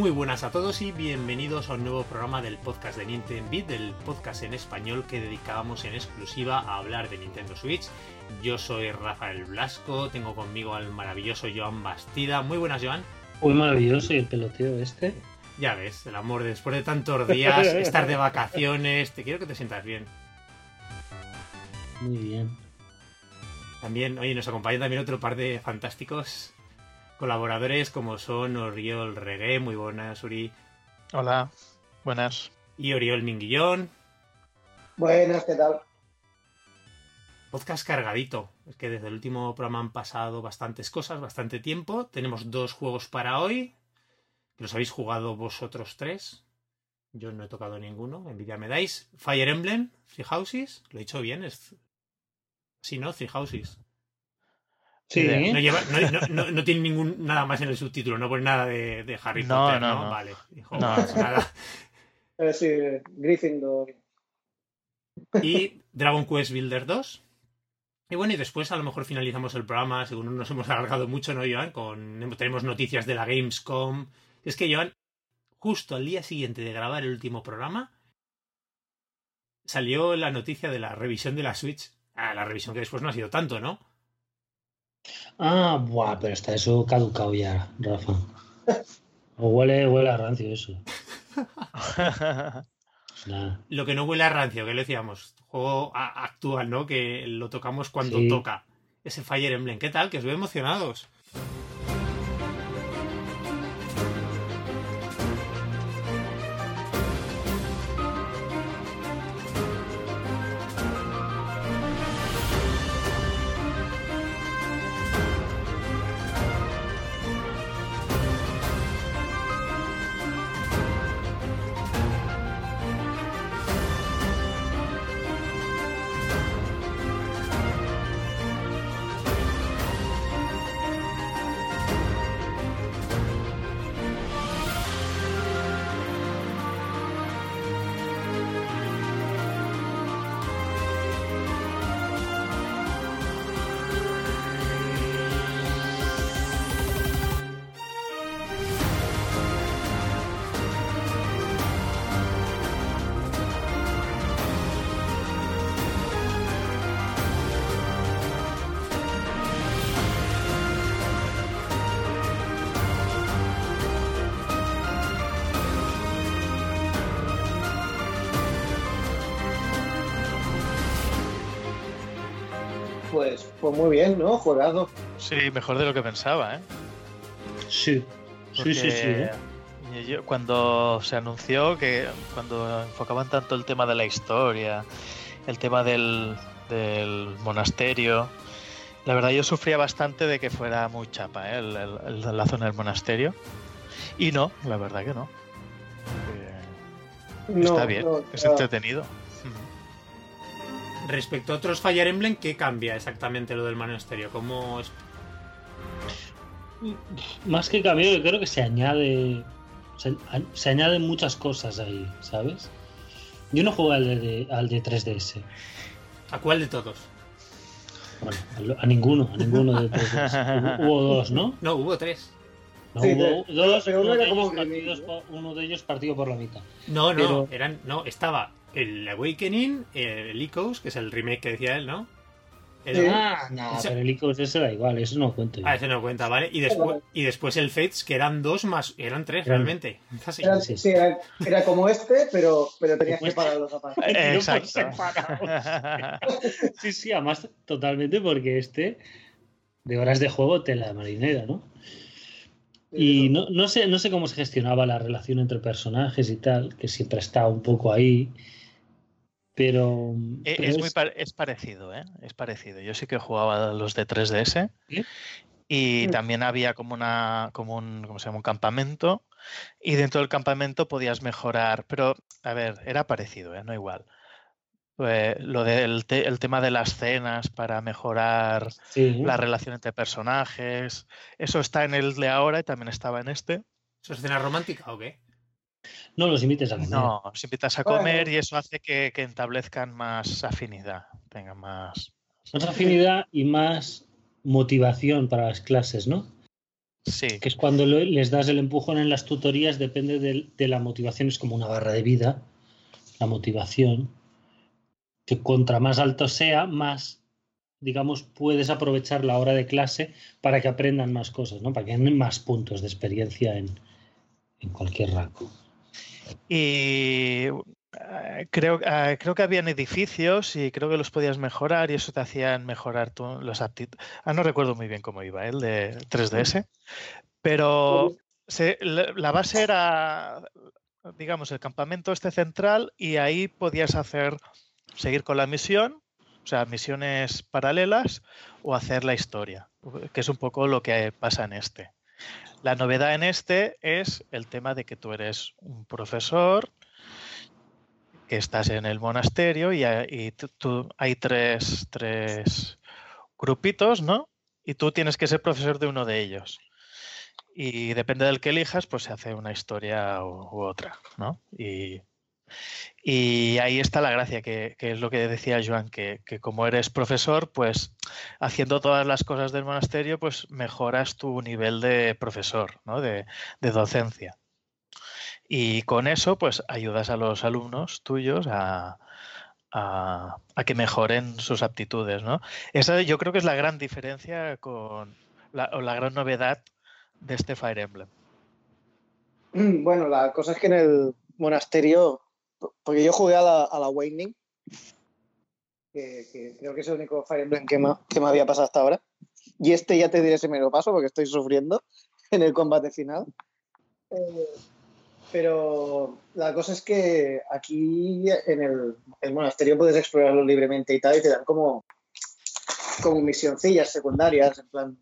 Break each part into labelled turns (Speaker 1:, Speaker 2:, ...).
Speaker 1: Muy buenas a todos y bienvenidos a un nuevo programa del podcast de Nintendo Beat, del podcast en español que dedicábamos en exclusiva a hablar de Nintendo Switch. Yo soy Rafael Blasco, tengo conmigo al maravilloso Joan Bastida. Muy buenas, Joan.
Speaker 2: Muy maravilloso y el peloteo este.
Speaker 1: Ya ves, el amor después de tantos días, estar de vacaciones, te quiero que te sientas bien.
Speaker 2: Muy bien.
Speaker 1: También, oye, nos acompaña también otro par de fantásticos colaboradores como son Oriol Regué, muy buenas, Uri.
Speaker 3: Hola, buenas.
Speaker 1: Y Oriol Minguillón.
Speaker 4: Buenas, ¿qué tal?
Speaker 1: Podcast cargadito. Es que desde el último programa han pasado bastantes cosas, bastante tiempo. Tenemos dos juegos para hoy. Que los habéis jugado vosotros tres. Yo no he tocado ninguno. Envidia me dais. Fire Emblem, Three Houses. Lo he dicho bien. Es... Sí, ¿no? Three Houses.
Speaker 2: Sí.
Speaker 1: No, lleva, no, no, no, tiene ningún nada más en el subtítulo, no pone nada de, de Harry
Speaker 3: No,
Speaker 1: Potter,
Speaker 3: no,
Speaker 1: ¿no?
Speaker 3: no.
Speaker 1: Vale, pues nada.
Speaker 4: Eh, sí, Gryffindor.
Speaker 1: Y Dragon Quest Builder 2. Y bueno, y después a lo mejor finalizamos el programa, según no nos hemos alargado mucho, ¿no, Joan? Con, tenemos noticias de la Gamescom. Es que, Joan, justo al día siguiente de grabar el último programa, salió la noticia de la revisión de la Switch. Ah, la revisión que después no ha sido tanto, ¿no?
Speaker 2: Ah, buah, pero está eso caducado ya, Rafa. O huele, huele a rancio eso.
Speaker 1: Lo que no huele a rancio, que le decíamos, juego actual, ¿no? Que lo tocamos cuando
Speaker 2: Sí.
Speaker 1: toca. Ese Fire Emblem, ¿qué tal? Que os veo emocionados.
Speaker 4: Pues, muy bien, ¿no? Juegado.
Speaker 3: sí, mejor de lo que pensaba, ¿eh?
Speaker 2: Sí. Sí, sí, sí. ¿eh?
Speaker 3: Yo- cuando se anunció que cuando enfocaban tanto el tema de la historia, el tema del, del monasterio, la verdad yo sufría bastante de que fuera muy chapa ¿eh? el- el- el- la zona del monasterio. Y no, la verdad que no. Está bien,
Speaker 4: no,
Speaker 3: es entretenido.
Speaker 1: Respecto a otros Fire Emblem, ¿qué cambia exactamente lo del monasterio? ¿Cómo es?
Speaker 2: Más que cambio, yo creo que se añade. Se, añaden muchas cosas ahí, ¿sabes? Yo no juego al de, al de 3DS.
Speaker 1: ¿A cuál de todos?
Speaker 2: Bueno, a, a ninguno, a ninguno de 3DS. Hubo, hubo dos, ¿no?
Speaker 1: No, hubo tres.
Speaker 2: No,
Speaker 4: Sí,
Speaker 2: hubo dos,
Speaker 4: pero uno
Speaker 2: uno,
Speaker 4: era
Speaker 2: de
Speaker 4: como
Speaker 2: ellos
Speaker 4: un
Speaker 2: partidos
Speaker 4: remake,
Speaker 2: por- uno de ellos partido por la mitad.
Speaker 1: No, no,
Speaker 2: Pero-
Speaker 1: eran. No, estaba el Awakening, el Echoes, que es el remake que decía él, ¿no? El-.
Speaker 2: Ah, no,
Speaker 1: O sea-
Speaker 2: pero el Icos ese da igual, eso no cuento yo.
Speaker 1: Ah, ese no cuenta, ¿vale? Y después,
Speaker 4: Vale.
Speaker 1: y después el Fates, que eran dos más. Eran tres
Speaker 2: Eran-
Speaker 1: realmente. Casi.
Speaker 4: Era,
Speaker 2: sí.
Speaker 4: sí, era, era como este, pero, pero tenías que.
Speaker 3: Eh,
Speaker 2: por
Speaker 3: Exacto.
Speaker 2: separados. Sí, sí, además totalmente porque este de horas de juego te la marinera, ¿no? Y no, no sé, no sé cómo se gestionaba la relación entre personajes y tal, que siempre está un poco ahí. Pero,
Speaker 3: Eh,
Speaker 2: pero
Speaker 3: es, muy par- es parecido, ¿eh? Es parecido. Yo sí que jugaba los de 3DS
Speaker 2: ¿Sí?
Speaker 3: y
Speaker 4: Mm.
Speaker 3: también había como una, como un, ¿cómo se llama? Un campamento y dentro del campamento podías mejorar, pero a ver, era parecido, ¿eh? No igual. Pues, lo del te- el tema de las cenas para mejorar
Speaker 2: sí,
Speaker 3: la relación entre personajes, eso está en el de ahora y también estaba en este.
Speaker 1: ¿Eso es escena romántica o qué?
Speaker 2: No los invites a comer.
Speaker 3: No, os invitas a comer y eso hace que, que establezcan más afinidad, tengan más...
Speaker 2: Más afinidad y más motivación para las clases, ¿no?
Speaker 3: Sí.
Speaker 2: Que es cuando les das el empujón en las tutorías, depende del- de, la motivación, es como una barra de vida, la motivación. Que contra más alto sea, más, digamos, puedes aprovechar la hora de clase para que aprendan más cosas, ¿no? Para que ganen más puntos de experiencia en, en cualquier rango.
Speaker 3: Y eh, creo, eh, creo que habían edificios y creo que los podías mejorar y eso te hacían mejorar tu, los aptitudes. Ah, no recuerdo muy bien cómo iba, ¿eh? el de 3DS. Pero se- la base era, digamos, el campamento este central y ahí podías hacer, seguir con la misión, o sea, misiones paralelas o hacer la historia, que es un poco lo que pasa en este. La novedad en este es el tema de que tú eres un profesor, que estás en el monasterio y, hay- tres, tres grupitos, ¿no? Y tú tienes que ser profesor de uno de ellos. Y depende del que elijas, pues se hace una historia u, u otra, ¿no? Y, y ahí está la gracia, que, es lo que decía Joan, que, que como eres profesor, pues haciendo todas las cosas del monasterio, pues mejoras tu nivel de profesor, ¿no? De, de docencia. Y con eso, pues ayudas a los alumnos tuyos a, a- que mejoren sus aptitudes, ¿no? Esa yo creo que es la gran diferencia con o la gran novedad de este Fire Emblem.
Speaker 4: Bueno, la cosa es que en el monasterio, porque yo jugué a la, a la que creo que es el único Fire Emblem que me, que me había pasado hasta ahora. Y este ya te diré si me lo paso porque estoy sufriendo en el combate final. Eh, pero la cosa es que aquí en el, el monasterio puedes explorarlo libremente y tal, y te dan como, como misioncillas secundarias, en plan.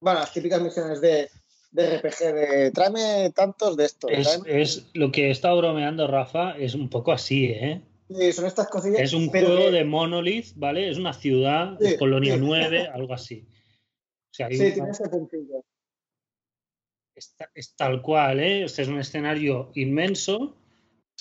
Speaker 4: Bueno, las típicas misiones de, de RPG de tráeme tantos de estos.
Speaker 2: Es, lo que está bromeando Rafa, es un poco así, ¿eh?
Speaker 4: Sí, son estas cosillas.
Speaker 2: Es un juego
Speaker 4: que-
Speaker 2: de Monolith, ¿vale? Es una ciudad,
Speaker 4: Sí,
Speaker 2: es Colonia
Speaker 4: sí.
Speaker 2: 9, algo así. O sea, hay
Speaker 4: Sí,
Speaker 2: una-
Speaker 4: tiene ese puntillo.
Speaker 2: es, ta- es tal cual, ¿eh? O sea, es un escenario inmenso,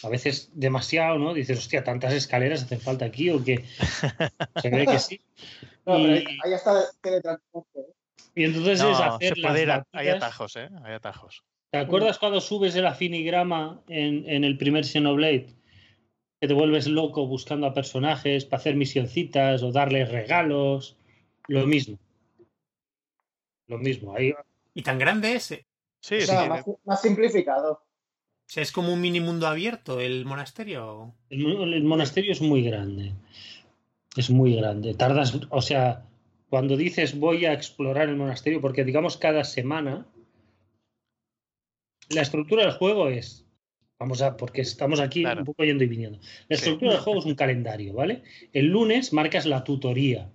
Speaker 2: a veces demasiado, ¿no? Dices, hostia, tantas escaleras hacen falta aquí o qué. Se ve que sí.
Speaker 4: No, pero
Speaker 2: Y-
Speaker 4: ahí- ahí está teletransporte. ¿eh?
Speaker 2: Y entonces es hacer
Speaker 3: se
Speaker 2: las
Speaker 3: puede ir a- hay atajos, ¿eh? Hay atajos.
Speaker 2: ¿Te acuerdas cuando subes el afinigrama en, en el primer Xenoblade? Que te vuelves loco buscando a personajes para hacer misioncitas o darles regalos. Lo mismo. Lo mismo. Ahí,
Speaker 1: Y tan grande es. eh.
Speaker 3: Sí,
Speaker 4: O
Speaker 3: sí.
Speaker 4: sea, más, más simplificado.
Speaker 1: O sea, es como un mini mundo abierto el monasterio.
Speaker 2: el, el monasterio es muy grande. Es muy grande. Tardas, o sea, cuando dices voy a explorar el monasterio, porque digamos cada semana, la estructura del juego es, vamos a, porque estamos aquí
Speaker 3: Claro.
Speaker 2: un poco yendo y viniendo. La
Speaker 3: Sí.
Speaker 2: estructura del juego es un calendario, ¿vale? El lunes marcas la tutoría,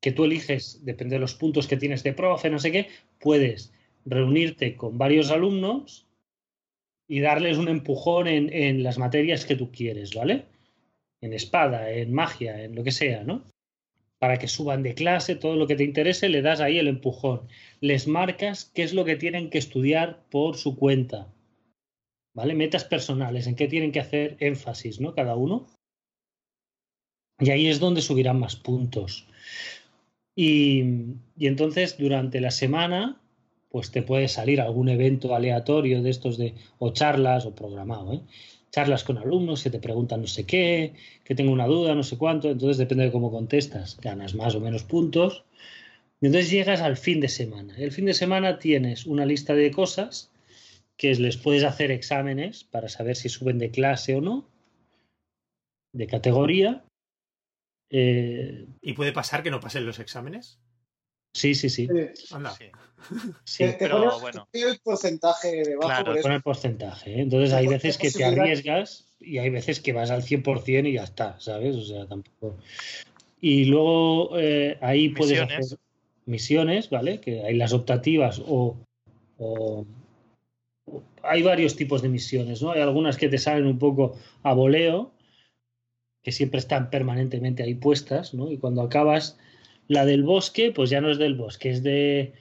Speaker 2: que tú eliges, depende de los puntos que tienes de profe, no sé qué, puedes reunirte con varios alumnos y darles un empujón en, en las materias que tú quieres, ¿vale? En espada, en magia, en lo que sea, ¿no? Para que suban de clase, todo lo que te interese, le das ahí el empujón. Les marcas qué es lo que tienen que estudiar por su cuenta. ¿Vale? Metas personales, en qué tienen que hacer énfasis, ¿no? Cada uno. Y ahí es donde subirán más puntos. Y, y entonces durante la semana, pues te puede salir algún evento aleatorio de estos de, o charlas o programado, ¿eh? Charlas con alumnos que te preguntan no sé qué, que tengo una duda, no sé cuánto, entonces depende de cómo contestas, ganas más o menos puntos. Y entonces llegas al fin de semana. El fin de semana tienes una lista de cosas que es, les puedes hacer exámenes para saber si suben de clase o no, de categoría. Eh,
Speaker 1: ¿Y puede pasar que no pasen los exámenes?
Speaker 2: Sí, sí, sí.
Speaker 4: Sí.
Speaker 1: Anda.
Speaker 3: Sí.
Speaker 2: sí.
Speaker 4: Te- te
Speaker 3: pero
Speaker 4: pones-
Speaker 3: bueno.
Speaker 4: el porcentaje debajo.
Speaker 3: Claro,
Speaker 4: por eso.
Speaker 2: Con el porcentaje. ¿eh? Entonces hay veces que te arriesgas y hay veces que vas al 100% y ya está, ¿sabes? O sea, tampoco. Y luego eh, ahí puedes
Speaker 3: Misiones.
Speaker 2: hacer misiones, ¿vale? Que hay las optativas o, o- o- Hay varios tipos de misiones, ¿no? Hay algunas que te salen un poco a voleo, que siempre están permanentemente ahí puestas, ¿no? Y cuando acabas la del bosque, pues ya no es del bosque, es de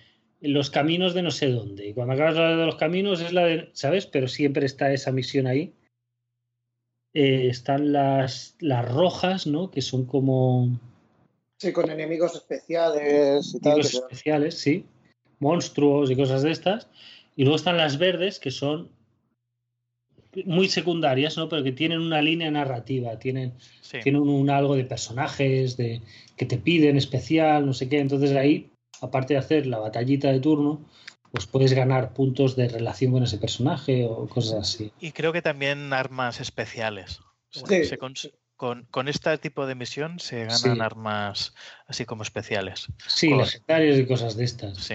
Speaker 2: los caminos de no sé dónde. Y cuando acabas de los caminos es la de, ¿sabes? Pero siempre está esa misión ahí. Eh, están las, las rojas, ¿no? Que son como
Speaker 4: Sí, con enemigos especiales y tal.
Speaker 2: enemigos especiales, sí. monstruos y cosas de estas. Y luego están las verdes, que son muy secundarias, ¿no? Pero que tienen una línea narrativa, tienen,
Speaker 3: Sí.
Speaker 2: tienen un, algo de personajes, de que te piden especial, no sé qué. Entonces ahí, aparte de hacer la batallita de turno, pues puedes ganar puntos de relación con ese personaje o cosas así.
Speaker 3: Y creo que también armas especiales.
Speaker 4: Sí.
Speaker 3: se con, con este tipo de misión se ganan
Speaker 2: Sí.
Speaker 3: armas así como especiales.
Speaker 2: Sí,
Speaker 3: Con-
Speaker 2: legendarios y cosas de estas.
Speaker 3: Sí.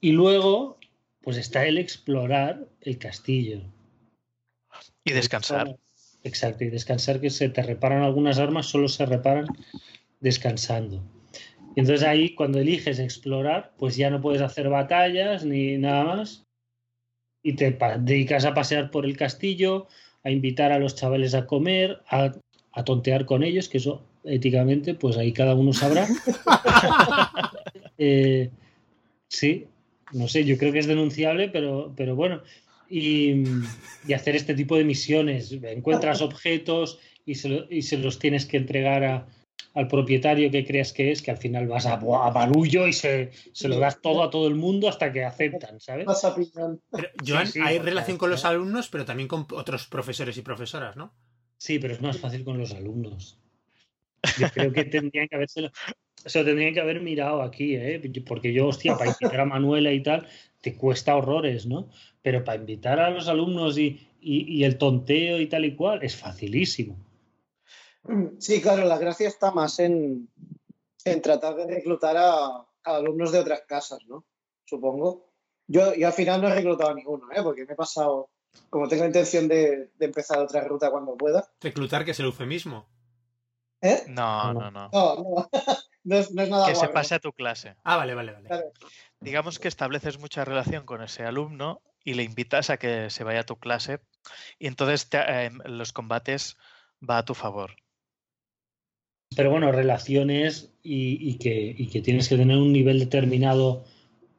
Speaker 2: Y luego, pues está el explorar el castillo.
Speaker 3: Y descansar.
Speaker 2: Exacto, y descansar que se te reparan algunas armas, solo se reparan descansando. Y entonces ahí cuando eliges explorar, pues ya no puedes hacer batallas ni nada más. Y te dedicas a pasear por el castillo, a invitar a los chavales a comer, a, a tontear con ellos, que eso éticamente, pues ahí cada uno sabrá. Eh, sí, no sé, yo creo que es denunciable, pero, pero bueno. Y, y hacer este tipo de misiones. Encuentras objetos y se, lo- y se los tienes que entregar a- al propietario que creas que es, que al final vas a, a barullo y se, se lo das todo a todo el mundo hasta que aceptan, ¿sabes?
Speaker 4: Vas a piñón.
Speaker 1: Pero, Joan,
Speaker 2: sí,
Speaker 1: hay relación con los alumnos, pero también con otros profesores y profesoras, ¿no?
Speaker 2: Sí, pero es más fácil con los alumnos. Yo creo que tendrían que haberse se lo tendrían que haber mirado aquí, ¿eh? Porque yo, hostia, para invitar a Manuela y tal, te cuesta horrores, ¿no? Pero para invitar a los alumnos y, y- y el tonteo y tal y cual, es facilísimo.
Speaker 4: Sí, claro, la gracia está más en, en tratar de reclutar a, a alumnos de otras casas, ¿no? Supongo. Yo, yo al final no he reclutado a ninguno, ¿eh? Porque me he pasado, como tengo intención de, de empezar otra ruta cuando pueda.
Speaker 1: Reclutar, que es el eufemismo.
Speaker 4: ¿Eh?
Speaker 3: No,
Speaker 2: No.
Speaker 3: no, no.
Speaker 4: No, no, es, no es nada
Speaker 3: Que se pase a tu clase.
Speaker 1: Ah, vale, vale, vale.
Speaker 4: Claro.
Speaker 3: Digamos que estableces mucha relación con ese alumno y le invitas a que se vaya a tu clase y entonces te- eh, los combates va a tu favor.
Speaker 2: Pero bueno, relaciones y, y que, y que tienes que tener un nivel determinado,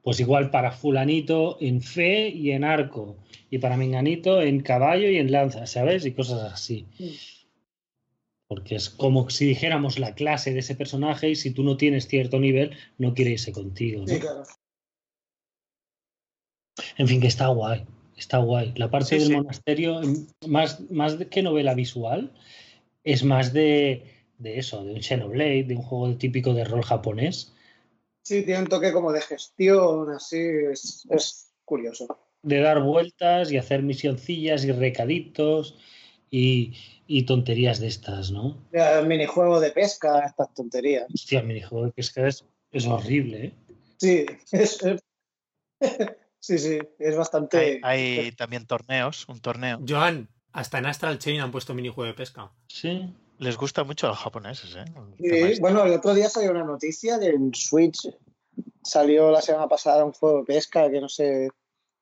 Speaker 2: pues igual para fulanito en fe y en arco, y para menganito en caballo y en lanza, ¿sabes? Y cosas así. Porque es como si dijéramos la clase de ese personaje y si tú no tienes cierto nivel, no quiere irse contigo. ¿no?
Speaker 4: Sí, claro.
Speaker 2: En fin, que está guay. Está guay. La parte
Speaker 3: Sí,
Speaker 2: del
Speaker 3: sí.
Speaker 2: monasterio, em, más, más que novela visual, es más de, de eso, de un Xenoblade, de un juego típico de rol japonés.
Speaker 4: Sí, tiene un toque como de gestión, así, es, es curioso.
Speaker 2: de dar vueltas y hacer misioncillas y recaditos y, y tonterías de estas, ¿no?
Speaker 4: Ya, minijuego de pesca, estas tonterías.
Speaker 2: Hostia, el minijuego de pesca es, es horrible, ¿eh?
Speaker 4: Sí, es, es- sí, sí, es bastante.
Speaker 3: Hay, hay también torneos, un torneo.
Speaker 1: Joan, hasta en Astral Chain han puesto minijuego de pesca.
Speaker 2: Sí.
Speaker 3: Les gusta mucho a los japoneses, ¿eh? El
Speaker 4: Sí,
Speaker 3: este.
Speaker 4: bueno, el otro día salió una noticia de en Switch. Salió la semana pasada un juego de pesca que no sé.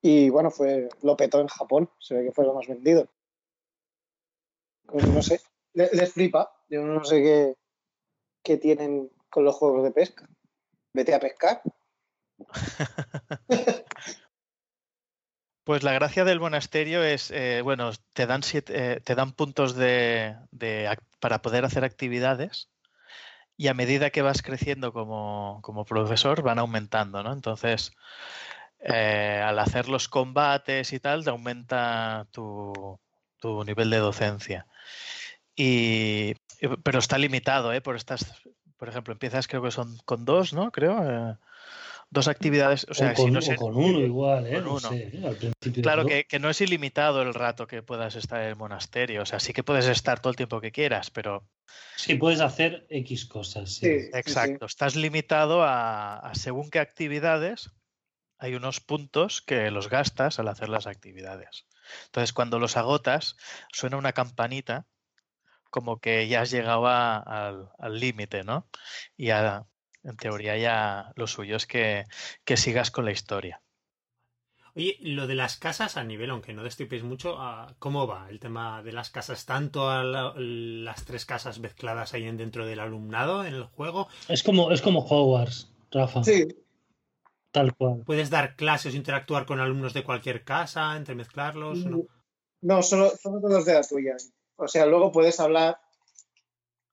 Speaker 4: Y bueno, fue lo petó en Japón. Se ve que fue lo más vendido. Pues no sé. le- Les, flipa. Yo no sé qué, qué tienen con los juegos de pesca. Vete a pescar.
Speaker 3: Pues la gracia del monasterio es, eh, bueno, te dan, siete- eh, te dan puntos de, para poder hacer actividades y a medida que vas creciendo como, como profesor van aumentando, ¿no? Entonces, eh, al hacer los combates y tal, te aumenta tu, tu nivel de docencia. Y- pero está limitado, ¿eh? Por estas, por ejemplo, empiezas creo que son con dos, ¿no? Creo. Dos actividades. O sea,
Speaker 2: o, con,
Speaker 3: si no
Speaker 2: o
Speaker 3: se-
Speaker 2: con uno igual, ¿eh?
Speaker 3: con
Speaker 2: No
Speaker 3: uno.
Speaker 2: sé, ¿eh? Al principio
Speaker 3: Claro que, que no es ilimitado el rato que puedas estar en el monasterio. O sea, sí que puedes estar todo el tiempo que quieras, pero.
Speaker 2: Sí, puedes hacer X cosas. Sí.
Speaker 4: Sí, sí, sí.
Speaker 3: exacto. Estás limitado a, a según qué actividades. Hay unos puntos que los gastas al hacer las actividades. Entonces, cuando los agotas, suena una campanita como que ya has llegado a- al límite, ¿no? Y ya, en teoría ya lo suyo es que, que sigas con la historia.
Speaker 1: Oye, lo de las casas a nivel, aunque no destripéis mucho, ah, ¿cómo va el tema de las casas? ¿Tanto a la- las tres casas mezcladas ahí en- dentro del alumnado en el juego?
Speaker 2: Es como, es como Hogwarts, Rafa.
Speaker 4: Sí,
Speaker 2: Tal cual.
Speaker 1: ¿Puedes dar clases o interactuar con alumnos de cualquier casa, entremezclarlos? No,
Speaker 4: solo, solo todos de la tuya. O sea, luego puedes hablar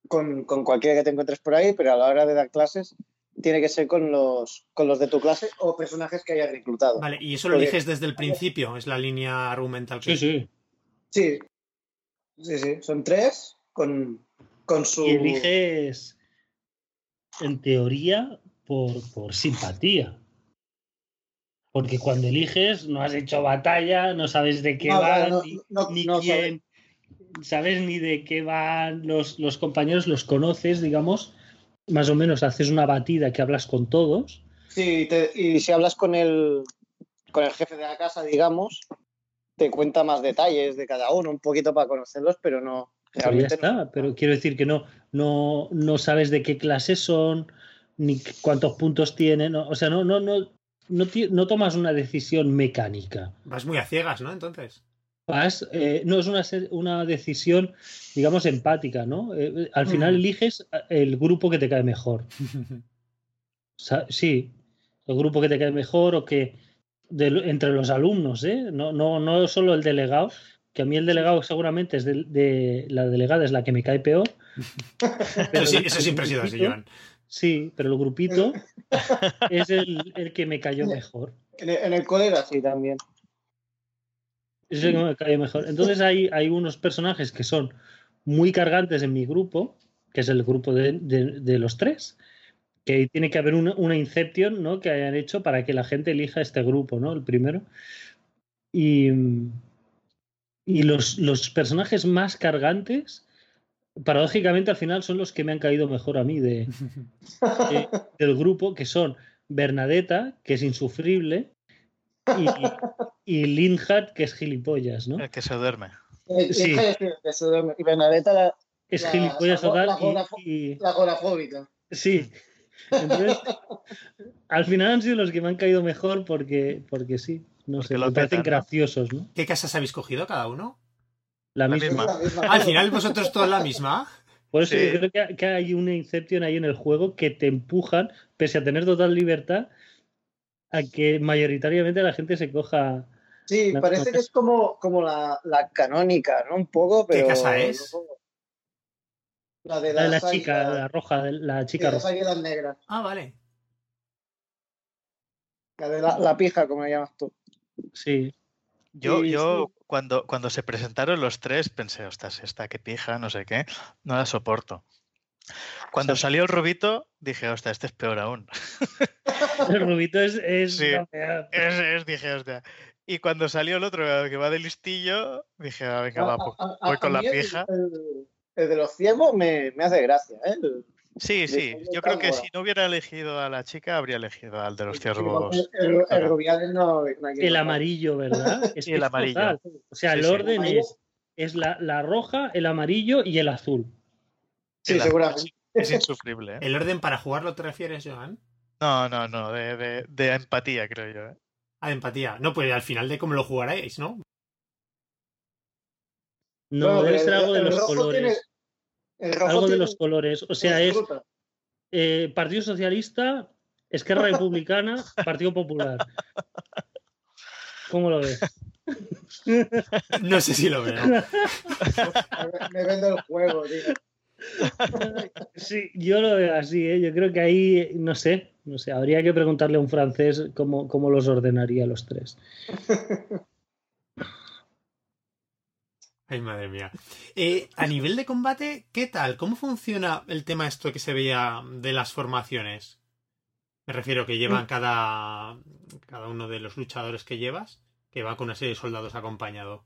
Speaker 4: con, con cualquiera que te encuentres por ahí, pero a la hora de dar clases tiene que ser con los, con los de tu clase o personajes que hayas reclutado.
Speaker 1: Vale, y eso lo
Speaker 4: Porque-
Speaker 1: eliges desde el principio, es la línea argumental. que-
Speaker 2: Sí, sí.
Speaker 4: Sí, sí, sí. Son tres con, con su.
Speaker 2: Y eliges, en teoría, por, por simpatía. Porque cuando eliges no has hecho batalla, no sabes de qué
Speaker 4: No,
Speaker 2: van,
Speaker 4: no,
Speaker 2: ni,
Speaker 4: no,
Speaker 2: ni
Speaker 4: no
Speaker 2: quién, sabes ni de qué van los, los compañeros, los conoces, digamos, más o menos haces una batida que hablas con todos.
Speaker 4: Sí, te- y si hablas con el, con el jefe de la casa, digamos, te cuenta más detalles de cada uno, un poquito para conocerlos, pero no.
Speaker 2: Pero ya
Speaker 4: Realmente no.
Speaker 2: está, pero quiero decir que no, no, no sabes de qué clase son, ni cuántos puntos tienen, no- o sea, no, no, no, no, no tomas una decisión mecánica.
Speaker 1: Vas muy a ciegas, ¿no? Entonces.
Speaker 2: Vas, eh, no es una, una decisión, digamos, empática, ¿no? Eh, al final
Speaker 1: Mm.
Speaker 2: eliges el grupo que te cae mejor. Sí, el grupo que te cae mejor o que de entre los alumnos, ¿eh? No, no, no solo el delegado, que a mí el delegado seguramente es de, de- la delegada es la que me cae peor.
Speaker 1: Pero sí, eso siempre ha sido así, Joan.
Speaker 2: Sí, pero el grupito es el, el que me cayó mejor.
Speaker 4: En el, en el cole era así también.
Speaker 2: Es el que me cayó mejor. Entonces hay, hay unos personajes que son muy cargantes en mi grupo, que es el grupo de, de- de los tres, que tiene que haber una, una inception ¿no? que hayan hecho para que la gente elija este grupo, ¿no? El primero. Y, y los, los personajes más cargantes, paradójicamente al final son los que me han caído mejor a mí de, de- del grupo, que son Bernadetta, que es insufrible, y, y que es gilipollas, ¿no?
Speaker 3: El que se duerme.
Speaker 2: Sí.
Speaker 4: de- de Sodoma. Y Bernadetta la,
Speaker 2: Es
Speaker 4: La-
Speaker 2: gilipollas
Speaker 4: la-
Speaker 2: total
Speaker 4: la- la-
Speaker 2: y, y-
Speaker 4: la agorafóbica.
Speaker 2: sí. Entonces, al final han sido los que me han caído mejor porque, porque sí, no
Speaker 3: Porque
Speaker 2: sé,
Speaker 3: lo
Speaker 2: me parecen graciosos, ¿no?
Speaker 1: ¿Qué casas habéis cogido cada uno?
Speaker 2: La
Speaker 3: La
Speaker 2: misma.
Speaker 4: la.
Speaker 1: Al final vosotros todos la misma.
Speaker 2: Por eso
Speaker 3: Sí.
Speaker 2: yo creo que, que hay una inception ahí en el juego que te empujan, pese a tener total libertad, a que mayoritariamente la gente se coja.
Speaker 4: Sí,
Speaker 2: La
Speaker 4: parece que es como, como la, la canónica, ¿no? Un poco,
Speaker 1: ¿Qué
Speaker 4: pero.
Speaker 1: casa es?
Speaker 4: La de
Speaker 2: La de chica, la roja, la chica
Speaker 4: las
Speaker 2: roja.
Speaker 4: águilas negras.
Speaker 1: Ah, vale.
Speaker 4: La de la, la pija, como la llamas tú.
Speaker 2: Sí.
Speaker 3: Yo,
Speaker 2: Sí,
Speaker 3: yo cuando, cuando se presentaron los tres pensé, ostras, esta que pija, no sé qué, no la soporto. Cuando salió el rubito, dije, ostras, este es peor aún.
Speaker 2: El rubito es. es
Speaker 3: Sí.
Speaker 2: la peor.
Speaker 3: Es, es, dije, hostia. Y cuando salió el otro que va de listillo, dije, ah, venga, va,
Speaker 4: A-
Speaker 3: pues,
Speaker 4: a- a-
Speaker 3: voy con
Speaker 4: a
Speaker 3: la
Speaker 4: mí el-
Speaker 3: pija.
Speaker 4: El, el de los ciegos me, me hace gracia, ¿eh? El-
Speaker 3: Sí, sí, yo creo que si no hubiera elegido a la chica, habría elegido al de los ciervos.
Speaker 4: el, el, el
Speaker 3: Claro.
Speaker 4: Rubiales no,
Speaker 2: El
Speaker 4: lo
Speaker 2: amarillo, ¿verdad? Es
Speaker 3: Y el amarillo.
Speaker 2: total. O sea,
Speaker 3: Sí,
Speaker 2: el orden es, es la, la roja, el amarillo y el azul.
Speaker 4: Sí, seguramente.
Speaker 3: Es insufrible. ¿eh?
Speaker 1: ¿El orden para jugarlo te refieres, Joan?
Speaker 3: No, no, no, de, de, de empatía, creo yo. ¿eh?
Speaker 1: Ah, de empatía. No, pues al final de cómo lo jugaréis, ¿no?
Speaker 2: No,
Speaker 4: Bueno,
Speaker 2: debe ser
Speaker 4: el-
Speaker 2: algo de los colores.
Speaker 4: tiene-
Speaker 2: Algo de
Speaker 4: tiene
Speaker 2: los colores. O sea, es eh, Partido Socialista, Esquerra Republicana, Partido Popular. ¿Cómo lo ves?
Speaker 1: No sé si lo veo.
Speaker 4: Me, vende el juego, tío.
Speaker 2: Sí, yo lo veo así, ¿eh? Yo creo que ahí, no sé, no sé, habría que preguntarle a un francés cómo, cómo los ordenaría los tres.
Speaker 1: Ay, madre mía. Eh, a nivel de combate, ¿qué tal? ¿Cómo funciona el tema esto que se veía de las formaciones? Me refiero que llevan cada, cada uno de los luchadores que llevas, que va con una serie de soldados acompañado.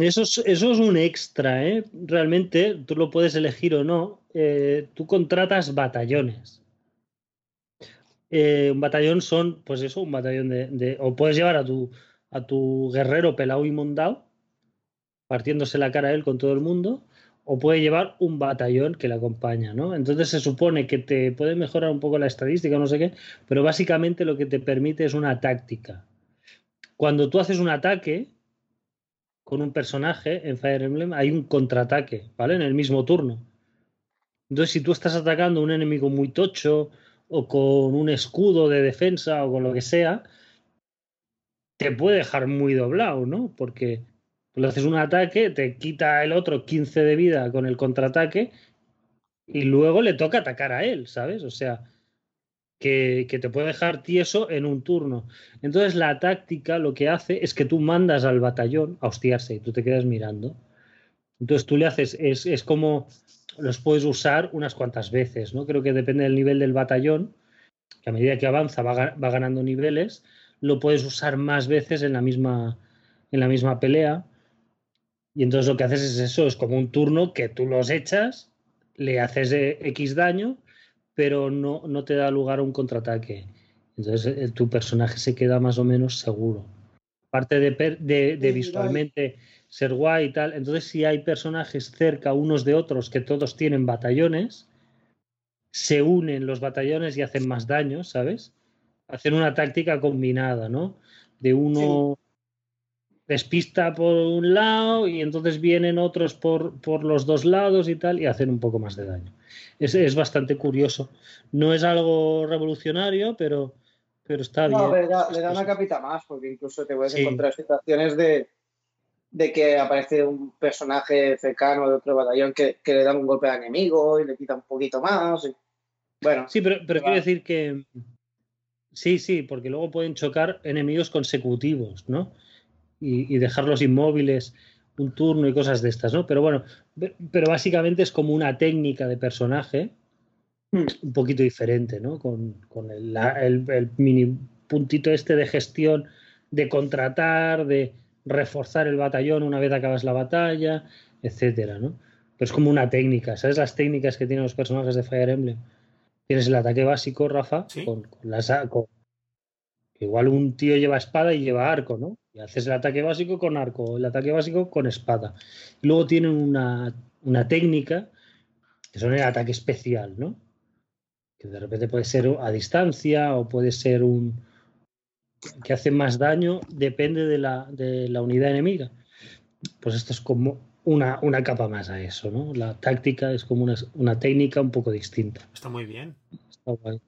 Speaker 2: Eso es, eso es un extra, ¿eh? Realmente, tú lo puedes elegir o no. eh, tú contratas batallones. Eh, un batallón son, pues eso, un batallón de, O puedes llevar a tu, a tu guerrero pelado y mondado, partiéndose la cara a él con todo el mundo, o puede llevar un batallón que le acompaña, ¿no? Entonces se supone que te puede mejorar un poco la estadística, no sé qué, pero básicamente lo que te permite es una táctica. Cuando tú haces un ataque, con un personaje en Fire Emblem hay un contraataque, ¿vale? En el mismo turno. Entonces, si tú estás atacando un enemigo muy tocho o con un escudo de defensa o con lo que sea, te puede dejar muy doblado, ¿no? Porque le haces un ataque, te quita el otro 15 de vida con el contraataque y luego le toca atacar a él, ¿sabes? O sea, que, te puede dejar tieso en un turno. Entonces la táctica lo que hace es que tú mandas al batallón a hostiarse y tú te quedas mirando. Entonces tú le haces, es, es como los puedes usar unas cuantas veces, ¿no? Creo que depende del nivel del batallón, que a medida que avanza va, va ganando niveles, lo puedes usar más veces en la misma, en la misma pelea. Y entonces lo que haces es eso, es como un turno que tú los echas, le haces X daño pero no, no te da lugar a un contraataque. Entonces eh, tu personaje se queda más o menos seguro. Aparte de, de, de visualmente ser guay y tal, entonces si hay personajes cerca unos de otros que todos tienen batallones, se unen los batallones y hacen más daño, ¿sabes? Hacen una táctica combinada, ¿no? De uno sí. despista por un lado y entonces vienen otros por, por los dos lados y tal y hacen un poco más de daño es, es bastante curioso. No es algo revolucionario, pero, pero está
Speaker 4: no,
Speaker 2: bien.
Speaker 4: Le da, le da una capita más, porque incluso te puedes sí. encontrar situaciones de, de, que aparece un personaje cercano de otro batallón que, que, le da un golpe al enemigo y le quita un poquito más. Y, bueno.
Speaker 2: Sí, pero, pero quiero decir que. Sí, sí, porque luego pueden chocar enemigos consecutivos, ¿no? Y, y dejarlos inmóviles un turno y cosas de estas, ¿no? Pero bueno, pero básicamente es como una técnica de personaje un poquito diferente, ¿no? Con, con el, el, el, mini puntito este de gestión, de contratar, de reforzar el batallón una vez acabas la batalla, etcétera, ¿no? Pero es como una técnica, ¿sabes las técnicas que tienen los personajes de Fire Emblem? Tienes el ataque básico, Rafa,
Speaker 1: ¿Sí?
Speaker 2: con, con las con, igual un tío lleva espada y lleva arco, ¿no? Y haces el ataque básico con arco, el ataque básico con espada. Luego tienen una, una técnica que son el ataque especial, ¿no? Que de repente puede ser a distancia o puede ser un que hace más daño, depende de la, de la unidad enemiga. Pues esto es como una, una, capa más a eso, ¿no? La táctica es como una, una técnica un poco distinta.
Speaker 1: Está muy bien.
Speaker 2: Está guay.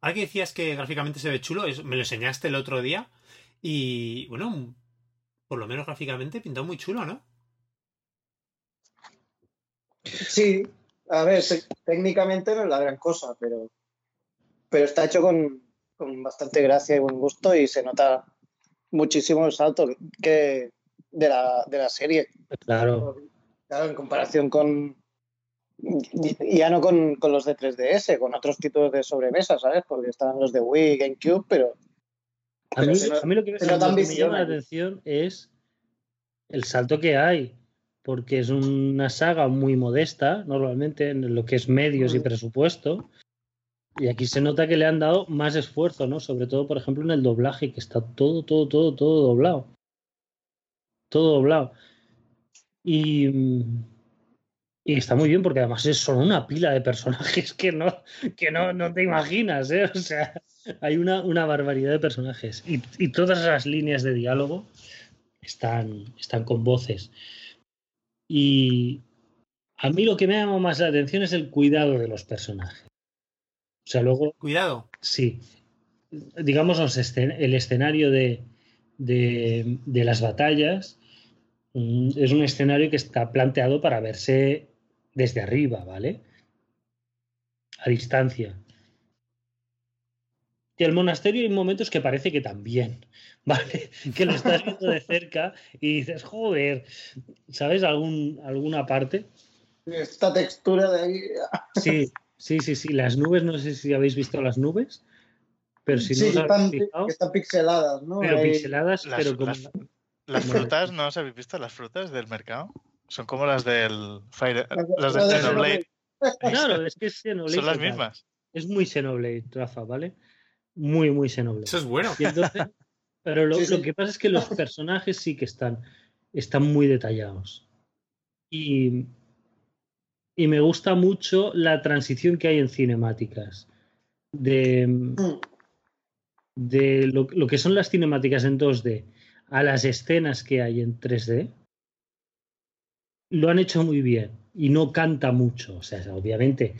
Speaker 1: Ahora que decías que gráficamente se ve chulo, me lo enseñaste el otro día y bueno, por lo menos gráficamente pintado muy chulo, ¿no?
Speaker 4: Sí, a ver, técnicamente no es la gran cosa, pero, pero está hecho con, con bastante gracia y buen gusto y se nota muchísimo el salto que de la, de la serie.
Speaker 2: Claro.
Speaker 4: claro. En comparación con. Ya no con, con, los de 3DS, con otros títulos de sobremesa, ¿sabes? Porque estaban los de Wii, GameCube, pero.
Speaker 2: A mí, a mí lo que, lo que me llama la atención es el salto que hay, porque es una saga muy modesta, normalmente en lo que es medios y presupuesto, y aquí se nota que le han dado más esfuerzo, ¿no? Sobre todo, por ejemplo, en el doblaje, que está todo, todo, todo, todo doblado. Todo doblado. Y, y está muy bien porque además es solo una pila de personajes que no, que no, no te imaginas, ¿eh? O sea, hay una, una barbaridad de personajes. Y, y, todas las líneas de diálogo están, están con voces. Y a mí lo que me llama más la atención es el cuidado de los personajes. O sea, luego.
Speaker 1: Cuidado.
Speaker 2: Sí. Digamos, el escenario de, de, de, las batallas mm, es un escenario que está planteado para verse desde arriba, ¿vale? A distancia. Y el monasterio hay momentos que parece que también, ¿vale? Que lo estás viendo de cerca y dices, joder, ¿sabes algún, alguna parte?
Speaker 4: Esta textura de ahí.
Speaker 2: Sí, Sí, sí, sí. Las nubes, no sé si habéis visto las nubes, pero si
Speaker 4: sí,
Speaker 2: no
Speaker 4: están,
Speaker 2: fijado,
Speaker 4: están pixeladas, ¿no?
Speaker 2: pero
Speaker 4: Ahí-
Speaker 2: pixeladas,
Speaker 3: Las,
Speaker 2: pero como...
Speaker 3: las- las frutas, ¿no os habéis visto las frutas del mercado? Son como las del Fire,
Speaker 4: Las- de
Speaker 3: Xenoblade.
Speaker 2: Claro, es que es Xenoblade.
Speaker 3: Son las mismas.
Speaker 2: Es muy Xenoblade, Rafa, ¿vale? Muy, muy Xenoblade.
Speaker 1: Eso es bueno.
Speaker 2: Y entonces, pero lo,
Speaker 4: Sí, sí.
Speaker 2: lo que pasa es que los personajes sí que están, están muy detallados. Y, y me gusta mucho la transición que hay en cinemáticas. De, de lo, lo que son las cinemáticas en 2D a las escenas que hay en 3D, lo han hecho muy bien y no canta mucho. O sea, obviamente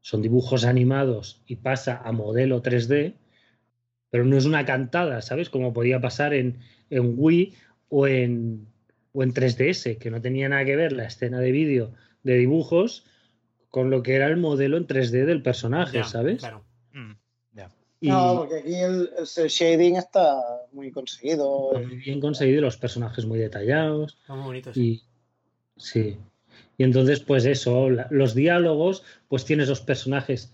Speaker 2: son dibujos animados y pasa a modelo 3D, pero no es una cantada, ¿sabes? Como podía pasar en, en Wii o en, o en 3DS, que no tenía nada que ver la escena de vídeo de dibujos con lo que era el modelo en 3D del personaje, ¿sabes?
Speaker 1: Claro.
Speaker 3: Mm.
Speaker 2: Y
Speaker 4: No, porque aquí el, el shading está muy conseguido.
Speaker 2: muy bien conseguido, los personajes muy detallados.
Speaker 1: Está muy bonito. sí.
Speaker 2: Sí. Y entonces, pues eso, la- los diálogos, pues tienes los personajes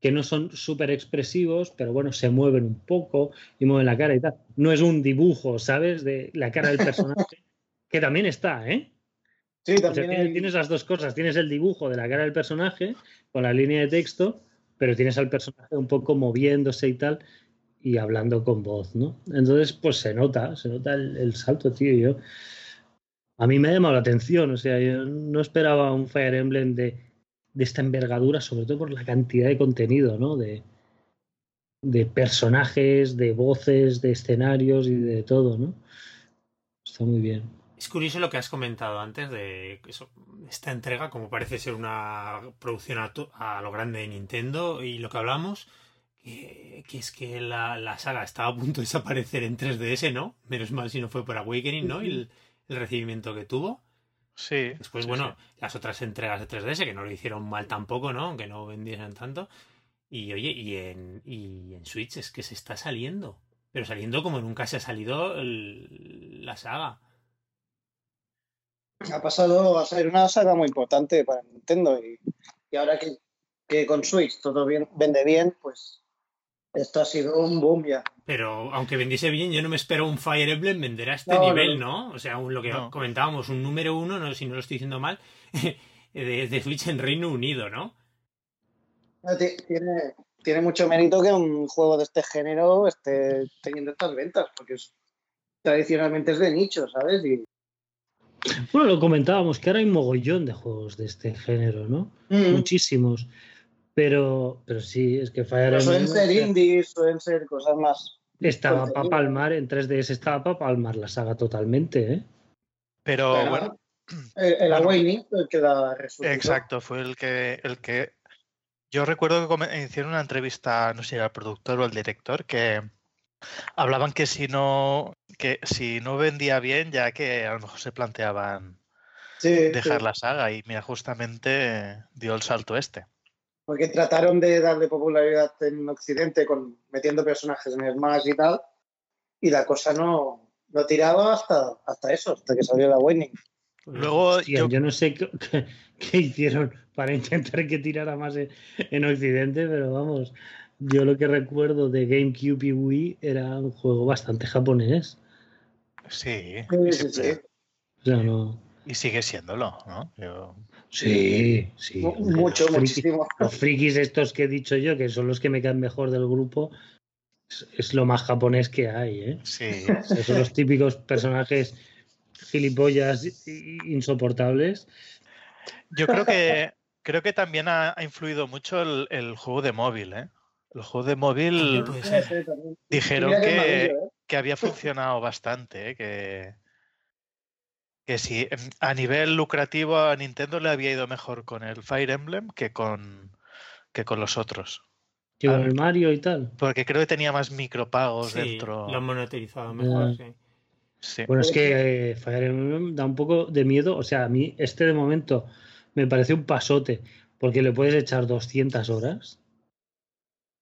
Speaker 2: que no son súper expresivos, pero bueno, se mueven un poco y mueven la cara y tal. No es un dibujo, ¿sabes? De la cara del personaje, que también está, ¿eh?
Speaker 4: Sí,
Speaker 2: O sea,
Speaker 4: también
Speaker 2: tienes,
Speaker 4: hay-
Speaker 2: tienes las dos cosas. Tienes el dibujo de la cara del personaje con la línea de texto, pero tienes al personaje un poco moviéndose y tal y hablando con voz, ¿no? Entonces, pues se nota, se nota el, el salto, tío. Yo, a mí me ha llamado la atención, o sea, yo no esperaba un Fire Emblem de, de esta envergadura, sobre todo por la cantidad de contenido, ¿no? De, de personajes, de voces, de escenarios y de todo, ¿no? Está muy bien.
Speaker 1: Es curioso lo que has comentado antes de eso, esta entrega, como parece ser una producción a, to- a lo grande de Nintendo y lo que hablamos, que, que es que la, la saga estaba a punto de desaparecer en 3DS, ¿no? Menos mal si no fue por Awakening, ¿no? Y el, el recibimiento que tuvo.
Speaker 3: Sí.
Speaker 1: Después,
Speaker 3: sí,
Speaker 1: bueno,
Speaker 3: sí.
Speaker 1: las otras entregas de 3DS que no lo hicieron mal tampoco, ¿no? Aunque no vendiesen tanto. Y oye, y en, y en Switch es que se está saliendo. Pero saliendo como nunca se ha salido el- la saga.
Speaker 4: ha pasado a ser una saga muy importante para Nintendo y, y ahora que, que con Switch todo bien, vende bien, pues esto ha sido un boom ya.
Speaker 1: Pero aunque vendiese bien, yo no me espero un Fire Emblem vender a este
Speaker 4: No,
Speaker 1: nivel,
Speaker 4: no.
Speaker 1: ¿no? O sea, lo que
Speaker 3: No.
Speaker 1: comentábamos, un número uno, no, si no lo estoy diciendo mal, de, de Switch en Reino Unido, ¿no?
Speaker 4: Ti- Tiene, tiene mucho mérito que un juego de este género esté teniendo estas ventas, porque es, tradicionalmente es de nicho, ¿sabes? Y,
Speaker 2: Bueno, lo comentábamos, que ahora hay mogollón de juegos de este género, ¿no?
Speaker 4: Mm.
Speaker 2: Muchísimos. Pero, pero sí, es que Fire
Speaker 4: Pero suelen
Speaker 2: Emblem
Speaker 4: ser indies, suelen ser cosas más.
Speaker 2: estaba para palmar, en 3DS estaba para palmar la saga totalmente, ¿eh?
Speaker 3: Pero
Speaker 4: Bueno,
Speaker 3: bueno,
Speaker 4: el, el
Speaker 3: Bueno.
Speaker 4: Awakening, el que la resucitó.
Speaker 3: exacto, fue el que, el que yo recuerdo que hicieron una entrevista, no sé si era el productor o el director, que hablaban que si no, que si no vendía bien, ya que a lo mejor se planteaban
Speaker 4: Sí,
Speaker 3: dejar
Speaker 4: sí.
Speaker 3: la saga y mira, justamente dio el salto este.
Speaker 4: Porque trataron de darle popularidad en Occidente con metiendo personajes en Smash y tal, y la cosa no, no tiraba hasta, hasta eso, hasta que salió la Awakening.
Speaker 3: Luego
Speaker 2: Hostia,
Speaker 3: yo,
Speaker 2: yo no sé qué, qué- qué hicieron para intentar que tirara más en, en Occidente, pero vamos, yo lo que recuerdo de GameCube y Wii era un juego bastante japonés.
Speaker 3: sí,
Speaker 4: Sí,
Speaker 3: y
Speaker 4: sí, sí.
Speaker 2: O sea, no.
Speaker 3: y sigue siéndolo, ¿no? Yo-
Speaker 2: Sí, sí.
Speaker 4: Mucho,
Speaker 2: los frikis-
Speaker 4: muchísimo.
Speaker 2: Los frikis estos que he dicho yo, que son los que me caen mejor del grupo, es, es lo más japonés que hay, ¿eh?
Speaker 3: sí,
Speaker 2: O sea, son los típicos personajes gilipollas insoportables.
Speaker 3: Yo creo que creo que también ha, ha influido mucho el, el juego de móvil, ¿eh? El juego de móvil
Speaker 4: Sí, sí,
Speaker 3: dijeron que,
Speaker 4: ¿eh?
Speaker 3: que había funcionado bastante, ¿eh? que, que sí, em, a nivel lucrativo a Nintendo le había ido mejor con el Fire Emblem que con, que con los otros.
Speaker 2: Que con el Mario y tal.
Speaker 3: Porque creo que tenía más micropagos
Speaker 1: Sí,
Speaker 3: dentro.
Speaker 1: lo han monetizado mejor, sí.
Speaker 3: Sí.
Speaker 2: Bueno, es que eh, Fire Emblem da un poco de miedo. O sea, a mí este de momento me parece un pasote, porque le puedes echar 200 horas,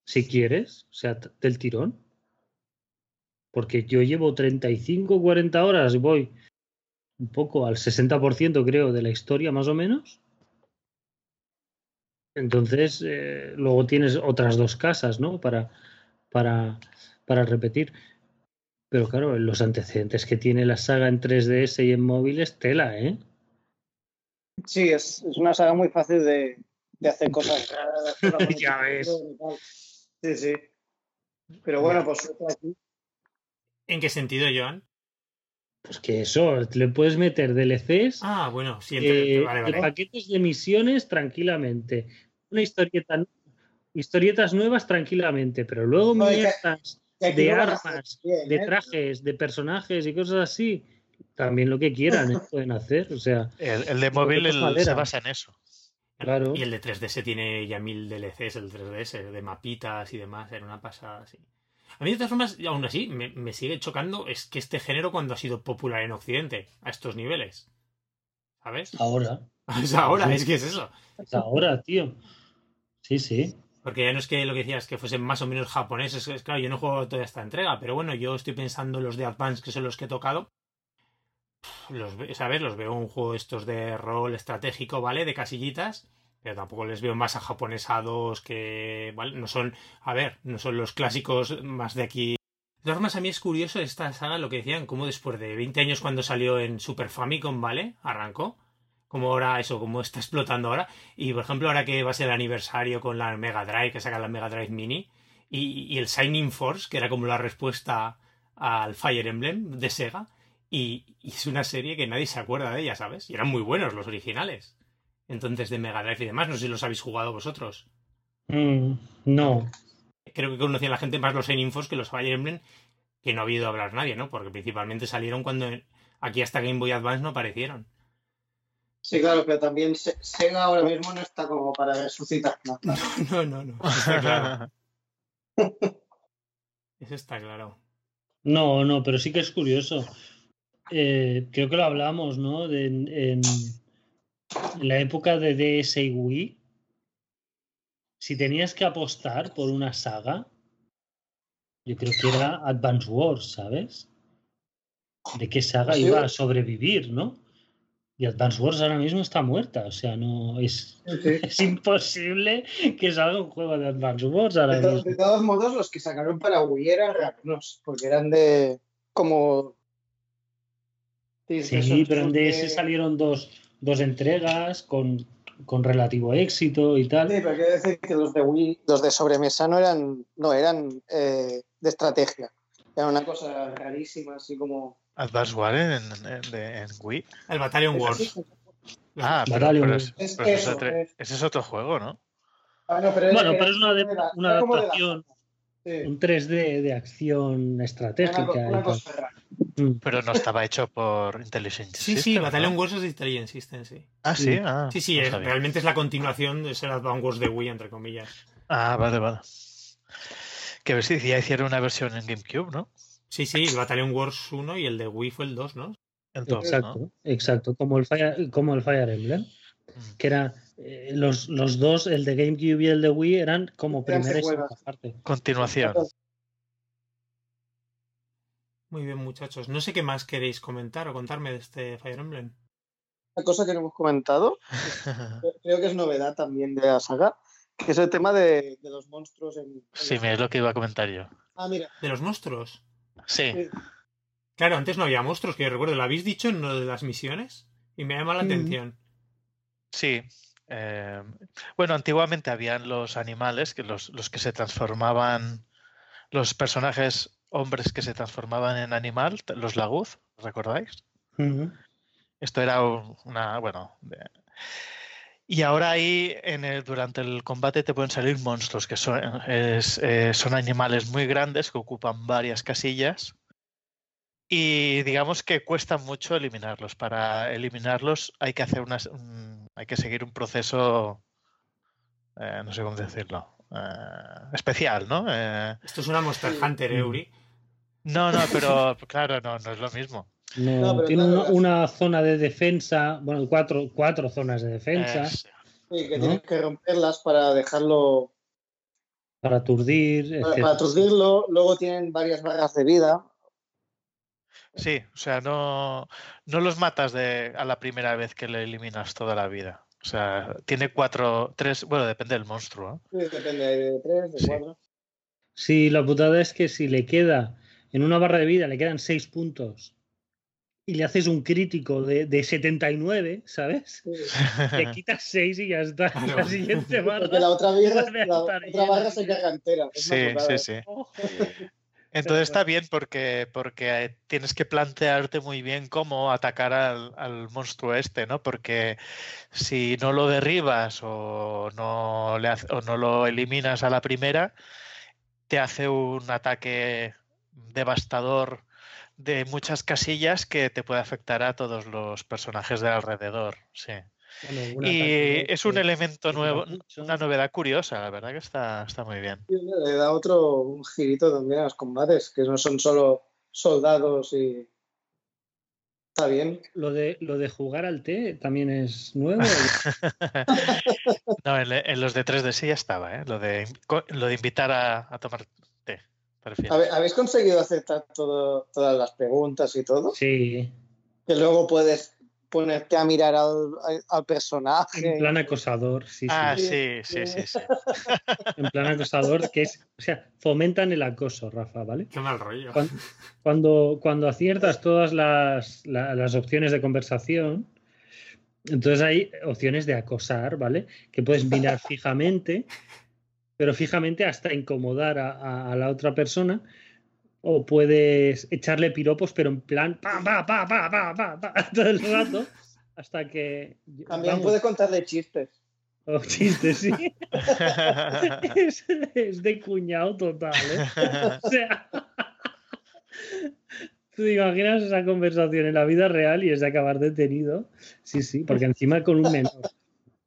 Speaker 2: si quieres, o sea, del tirón. Porque yo llevo 35, 40 horas y voy un poco al 60% creo de la historia más o menos. Entonces, eh, luego tienes otras dos casas, ¿no? Para, para, para repetir. Pero claro, los antecedentes que tiene la saga en 3DS y en móviles, tela, ¿eh?
Speaker 4: Sí, es, es una saga muy fácil de, de hacer cosas raras.
Speaker 2: Ya ves.
Speaker 4: Sí, sí. Pero bueno, pues aquí.
Speaker 1: ¿En qué sentido, Joan?
Speaker 2: Pues que eso, le puedes meter DLCs,
Speaker 1: Ah, bueno, sí, ente-
Speaker 2: eh,
Speaker 1: vale, vale.
Speaker 2: paquetes de misiones tranquilamente. Una historieta, historietas nuevas tranquilamente, pero luego
Speaker 4: No, que-
Speaker 2: mierdas
Speaker 4: que
Speaker 2: de armas,
Speaker 4: bien,
Speaker 2: de
Speaker 4: ¿eh?
Speaker 2: trajes, de personajes y cosas así, también lo que quieran ¿eh? pueden hacer. O sea,
Speaker 3: El, el de móvil
Speaker 2: es
Speaker 3: el-
Speaker 2: madera.
Speaker 3: se basa en eso.
Speaker 2: claro.
Speaker 1: Y el de 3DS tiene ya mil DLCs, el 3DS, de mapitas y demás, era una pasada, sí. A mí, de todas formas, aún así, me, me sigue chocando es que este género cuando ha sido popular en Occidente, a estos niveles. ¿Sabes?
Speaker 2: Ahora.
Speaker 1: Es ahora, es que es eso.
Speaker 2: Es ahora, tío. Sí, sí.
Speaker 1: Porque ya no es que lo que decías que fuesen más o menos japoneses, es claro, yo no juego toda esta entrega, pero bueno, yo estoy pensando en los de Advance, que son los que he tocado. Los, ¿Sabes? Los veo un juego estos de rol estratégico, ¿vale? De casillitas, pero tampoco les veo más a japonesados que, ¿vale? No son, a ver, no son los clásicos más de aquí. De todas formas, a mí es curioso esta saga, lo que decían, como después de 20 años cuando salió en Super Famicom, ¿vale? Arrancó como ahora eso, como está explotando ahora. Y por ejemplo, ahora que va a ser el aniversario con la Mega Drive, que saca la Mega Drive Mini, y, y el Shining Force, que era como la respuesta al Fire Emblem de Sega, y, es una serie que nadie se acuerda de ella, ¿sabes? Y eran muy buenos los originales. Entonces, de Mega Drive y demás, no sé si los habéis jugado vosotros.
Speaker 2: Mm, no.
Speaker 1: Creo que conocía la gente más los Force que los Fire Emblem, que no ha oído hablar nadie, ¿no? Porque principalmente salieron cuando aquí hasta Game Boy Advance no aparecieron.
Speaker 4: Sí, claro, pero también Sega ahora mismo no está como para resucitar.
Speaker 1: No, no, no, no. Eso está claro. Eso está claro.
Speaker 2: No, no, pero sí que es curioso. Eh, creo que lo hablamos, ¿no? De, en, en, la época de DS y Wii, si tenías que apostar por una saga, yo creo que era Advance Wars, ¿sabes? De qué saga
Speaker 4: Sí.
Speaker 2: iba a sobrevivir, ¿no? Y Advance Wars ahora mismo está muerta, o sea, no es,
Speaker 4: Sí.
Speaker 2: es imposible que salga un juego de Advance Wars ahora
Speaker 4: De,
Speaker 2: mismo.
Speaker 4: de todos modos, los que sacaron para Wii eran raros, porque eran de como...
Speaker 2: Sí, pero en DS salieron dos, dos entregas con, con relativo éxito y tal.
Speaker 4: Sí, pero quiero decir que los de Wii, los de sobremesa no eran, no eran eh, de estrategia. Era una cosa rarísima, así como.
Speaker 3: Advance War en, en, Wii.
Speaker 1: El Battalion Wars.
Speaker 4: así.
Speaker 3: Ah, pero,
Speaker 2: Battalion
Speaker 3: pero
Speaker 2: Wars.
Speaker 3: es-
Speaker 4: Es
Speaker 3: pero eso ese es otro juego, ¿no?
Speaker 4: Ah, no, pero
Speaker 2: Bueno, pero es una, de- una
Speaker 4: como
Speaker 2: adaptación,
Speaker 4: sí,
Speaker 2: un 3D de acción estratégica.
Speaker 4: una,
Speaker 2: y. Mm.
Speaker 3: Pero no estaba hecho por Intelligent
Speaker 1: Sí, sí,
Speaker 3: Systems,
Speaker 1: Battalion
Speaker 3: ¿no?
Speaker 1: Wars es de Intelligent System, sí.
Speaker 3: Ah, sí, ah,
Speaker 1: Sí, sí,
Speaker 3: no
Speaker 1: es- realmente es la continuación de ser Advance Wars de Wii, entre comillas.
Speaker 3: Ah, vale, vale. Que a ver si ya hicieron una versión en GameCube, ¿no?
Speaker 1: Sí, sí, el Battalion Wars 1 y el de Wii fue el 2, ¿no?
Speaker 3: Dos,
Speaker 2: Exacto,
Speaker 3: ¿no?
Speaker 2: exacto, como el Fire, como el Fire Emblem,
Speaker 3: Mm.
Speaker 2: que era eh, los, los dos, el de GameCube y el de Wii, eran como primera y
Speaker 4: secuelas.
Speaker 2: segunda parte.
Speaker 3: Continuación.
Speaker 1: Muy bien, muchachos. No sé qué más queréis comentar o contarme de este Fire Emblem.
Speaker 4: Una cosa que no hemos comentado, creo que es novedad también de la saga, que es el tema de, de los monstruos en. en
Speaker 3: Sí, me es lo que iba a comentar yo.
Speaker 4: Ah, mira.
Speaker 1: De los monstruos.
Speaker 3: Sí,
Speaker 4: Sí.
Speaker 1: Claro, antes no había monstruos, que yo recuerdo. ¿Lo habéis dicho en lo de las misiones? Y me llama la
Speaker 2: Mm.
Speaker 1: atención.
Speaker 3: sí. Eh, bueno, antiguamente habían los animales, que los, los que se transformaban, los personajes hombres que se transformaban en animal, los laguz, ¿recordáis? Esto era un- una, bueno. de- Y ahora ahí, en el- durante el combate, te pueden salir monstruos, que son, es, eh, son animales muy grandes que ocupan varias casillas. Y digamos que cuesta mucho eliminarlos. Para eliminarlos hay que hacer unas, un- hay que seguir un proceso, eh, no sé cómo decirlo, eh, especial, ¿no? Eh,
Speaker 1: Esto es una Monster. Hunter,
Speaker 2: Mm.
Speaker 1: Eury.
Speaker 3: no, no, pero claro, no, no es lo mismo.
Speaker 2: No,
Speaker 4: No, pero
Speaker 2: tiene una, zona de defensa, bueno, cuatro, cuatro zonas de defensa
Speaker 3: Es-
Speaker 4: Sí, que
Speaker 2: ¿No?
Speaker 4: tienes que romperlas para dejarlo.
Speaker 2: para aturdir,
Speaker 4: Para, para aturdirlo. Luego tienen varias barras de vida.
Speaker 3: Sí, o sea, no, no los matas de, a la primera vez que le eliminas toda la vida. O sea, tiene cuatro, tres, bueno, depende del monstruo. ¿no?
Speaker 4: Sí, depende de tres, de
Speaker 3: Sí.
Speaker 4: cuatro.
Speaker 2: Sí, la putada es que si le queda en una barra de vida, le quedan seis puntos y le haces un crítico de, de 79, ¿sabes?
Speaker 4: Sí.
Speaker 2: Le quitas seis y ya está.
Speaker 1: Claro.
Speaker 2: La siguiente barra.
Speaker 4: Porque la otra, vida, la otra barra se carga entera. Es una
Speaker 3: Sí,
Speaker 4: putada.
Speaker 3: sí, sí. Entonces está bien porque, porque eh, tienes que plantearte muy bien cómo atacar al, al monstruo este, ¿no? Porque si no lo derribas o no, le hace- o no lo eliminas a la primera, te hace un ataque devastador de muchas casillas que te puede afectar a todos los personajes de alrededor. Sí.
Speaker 2: Bueno,
Speaker 3: Y es un elemento nuevo, una novedad curiosa, la verdad que está, está muy bien.
Speaker 4: Le da otro un girito también a los combates, que no son solo soldados y. Está bien.
Speaker 2: Lo de, lo de jugar al té también es nuevo.
Speaker 3: no, en, en, los de 3D sí ya estaba, ¿eh? Lo de, lo de invitar a, a tomar té.
Speaker 4: ¿Habéis conseguido aceptar todo, todas las preguntas y todo?
Speaker 2: Sí.
Speaker 4: Que luego puedes ponerte a mirar al, al personaje.
Speaker 2: En plan acosador, sí,
Speaker 3: ah, sí. sí, sí, sí,
Speaker 2: En plan acosador, que es, o sea, fomentan el acoso, Rafa, ¿vale?
Speaker 1: Qué mal rollo.
Speaker 2: Cuando, cuando, cuando aciertas todas las, la, las opciones de conversación, entonces hay opciones de acosar, ¿vale? Que puedes mirar fijamente, pero fijamente hasta incomodar a, a, a la otra persona o puedes echarle piropos, pero en plan pa, pa, pa, pa, pa, pa, pa todo el rato hasta que.
Speaker 4: También vamos. puedes contarle chistes.
Speaker 2: Oh, chistes, sí. es, es, de cuñado total, ¿eh? O sea. Tú te imaginas esa conversación en la vida real y es de acabar detenido. Sí, sí, porque encima con un menor.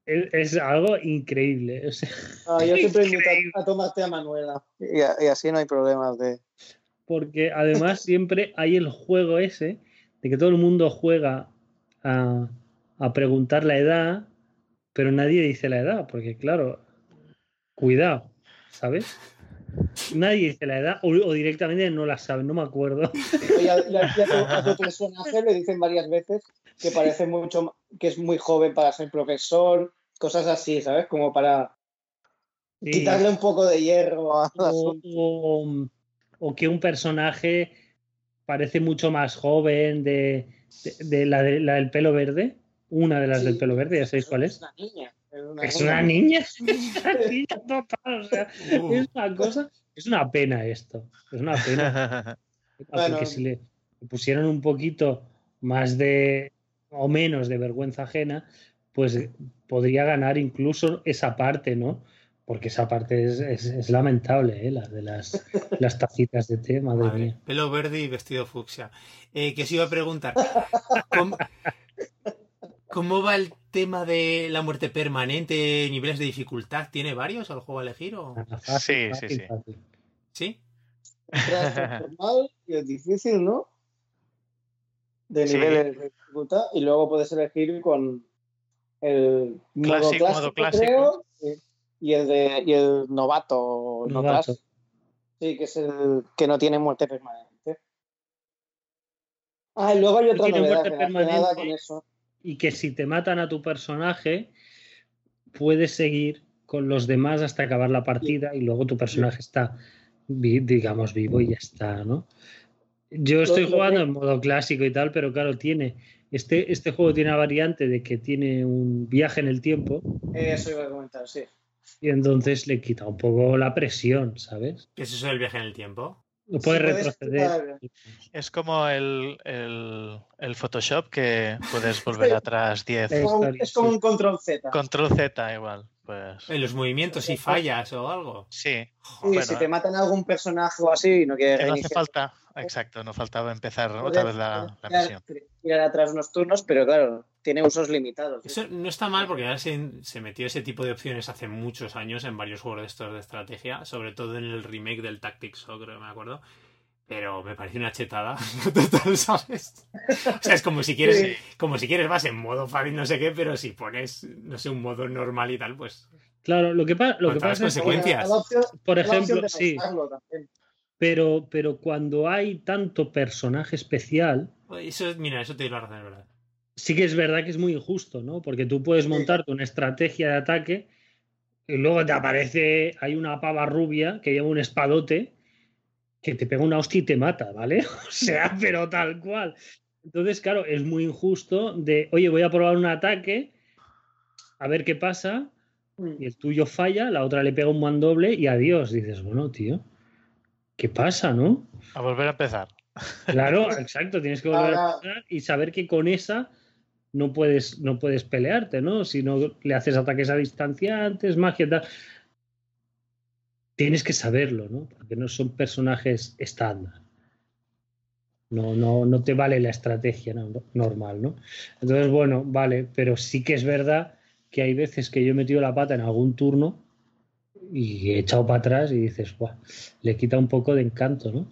Speaker 2: Es, es algo increíble. O sea,
Speaker 4: ah, yo siempre invito a, a tomarte a Manuela y, a, y así no hay problemas de
Speaker 2: porque además siempre hay el juego ese de que todo el mundo juega a, a, preguntar la edad, pero nadie dice la edad, porque claro, cuidado, ¿sabes? Nadie dice la edad o, o directamente no la sabe, no me acuerdo.
Speaker 4: Y a, y a, tu, a, tu, personaje le dicen varias veces que parece mucho, que es muy joven para ser profesor, cosas así, ¿sabes? Como para sí. quitarle un poco de hierro a
Speaker 2: o, o, o que un personaje parece mucho más joven de, de, de, la, de la, del pelo verde, una de las sí, del pelo verde, ya sabéis cuál es.
Speaker 4: Es una niña.
Speaker 2: Es una niña, es una niña total, o sea, uh. es una cosa, es una pena esto, es una pena. Bueno, Porque si le pusieran un poquito más de, o menos de vergüenza ajena, pues podría ganar incluso esa parte, ¿no? Porque esa parte es, es, es lamentable, ¿eh? la de las, las tacitas de té, madre, madre, mía.
Speaker 1: Pelo verde y vestido fucsia. Eh, que os iba a preguntar, ¿cómo, ¿cómo, va el tema de la muerte permanente, niveles de dificultad? ¿Tiene varios al juego a elegir? O?
Speaker 3: Fácil, sí, fácil, sí, sí.
Speaker 2: Fácil.
Speaker 1: ¿Sí?
Speaker 4: normal y es difícil, ¿no? De niveles sí. de dificultad y luego puedes elegir con el modo
Speaker 3: clásico,
Speaker 4: clásico,
Speaker 3: modo clásico.
Speaker 4: Creo, y el de y el novato,
Speaker 2: Novato.
Speaker 4: notas, sí, que es el que no tiene muerte permanente. Ah, y luego hay otra
Speaker 2: Tiene
Speaker 4: novedad relacionada con eso.
Speaker 2: Y que si te matan a tu personaje, puedes seguir con los demás hasta acabar la partida y luego tu personaje está, digamos, vivo y ya está, ¿no? Yo estoy jugando en modo clásico y tal, pero claro, tiene. Este, este juego tiene la variante de que tiene un viaje en el tiempo
Speaker 4: Eso iba a comentar, sí.
Speaker 2: Y entonces le quita un poco la presión, ¿sabes?
Speaker 1: ¿Qué es eso del viaje en el tiempo?
Speaker 2: No puedes
Speaker 4: Sí,
Speaker 2: retroceder.
Speaker 3: Es como el, el, el Photoshop que puedes volver atrás 10.
Speaker 2: Eh,
Speaker 4: Es como, es como un control Z.
Speaker 3: Control Z igual. Pues
Speaker 1: En los movimientos, si fallas o algo.
Speaker 3: sí. Bueno,
Speaker 4: si te matan a algún personaje o así y no quieres
Speaker 3: no hace falta, exacto, no faltaba empezar otra vez la, la misión.
Speaker 4: tirar, atrás unos turnos, pero claro, tiene usos limitados.
Speaker 1: Eso no está mal porque ahora se, se, metió ese tipo de opciones hace muchos años en varios juegos de estos de estrategia, sobre todo en el remake del Tactics creo que me acuerdo. Pero me parece una chetada total, ¿sabes? O sea, es como si quieres,
Speaker 4: Sí.
Speaker 1: como si quieres vas en modo fácil, no sé qué, pero si pones, no sé, un modo normal y tal, pues.
Speaker 2: Claro, lo que, pa lo que pasa es que,
Speaker 1: consecuencias.
Speaker 4: Opción,
Speaker 2: por ejemplo, sí, pero, pero cuando hay tanto personaje especial,
Speaker 1: Eso, mira, eso te doy la razón, es verdad.
Speaker 2: sí que es verdad que es muy injusto, ¿no? Porque tú puedes montarte una estrategia de ataque y luego te aparece, hay una pava rubia que lleva un espadote que te pega una hostia y te mata, ¿vale? O sea, pero tal cual. Entonces, claro, es muy injusto de, oye, voy a probar un ataque, a ver qué pasa,
Speaker 4: Mm.
Speaker 2: y el tuyo falla, la otra le pega un mandoble y adiós. Dices, bueno, tío, ¿qué pasa, no?
Speaker 3: A volver a empezar.
Speaker 2: Claro, exacto, tienes que volver a empezar y saber que con esa no puedes, no puedes pelearte, ¿no? Si no le haces ataques a distancia antes, magia, tal. Tienes que saberlo, ¿no? Porque no son personajes estándar. No, no, no te vale la estrategia no, normal, ¿no? Entonces, bueno, vale, pero sí que es verdad que hay veces que yo he metido la pata en algún turno y he echado para atrás y dices, Buah, le quita un poco de encanto, ¿no?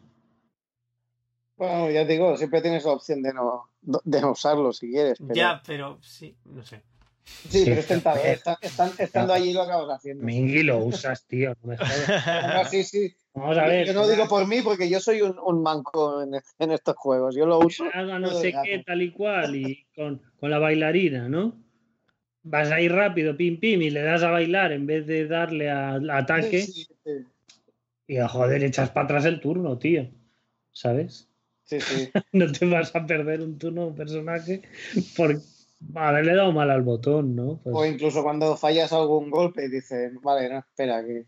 Speaker 4: Bueno, ya te digo, siempre tienes la opción de no, de no usarlo si quieres. Pero...
Speaker 1: Ya, pero sí, no sé.
Speaker 4: Sí, pero es tentador. Está- estando allí lo acabas haciendo.
Speaker 2: Mingy lo usas, tío. No me.
Speaker 4: No, sí, sí.
Speaker 2: Vamos a ver.
Speaker 4: Yo no digo por mí porque yo soy un, un manco en, en estos juegos. Yo lo uso.
Speaker 2: haga no sé qué, tal y cual, y con, con la bailarina, ¿no? Vas ahí rápido, pim, pim, y le das a bailar en vez de darle al ataque,
Speaker 4: Sí, sí,
Speaker 2: y a joder, echas para atrás el turno, tío. ¿Sabes?
Speaker 4: sí, sí.
Speaker 2: No te vas a perder un turno a un personaje por haberle dado mal al botón, ¿no? Pues-
Speaker 4: O incluso cuando fallas algún golpe y dices, vale, no, espera, que.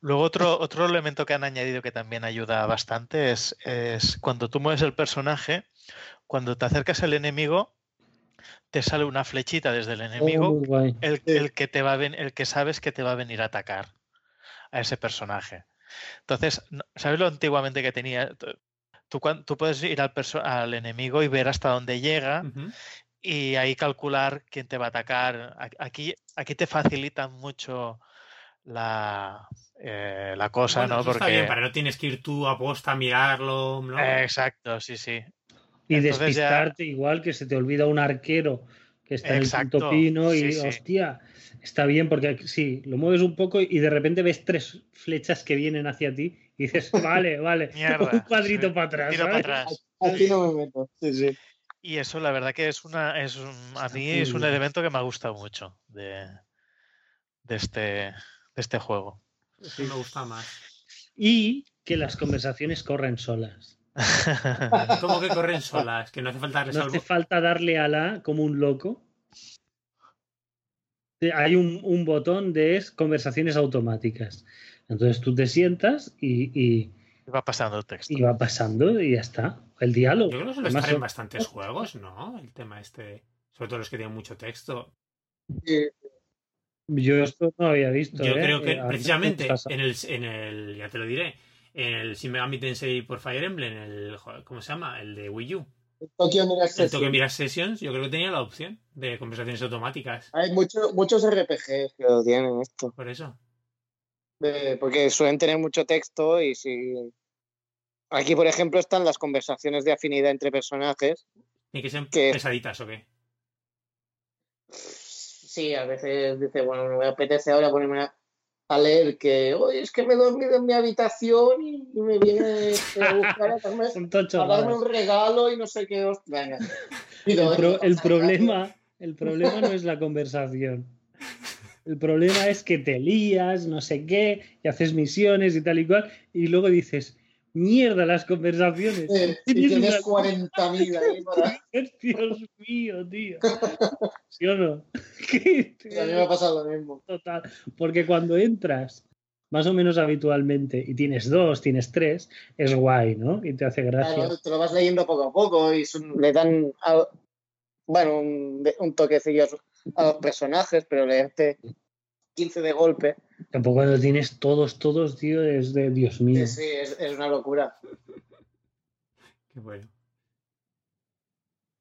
Speaker 3: Luego otro, otro elemento que han añadido que también ayuda bastante es, es cuando tú mueves el personaje, cuando te acercas al enemigo, te sale una flechita desde el
Speaker 2: Oh,
Speaker 3: enemigo,
Speaker 2: guay.
Speaker 3: el, el que te va a ven- el que sabes que te va a venir a atacar a ese personaje. Entonces, ¿sabes lo antiguamente que tenía? Tú- Tú, cuan- tú puedes ir al, al enemigo y ver hasta dónde llega. Y ahí calcular quién te va a atacar. Aquí, aquí te facilitan mucho la, eh, la cosa,
Speaker 1: Bueno,
Speaker 3: ¿no?
Speaker 1: eso está
Speaker 3: Porque...
Speaker 1: bien, para no tienes que ir tú a posta a mirarlo, ¿no?
Speaker 3: Eh, Exacto, sí, sí.
Speaker 2: Y
Speaker 3: Entonces ya-
Speaker 2: despistarte igual que se te olvida un arquero que está en el punto pino y
Speaker 3: sí, sí.
Speaker 2: hostia, está bien porque aquí- sí, lo mueves un poco y de repente ves tres flechas que vienen hacia ti y dices, vale, vale,
Speaker 3: Mierda,
Speaker 2: un cuadrito
Speaker 3: sí,
Speaker 2: para atrás.
Speaker 3: Tiro para atrás.
Speaker 4: Aquí no me meto. Sí, sí.
Speaker 3: Y eso, la verdad que es una, es un, a mí es un elemento que me ha gustado mucho de, de este, de este juego.
Speaker 1: Sí, me gusta más.
Speaker 2: Y que las conversaciones corren solas.
Speaker 1: ¿Cómo que corren solas? Que no hace falta
Speaker 2: No hace falta darle a la como un loco. Hay un, un botón de es conversaciones automáticas. Entonces tú te sientas y, y-
Speaker 3: Va pasando el texto.
Speaker 2: y va pasando y ya está. El diálogo.
Speaker 1: Yo creo que suele
Speaker 2: Además,
Speaker 1: estar en bastantes juegos, ¿no? El tema este. Sobre todo los que tienen mucho texto.
Speaker 2: Yo esto no había visto.
Speaker 1: Yo
Speaker 2: ¿eh?
Speaker 1: creo que
Speaker 2: Eh, a-
Speaker 1: precisamente en el, en el. Ya te lo diré. En el Shin Megami Tensei por Fire Emblem, el. ¿Cómo se llama? El de Wii U.
Speaker 4: Tokyo Mirage
Speaker 1: El. Tokyo Mirage Sessions, yo creo que tenía la opción de conversaciones automáticas.
Speaker 4: Hay mucho- muchos RPGs que lo tienen esto.
Speaker 1: Por eso.
Speaker 4: Eh, porque suelen tener mucho texto y si. Aquí, por ejemplo, están las conversaciones de afinidad entre personajes.
Speaker 1: Tiene que ser
Speaker 4: Que-
Speaker 1: pesaditas o qué.
Speaker 4: Sí, a veces dice, bueno, me apetece ahora ponerme a, a leer que, oye, es que me he dormido en mi habitación y, y me viene este, a buscar a darme, a darme un regalo y no sé qué. Venga. Pido
Speaker 2: El, pro-
Speaker 4: esto,
Speaker 2: el
Speaker 4: pasa
Speaker 2: problema, el problema no es la conversación. El problema es que te lías, no sé qué, y haces misiones y tal y cual, y luego dices, mierda las conversaciones.
Speaker 4: Eh, y
Speaker 2: Tienes
Speaker 4: tienes
Speaker 2: una-
Speaker 4: 40.000 ahí para...
Speaker 2: Dios mío, tío. ¿Sí o no?
Speaker 4: A mí me ha pasado lo mismo.
Speaker 2: Total. Porque cuando entras, más o menos habitualmente, y tienes dos, tienes tres, es guay, ¿no? Y te hace gracia.
Speaker 4: Claro, te lo vas leyendo poco a poco y son- le dan, bueno, un, toquecillo a los personajes, pero leerte 15 de golpe,
Speaker 2: Tampoco cuando tienes todos, todos, tío, es de Dios mío.
Speaker 4: sí, sí, es, es una locura.
Speaker 1: Qué bueno.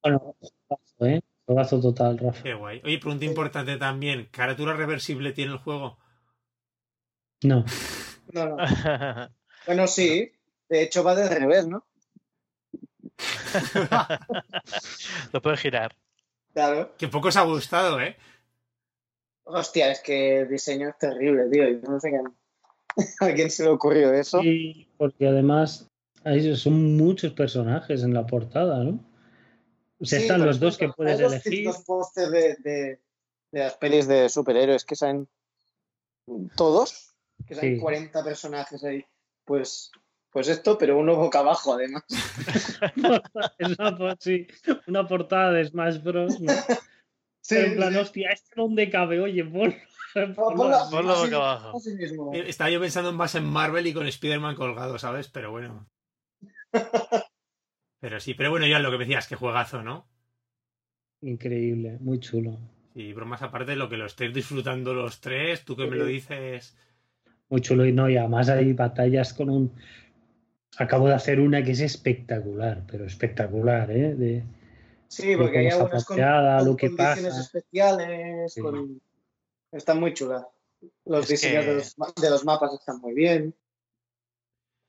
Speaker 2: Bueno, juegazo, ¿eh? Juegazo total, Rafa.
Speaker 1: Qué guay. Oye, pregunta importante también. ¿Caratura reversible tiene el juego?
Speaker 2: No.
Speaker 4: No, no. Bueno, sí, de hecho va de revés, ¿no?
Speaker 3: Lo puedes girar.
Speaker 4: Claro.
Speaker 1: Que poco os ha gustado, ¿eh?
Speaker 4: Hostia, es que el diseño es terrible, tío. Yo no sé a quién se le ocurrió eso.
Speaker 2: Sí, porque además hay, son muchos personajes en la portada, ¿no? O sea,
Speaker 4: Sí,
Speaker 2: están los dos que puedes
Speaker 4: los
Speaker 2: elegir.
Speaker 4: típicos pósters de, de, de las pelis de superhéroes que salen todos, que salen
Speaker 2: Sí.
Speaker 4: 40 personajes ahí. Pues, pues esto, pero uno boca abajo, además.
Speaker 2: es una, sí, una portada de Smash Bros. ¿no?
Speaker 4: Sí,
Speaker 2: en plan,
Speaker 4: sí.
Speaker 2: hostia, ¿este dónde cabe? Oye. Pon- ponlo
Speaker 3: boca abajo.
Speaker 4: mismo.
Speaker 1: Estaba yo pensando más en Marvel y con Spider-Man colgado, ¿sabes? Pero bueno. Pero sí, pero bueno, ya lo que me decías, que juegazo, ¿no?
Speaker 2: Increíble, muy chulo.
Speaker 1: Y bromas aparte, lo que lo estéis disfrutando los tres, tú que me lo dices.
Speaker 2: Muy chulo y no, y además hay batallas con un. Acabo de hacer una que es espectacular, pero espectacular, ¿eh? De,
Speaker 4: Sí, porque hay algunas con, con condiciones
Speaker 2: pasa.
Speaker 4: especiales.
Speaker 2: Sí.
Speaker 4: con- Están muy chulas. Los
Speaker 3: Es
Speaker 4: diseños
Speaker 3: que-
Speaker 4: de, los, ma- de los mapas están muy bien.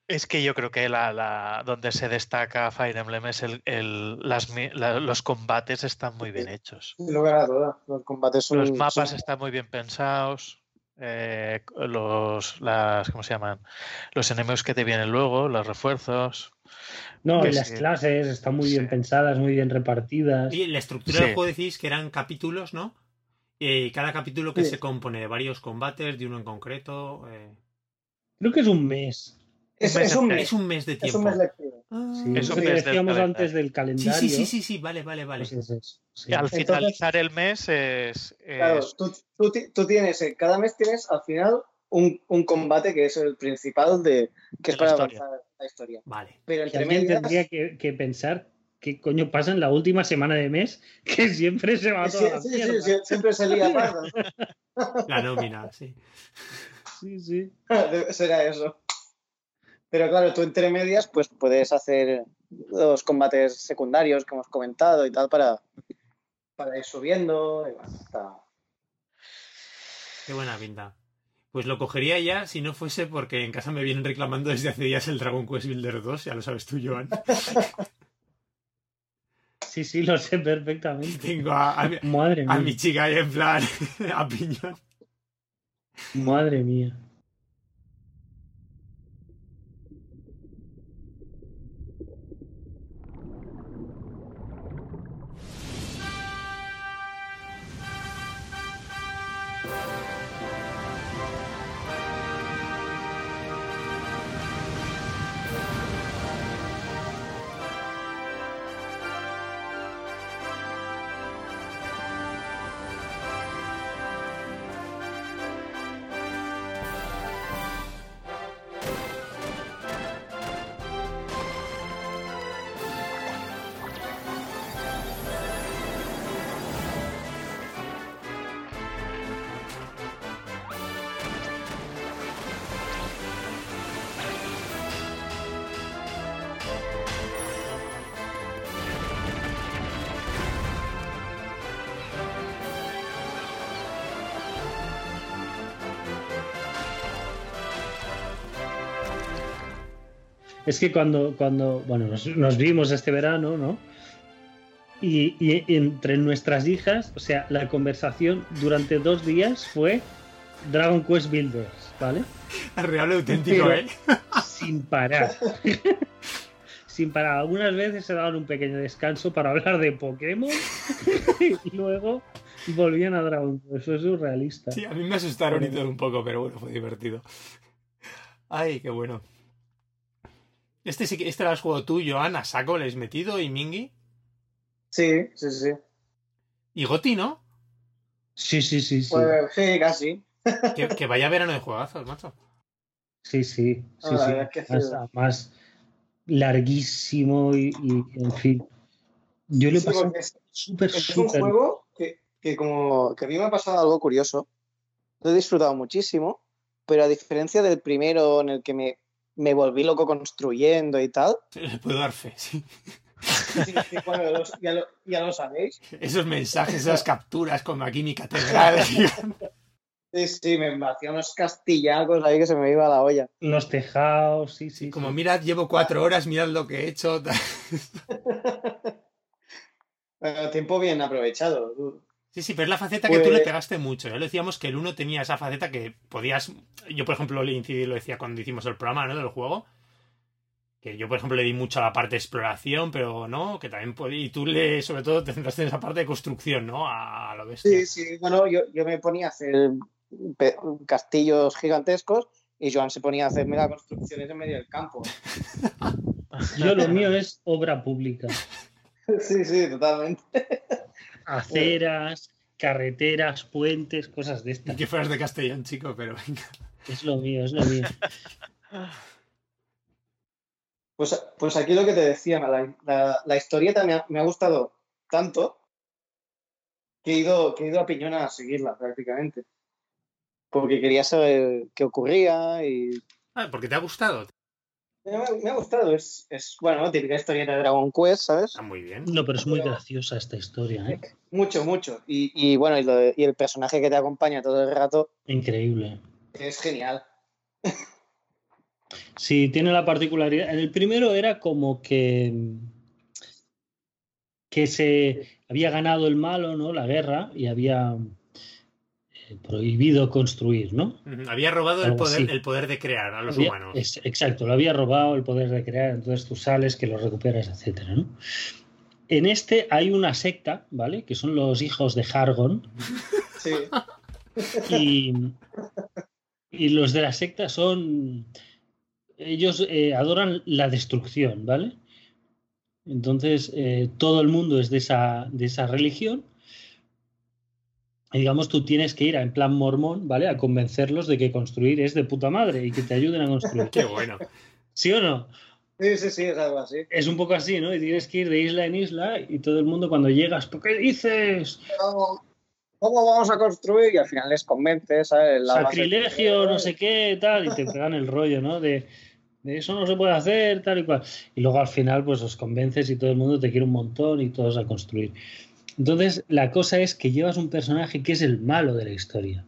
Speaker 3: Es que yo creo que la, la- donde se destaca Fire Emblem es el, el- las mi- la- los combates están muy bien hechos.
Speaker 4: Sin lugar a dudas, los combates son.
Speaker 3: Los mapas
Speaker 4: son-
Speaker 3: están muy bien pensados. eh, los las ¿cómo se llaman? Los enemigos que te vienen luego, los refuerzos.
Speaker 2: No, las
Speaker 3: sí.
Speaker 2: clases están muy bien pensadas, muy bien repartidas.
Speaker 1: Y la estructura
Speaker 3: Sí.
Speaker 1: del juego decís que eran capítulos, ¿no? Y cada capítulo que
Speaker 4: Sí.
Speaker 1: se compone de varios combates, de uno en concreto. eh,
Speaker 2: Creo que es un mes.
Speaker 4: Es,
Speaker 3: mes
Speaker 4: es un mes.
Speaker 1: Es un mes de
Speaker 4: Es
Speaker 1: tiempo.
Speaker 4: un mes lectivo.
Speaker 1: Ah.
Speaker 2: Sí,
Speaker 3: Es un mes
Speaker 2: decíamos
Speaker 3: calendario.
Speaker 2: antes del
Speaker 1: sí,
Speaker 2: calendario.
Speaker 1: sí, sí, sí, sí, vale, vale, vale.
Speaker 2: pues es eso, sí.
Speaker 3: Al
Speaker 4: Entonces-
Speaker 3: finalizar el mes es,
Speaker 4: Claro,
Speaker 3: es-
Speaker 4: tú, tú ti- tú tienes, eh, cada mes tienes al final un, un combate que es el principal de que es
Speaker 3: De
Speaker 4: para avanzar la historia.
Speaker 1: Vale.
Speaker 4: Pero entre medias,
Speaker 2: tendría que, que pensar qué coño pasa en la última semana de mes, que siempre se va
Speaker 4: sí,
Speaker 2: toda la
Speaker 4: sí, sí, sí, siempre se lía parda.
Speaker 1: La nómina, sí.
Speaker 2: Sí, sí.
Speaker 4: Será eso. Pero claro, tú entre medias, pues puedes hacer los combates secundarios que hemos comentado y tal para, para ir subiendo. y bueno, está-
Speaker 1: Qué buena pinta. Pues lo cogería ya si no fuese porque en casa me vienen reclamando desde hace días el Dragon Quest Builder 2, ya lo sabes tú, Joan.
Speaker 2: Sí, sí, lo sé perfectamente.
Speaker 1: Tengo a, a mi-
Speaker 2: Madre
Speaker 1: a
Speaker 2: mía.
Speaker 1: mi chica ahí en plan a piñón.
Speaker 2: Madre mía. Es que cuando, cuando bueno, nos, nos vimos este verano, ¿no? Y, y entre nuestras hijas, o sea, la conversación durante dos días fue Dragon Quest Builders, ¿vale?
Speaker 1: Real auténtico,
Speaker 2: Pero-
Speaker 1: ¿eh?
Speaker 2: Sin parar. Sin parar. Algunas veces se daban un pequeño descanso para hablar de Pokémon y luego volvían a Dragon Quest. Eso es surrealista.
Speaker 1: Sí, a mí me asustaron y todo un poco, pero bueno, fue divertido. Ay, qué bueno. Este sí que este lo has jugado tú, Joan, a saco, le has metido y Mingy.
Speaker 4: Sí, sí, sí.
Speaker 1: Y Goti, ¿no?
Speaker 2: Sí, sí, sí, sí.
Speaker 4: Pues sí, casi.
Speaker 1: Que, que vaya verano de juegazos, macho.
Speaker 2: Sí, sí, sí,
Speaker 4: Ah, la
Speaker 2: sí.
Speaker 4: verdad es que ha
Speaker 2: Más, más larguísimo y, y, en fin. Yo lo he
Speaker 4: Sí,
Speaker 2: pasado
Speaker 4: es,
Speaker 2: súper,
Speaker 4: es un
Speaker 2: súper.
Speaker 4: juego que, que como que a mí me ha pasado algo curioso. Lo he disfrutado muchísimo, pero a diferencia del primero en el que me, me volví loco construyendo y tal,
Speaker 1: Le puedo dar fe, sí.
Speaker 4: sí, sí, bueno, ya, lo, ya lo sabéis.
Speaker 1: Esos mensajes, esas capturas, como aquí mi catedral.
Speaker 4: Sí, sí, me hacía unos castillacos ahí que se me iba la olla.
Speaker 2: Los tejados, sí, sí.
Speaker 1: como
Speaker 2: sí.
Speaker 1: mirad, llevo cuatro horas, mirad lo que he hecho.
Speaker 4: Bueno, tiempo bien aprovechado.
Speaker 1: Sí, sí, pero es la faceta que tú le
Speaker 4: Pues-
Speaker 1: pegaste mucho. Ya lo decíamos que el uno tenía esa faceta que podías. Yo, por ejemplo, le incidí, lo decía cuando hicimos el programa ¿no? del juego. Que yo, por ejemplo, le di mucho a la parte de exploración, pero no, que también podía. Y tú, le, sobre todo, te centraste en esa parte de construcción, ¿no? A, lo bestia.
Speaker 4: Sí, sí, bueno, yo, yo me ponía a hacer castillos gigantescos y Joan se ponía a hacer mega construcciones en medio del campo.
Speaker 2: Yo lo mío es obra pública.
Speaker 4: Sí, sí, totalmente.
Speaker 2: Aceras, carreteras, puentes, cosas de estas.
Speaker 1: que fueras de Castellón, chico, pero venga.
Speaker 2: Es lo mío, es lo mío.
Speaker 4: Pues, pues aquí lo que te decía, la, la, la historieta me ha, me ha gustado tanto que he, ido, que he ido a Piñón a seguirla prácticamente. Porque quería saber qué ocurría y
Speaker 1: Ah, porque te ha gustado.
Speaker 4: Me, ha- me ha gustado. Es, es, bueno, típica historieta de Dragon Quest, ¿sabes?
Speaker 1: Está muy bien.
Speaker 2: No, pero es muy graciosa esta historia, ¿eh?
Speaker 4: Mucho, mucho. Y, y bueno, y, lo- y el personaje que te acompaña todo el rato
Speaker 2: Increíble.
Speaker 4: es genial.
Speaker 2: Sí, tiene la particularidad. En el primero era como que que se había ganado el malo, ¿no? La guerra y había prohibido construir, ¿no?
Speaker 1: Había robado el poder,
Speaker 2: así.
Speaker 1: el poder de crear a los
Speaker 2: Había-
Speaker 1: humanos.
Speaker 2: es- exacto, lo había robado el poder de crear, entonces tú sales, que lo recuperas, etcétera, ¿no? En este hay una secta, ¿vale? Que son los hijos de Hargon
Speaker 4: Sí.
Speaker 2: y, y los de la secta son ellos eh, adoran la destrucción, ¿vale? Entonces eh, todo el mundo es de esa, de esa religión. Y digamos, tú tienes que ir a, en plan mormón, ¿vale? A convencerlos de que construir es de puta madre y que te ayuden a construir.
Speaker 1: Qué bueno.
Speaker 2: ¿Sí o no?
Speaker 4: Sí, sí, sí, es algo así.
Speaker 2: Es un poco así, ¿no? Y tienes que ir de isla en isla y todo el mundo cuando llegas, ¿por qué dices?
Speaker 4: ¿Cómo vamos a construir? Y al final les convences, ¿sabes? La base-
Speaker 2: Sacrilegio, no sé qué, tal, y te pegan el rollo, ¿no? De, de eso no se puede hacer, tal y cual. Y luego al final, pues os convences y todo el mundo te quiere un montón y todos a construir. Entonces, la cosa es que llevas un personaje que es el malo de la historia.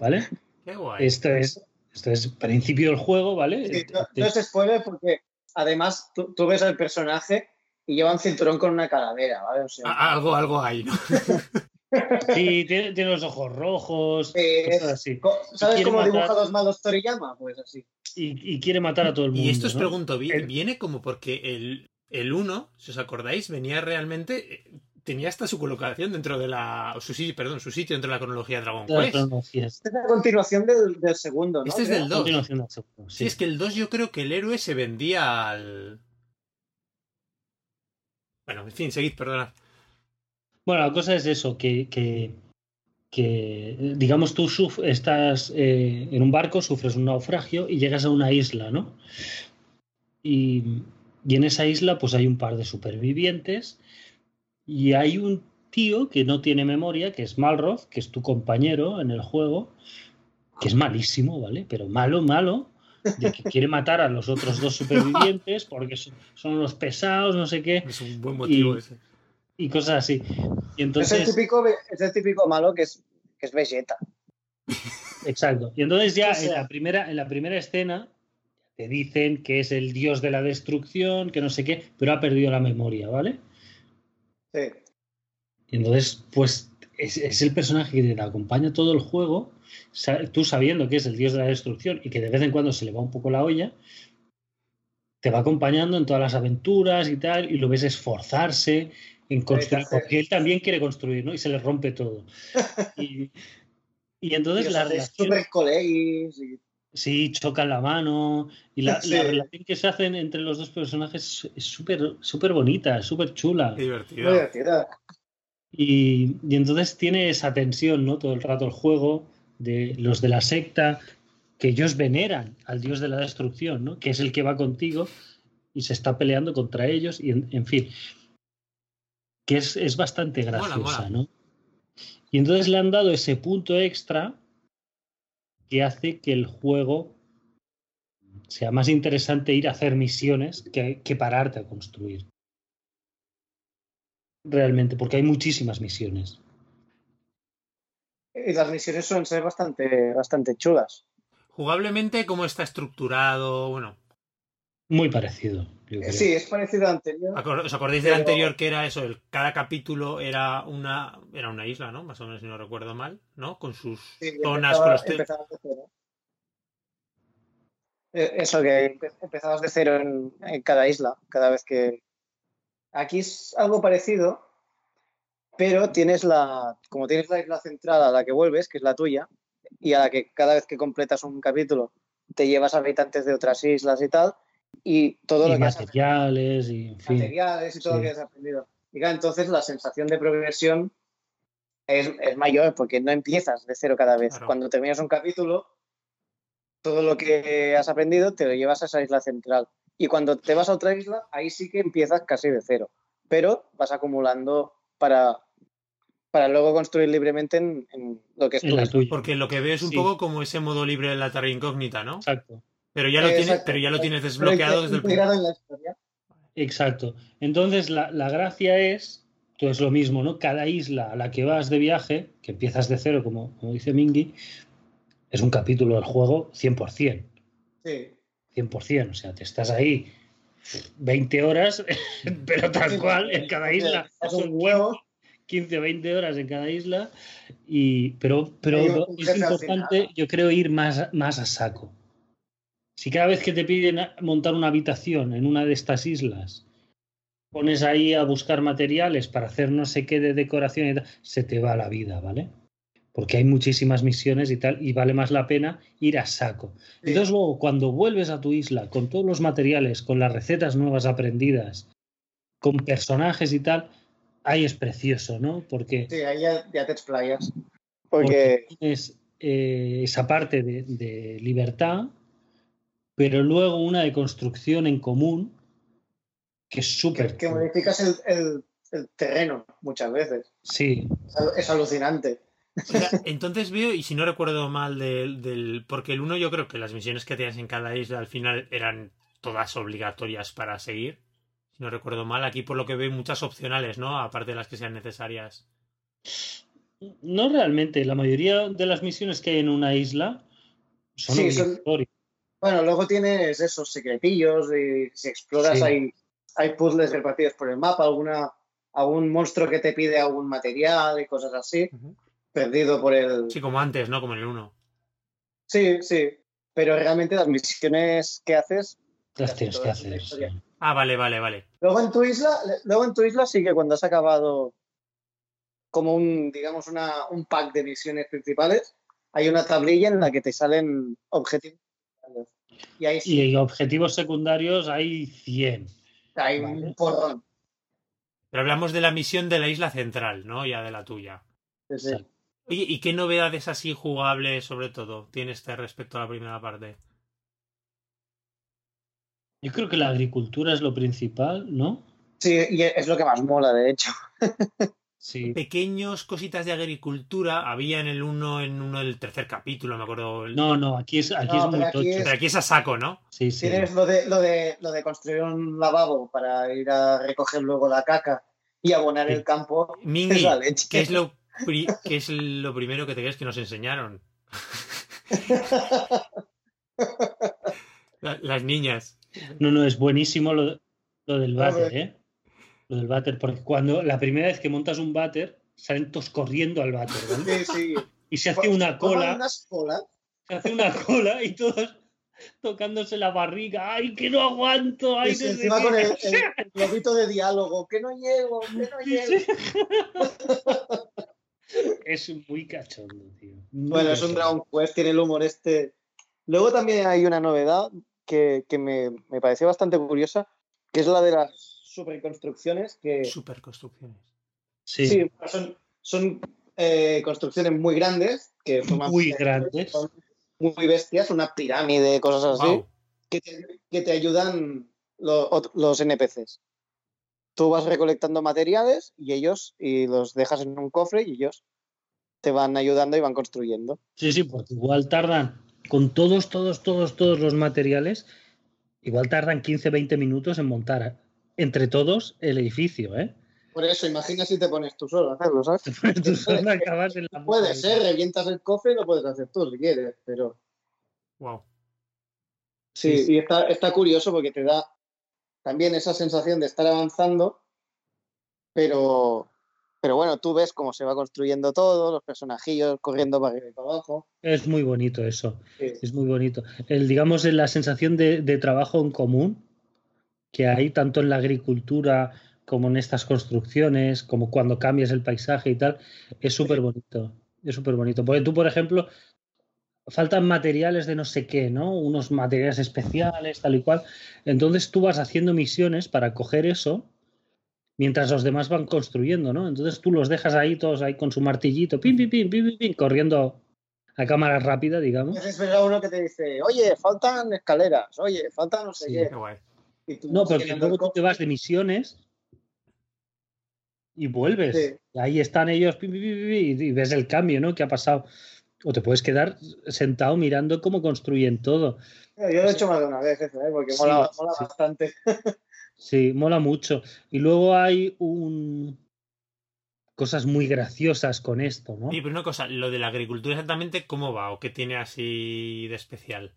Speaker 2: ¿Vale?
Speaker 1: Qué guay.
Speaker 2: Esto es, esto es principio del juego, ¿vale?
Speaker 4: Sí, no, no es spoiler porque además tú, tú ves al personaje y lleva un cinturón con una calavera, ¿vale? O sea,
Speaker 1: A- Algo, algo hay, ¿no?
Speaker 2: Sí, tiene, tiene los ojos rojos,
Speaker 4: eh,
Speaker 2: cosas así.
Speaker 4: ¿Sabes cómo
Speaker 2: matar-
Speaker 4: dibuja los malos Toriyama? Pues así.
Speaker 2: Y, y quiere matar a todo el mundo.
Speaker 1: Y esto os
Speaker 2: ¿no?
Speaker 1: pregunto,
Speaker 2: El-
Speaker 1: viene como porque el, el 1, si os acordáis, venía realmente. eh, Tenía hasta su colocación dentro de la. Su, perdón, su sitio dentro de la cronología de Dragon Quest.
Speaker 4: es la continuación del, del segundo, ¿no?
Speaker 1: Este es del 2.
Speaker 2: Continuación del segundo,
Speaker 1: Sí,
Speaker 2: sí.
Speaker 1: es que el 2 yo creo que el héroe se vendía al. Bueno, en fin, seguid, perdona.
Speaker 2: Bueno, la cosa es eso, que, que, que, digamos, tú suf- estás eh, en un barco, sufres un naufragio y llegas a una isla, ¿no? Y, y en esa isla pues hay un par de supervivientes y hay un tío que no tiene memoria, que es Malroth, que es tu compañero en el juego, que es malísimo, ¿vale? Pero malo, malo, de que quiere matar a los otros dos supervivientes porque son, los pesados, no sé qué,
Speaker 1: Es un buen motivo
Speaker 2: Y-
Speaker 1: ese.
Speaker 2: y cosas así. Y
Speaker 4: Es el,
Speaker 2: entonces...
Speaker 4: típico, es el típico malo que es, que es Vegeta.
Speaker 2: Exacto. Y entonces ya
Speaker 4: O sea-
Speaker 2: en, la primera, en la primera escena te dicen que es el dios de la destrucción, que no sé qué, pero ha perdido la memoria, ¿vale?
Speaker 4: Sí.
Speaker 2: Y entonces, pues es, es el personaje que te acompaña todo el juego, tú sabiendo que es el dios de la destrucción y que de vez en cuando se le va un poco la olla, te va acompañando en todas las aventuras y tal, y lo ves esforzarse en construir, porque él también quiere construir, ¿no? Y se le rompe todo. Y, y entonces
Speaker 4: Y
Speaker 2: la relación...
Speaker 4: super colegis y-
Speaker 2: Sí, chocan la mano. Y la,
Speaker 4: Sí.
Speaker 2: la relación que se hace entre los dos personajes es súper súper bonita, súper chula.
Speaker 4: Muy divertida.
Speaker 2: Y, y entonces tiene esa tensión, ¿no? Todo el rato el juego de los de la secta, que ellos veneran al dios de la destrucción, ¿no? Que es el que va contigo y se está peleando contra ellos. Y en, en fin, que es, es bastante
Speaker 1: Mola,
Speaker 2: graciosa,
Speaker 1: mola.
Speaker 2: ¿no? Y entonces le han dado ese punto extra que hace que el juego sea más interesante ir a hacer misiones que, que pararte a construir. Realmente, porque hay muchísimas misiones.
Speaker 4: Y las misiones suelen ser bastante, bastante chulas.
Speaker 1: Jugablemente, ¿cómo está estructurado? Bueno,
Speaker 2: Muy parecido. creo.
Speaker 4: Sí, es parecido al anterior.
Speaker 1: ¿os acordáis del
Speaker 4: Pero-
Speaker 1: anterior que era eso? El, cada capítulo era una, era una isla, ¿no? Más o menos, si no recuerdo mal, ¿no? Con sus
Speaker 4: Sí,
Speaker 1: zonas,
Speaker 4: empezaba-
Speaker 1: con los
Speaker 4: empezabas de cero. Eh, Eso, que empe- empezabas de cero en, en cada isla, cada vez que... Aquí es algo parecido, pero tienes la... Como tienes la isla central a la que vuelves, que es la tuya, y a la que cada vez que completas un capítulo te llevas habitantes de otras islas y tal, y todo
Speaker 2: Y
Speaker 4: lo que has
Speaker 2: materiales, y en fin.
Speaker 4: materiales y todo
Speaker 2: Sí.
Speaker 4: lo que has aprendido. Y claro, entonces la sensación de progresión es, es mayor porque no empiezas de cero cada vez.
Speaker 1: Claro.
Speaker 4: Cuando terminas un capítulo, todo lo que has aprendido te lo llevas a esa isla central. Y cuando te vas a otra isla, ahí sí que empiezas casi de cero. Pero vas acumulando para, para luego construir libremente en, en lo que es
Speaker 2: En
Speaker 4: tu
Speaker 2: la tuya.
Speaker 1: Porque lo que veo es un
Speaker 2: Sí.
Speaker 1: poco como ese modo libre de la Terra Incógnita, ¿no?
Speaker 2: Exacto.
Speaker 1: Pero ya lo tienes,
Speaker 4: Exacto.
Speaker 1: pero ya lo tienes desbloqueado desde el principio.
Speaker 4: integrado en la historia.
Speaker 2: Exacto. Entonces, la, la gracia es, tú es lo mismo, ¿no? Cada isla a la que vas de viaje, que empiezas de cero, como, como dice Mingy, es un capítulo del juego 100%.
Speaker 4: Sí.
Speaker 2: 100%. O sea, te estás ahí 20 horas, pero tal cual, en cada isla.
Speaker 4: Es un huevo.
Speaker 2: 15 o 20 horas en cada isla. Y, pero pero es importante, yo creo, ir más, más a saco. Si cada vez que te piden montar una habitación en una de estas islas, pones ahí a buscar materiales para hacer no sé qué de decoración y tal, se te va la vida, ¿vale? Porque hay muchísimas misiones y tal, y vale más la pena ir a saco.
Speaker 4: Sí.
Speaker 2: Entonces luego, cuando vuelves a tu isla con todos los materiales, con las recetas nuevas aprendidas, con personajes y tal, ahí es precioso, ¿no? Porque,
Speaker 4: Sí, ahí ya, ya te explayas.
Speaker 2: porque
Speaker 4: Porque
Speaker 2: tienes eh, esa parte de, de libertad, pero luego una de construcción en común que es súper...
Speaker 4: que modificas el, el- el terreno muchas veces.
Speaker 2: Sí,
Speaker 4: Es al- Es alucinante.
Speaker 1: O sea, entonces veo, y si no recuerdo mal del, del. Porque el uno yo creo que las misiones que tenías en cada isla al final eran todas obligatorias para seguir. Si no recuerdo mal, aquí por lo que veo hay muchas opcionales, ¿no? Aparte de las que sean necesarias.
Speaker 2: no realmente, la mayoría de las misiones que hay en una isla son
Speaker 4: Sí, son-
Speaker 2: obligatorias.
Speaker 4: Bueno, luego tienes esos secretillos y si exploras
Speaker 2: Sí.
Speaker 4: hay, hay puzzles repartidos por el mapa, alguna, algún monstruo que te pide algún material y cosas así, perdido por el...
Speaker 1: Sí, como antes, ¿no? Como en el 1.
Speaker 4: Sí, sí, pero realmente las misiones que haces...
Speaker 2: Las tienes que hacer.
Speaker 1: Ah, vale, vale, vale.
Speaker 4: Luego en tu isla, luego en tu isla sí que cuando has acabado como un, digamos, una, un pack de misiones principales, hay una tablilla en la que te salen objetivos. Y ahí sí,
Speaker 2: Y objetivos secundarios hay 100.
Speaker 4: hay
Speaker 2: vale.
Speaker 4: un porrón.
Speaker 1: Pero hablamos de la misión de la isla central, ¿no? Ya de la tuya.
Speaker 4: Sí, sí.
Speaker 1: Oye, ¿y qué novedades así jugables, sobre todo, tiene este respecto a la primera parte?
Speaker 2: Yo creo que la agricultura es lo principal, ¿no?
Speaker 4: Sí, y es lo que más mola, de hecho.
Speaker 2: Sí.
Speaker 1: Pequeños cositas de agricultura había en el uno, en uno del tercer capítulo, me acuerdo. el-
Speaker 2: No, no, aquí es, aquí
Speaker 4: No,
Speaker 2: es muy
Speaker 4: aquí
Speaker 2: tocho.
Speaker 4: es-
Speaker 1: Pero aquí es a saco, ¿no?
Speaker 2: Sí, sí.
Speaker 4: Tienes lo de, lo, de, lo de construir un lavabo para ir a recoger luego la caca y abonar
Speaker 2: Sí.
Speaker 4: el campo.
Speaker 1: Mingy,
Speaker 4: Es la leche.
Speaker 1: ¿qué es lo, pri- qué es lo primero que te crees que nos enseñaron? La- las niñas.
Speaker 2: No, no, es buenísimo lo, lo del váter. ¿eh? Lo del váter, porque cuando la primera vez que montas un váter, salen todos corriendo al váter, ¿vale?
Speaker 4: Sí, sí.
Speaker 2: Y se hace una cola,
Speaker 4: unas colas.
Speaker 2: se hace una cola y todos tocándose la barriga. ¡Ay, que no aguanto! ¡Ay,
Speaker 4: Y
Speaker 2: no
Speaker 4: encima
Speaker 2: qué".
Speaker 4: con el, el, globito de diálogo, que no llego, que no
Speaker 2: Sí,
Speaker 4: llego.
Speaker 2: sí. Es muy cachondo, tío. Muy
Speaker 4: Bueno, es un. Dragon Quest, tiene el humor este. Luego también hay una novedad que, que me, me pareció bastante curiosa, que es la de las superconstrucciones, que
Speaker 1: Superconstrucciones.
Speaker 2: Sí,
Speaker 4: sí, son, son eh, construcciones muy grandes, que forman
Speaker 2: muy grandes.
Speaker 4: son muy bestias, una pirámide, cosas así, que, te, que te ayudan lo- ot- los NPCs. Tú vas recolectando materiales y ellos y los dejas en un cofre y ellos te van ayudando y van construyendo.
Speaker 2: Sí, sí, porque igual tardan, con todos, todos, todos, todos los materiales, igual tardan 15, 20 minutos en montar entre todos el edificio, ¿eh?
Speaker 4: Por eso, imagina si te pones tú solo a hacerlo, ¿sabes?
Speaker 2: Tú solo acabas en la
Speaker 4: Puede ser, revientas el cofre y lo puedes hacer tú si quieres, pero
Speaker 1: Wow.
Speaker 4: sí,
Speaker 2: Sí, sí.
Speaker 4: y está, está curioso porque te da también esa sensación de estar avanzando, pero, pero bueno, tú ves cómo se va construyendo todo, los personajillos corriendo para arriba y para abajo.
Speaker 2: Es muy bonito eso,
Speaker 4: Sí.
Speaker 2: es muy bonito. El, digamos, la sensación de, de trabajo en común que hay tanto en la agricultura como en estas construcciones, como cuando cambias el paisaje y tal, es súper bonito. Es súper bonito. Porque tú, por ejemplo, faltan materiales de no sé qué, ¿no? Unos materiales especiales, tal y cual. Entonces tú vas haciendo misiones para coger eso mientras los demás van construyendo, ¿no? Entonces tú los dejas ahí todos ahí con su martillito, pim, pim, pim, pim, pim, pim, corriendo a cámara rápida, digamos.
Speaker 4: A uno que te dice, oye, faltan escaleras, oye, faltan no sé
Speaker 2: Sí.
Speaker 4: qué.
Speaker 1: Qué guay.
Speaker 4: Y
Speaker 2: No, porque luego tú te vas de misiones y vuelves.
Speaker 4: Sí.
Speaker 2: Y ahí están ellos y y ves el cambio, ¿no? Que ha pasado. O te puedes quedar sentado mirando cómo construyen todo.
Speaker 4: Yo lo he hecho más de una vez eso, ¿eh? porque
Speaker 2: Sí,
Speaker 4: mola,
Speaker 2: sí,
Speaker 4: mola
Speaker 2: sí.
Speaker 4: bastante.
Speaker 2: Sí, mola mucho. Y luego hay un cosas muy graciosas con esto, ¿no?
Speaker 1: Oye, pero una cosa, lo de la agricultura exactamente, ¿cómo va? ¿O qué tiene así de especial?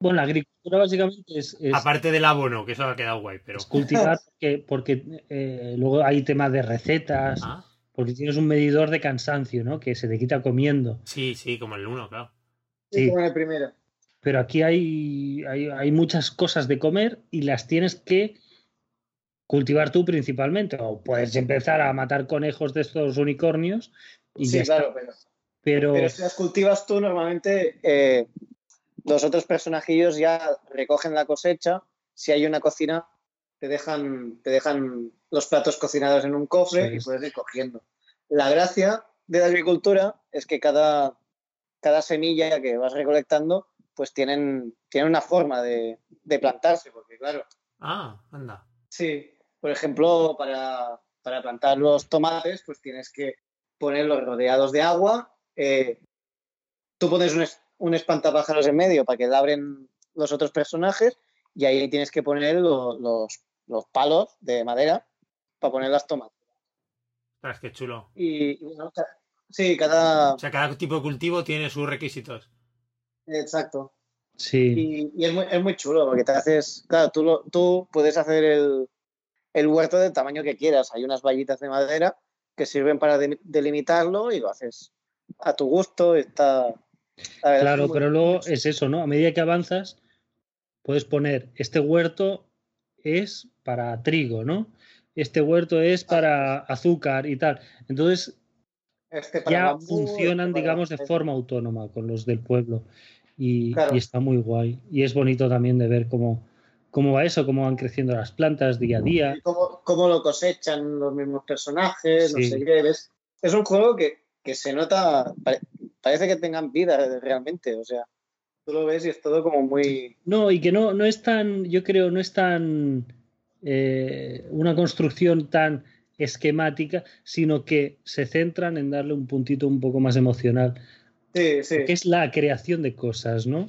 Speaker 2: Bueno, la agricultura básicamente es, es-
Speaker 1: Aparte del abono, que eso ha quedado guay, pero.
Speaker 2: es cultivar porque, porque eh, luego hay temas de recetas,
Speaker 1: Ah,
Speaker 2: porque tienes un medidor de cansancio, ¿no? Que se te quita comiendo.
Speaker 1: sí, sí, como el 1, claro.
Speaker 2: Sí.
Speaker 4: como en el primero.
Speaker 2: Pero aquí hay, hay, hay muchas cosas de comer y las tienes que cultivar tú principalmente. O puedes empezar a matar conejos de estos unicornios y
Speaker 4: Sí,
Speaker 2: ya
Speaker 4: claro,
Speaker 2: está.
Speaker 4: pero,
Speaker 2: Pero,
Speaker 4: pero si las cultivas tú, normalmente eh, los otros personajillos ya recogen la cosecha. Si hay una cocina, te dejan, te dejan los platos cocinados en un cofre
Speaker 2: Sí.
Speaker 4: y puedes ir cogiendo. La gracia de la agricultura es que cada, cada semilla que vas recolectando, pues tienen, tienen una forma de, de plantarse, porque claro,
Speaker 1: Ah, anda.
Speaker 4: Sí, por ejemplo, para, para plantar los tomates, pues tienes que ponerlos rodeados de agua. eh, tú pones un, un espantapájaros en medio para que labren los otros personajes y ahí tienes que poner lo- los, los palos de madera para poner las tomates.
Speaker 1: Ostras, qué chulo.
Speaker 4: Y, y bueno, ca- sí, cada...
Speaker 1: O sea, cada tipo de cultivo tiene sus requisitos.
Speaker 4: Exacto.
Speaker 2: sí,
Speaker 4: Y, y es, muy, es muy chulo porque te haces, claro, tú, lo- tú puedes hacer el, el huerto del tamaño que quieras. Hay unas vallitas de madera que sirven para de- delimitarlo y lo haces a tu gusto. Está,
Speaker 2: claro,
Speaker 4: muy-
Speaker 2: pero luego es eso, ¿no? A medida que avanzas, puedes poner este huerto es para trigo, ¿no? Este huerto es para azúcar y tal. Entonces,
Speaker 4: este para
Speaker 2: ya
Speaker 4: bambú,
Speaker 2: funcionan,
Speaker 4: este para-
Speaker 2: digamos, de forma autónoma con los del pueblo. Y,
Speaker 4: Claro.
Speaker 2: y está muy guay. Y es bonito también de ver cómo, cómo va eso, cómo van creciendo las plantas día a día.
Speaker 4: y cómo, cómo lo cosechan los mismos personajes, no
Speaker 2: Sí.
Speaker 4: sé qué. ¿ves? Es un juego que, que se nota, parece que tengan vida realmente. O sea, tú lo ves y es todo como muy...
Speaker 2: No, y que no, no es tan, yo creo, no es tan eh, una construcción tan esquemática, sino que se centran en darle un puntito un poco más emocional,
Speaker 4: Sí, sí.
Speaker 2: que es la creación de cosas, ¿no?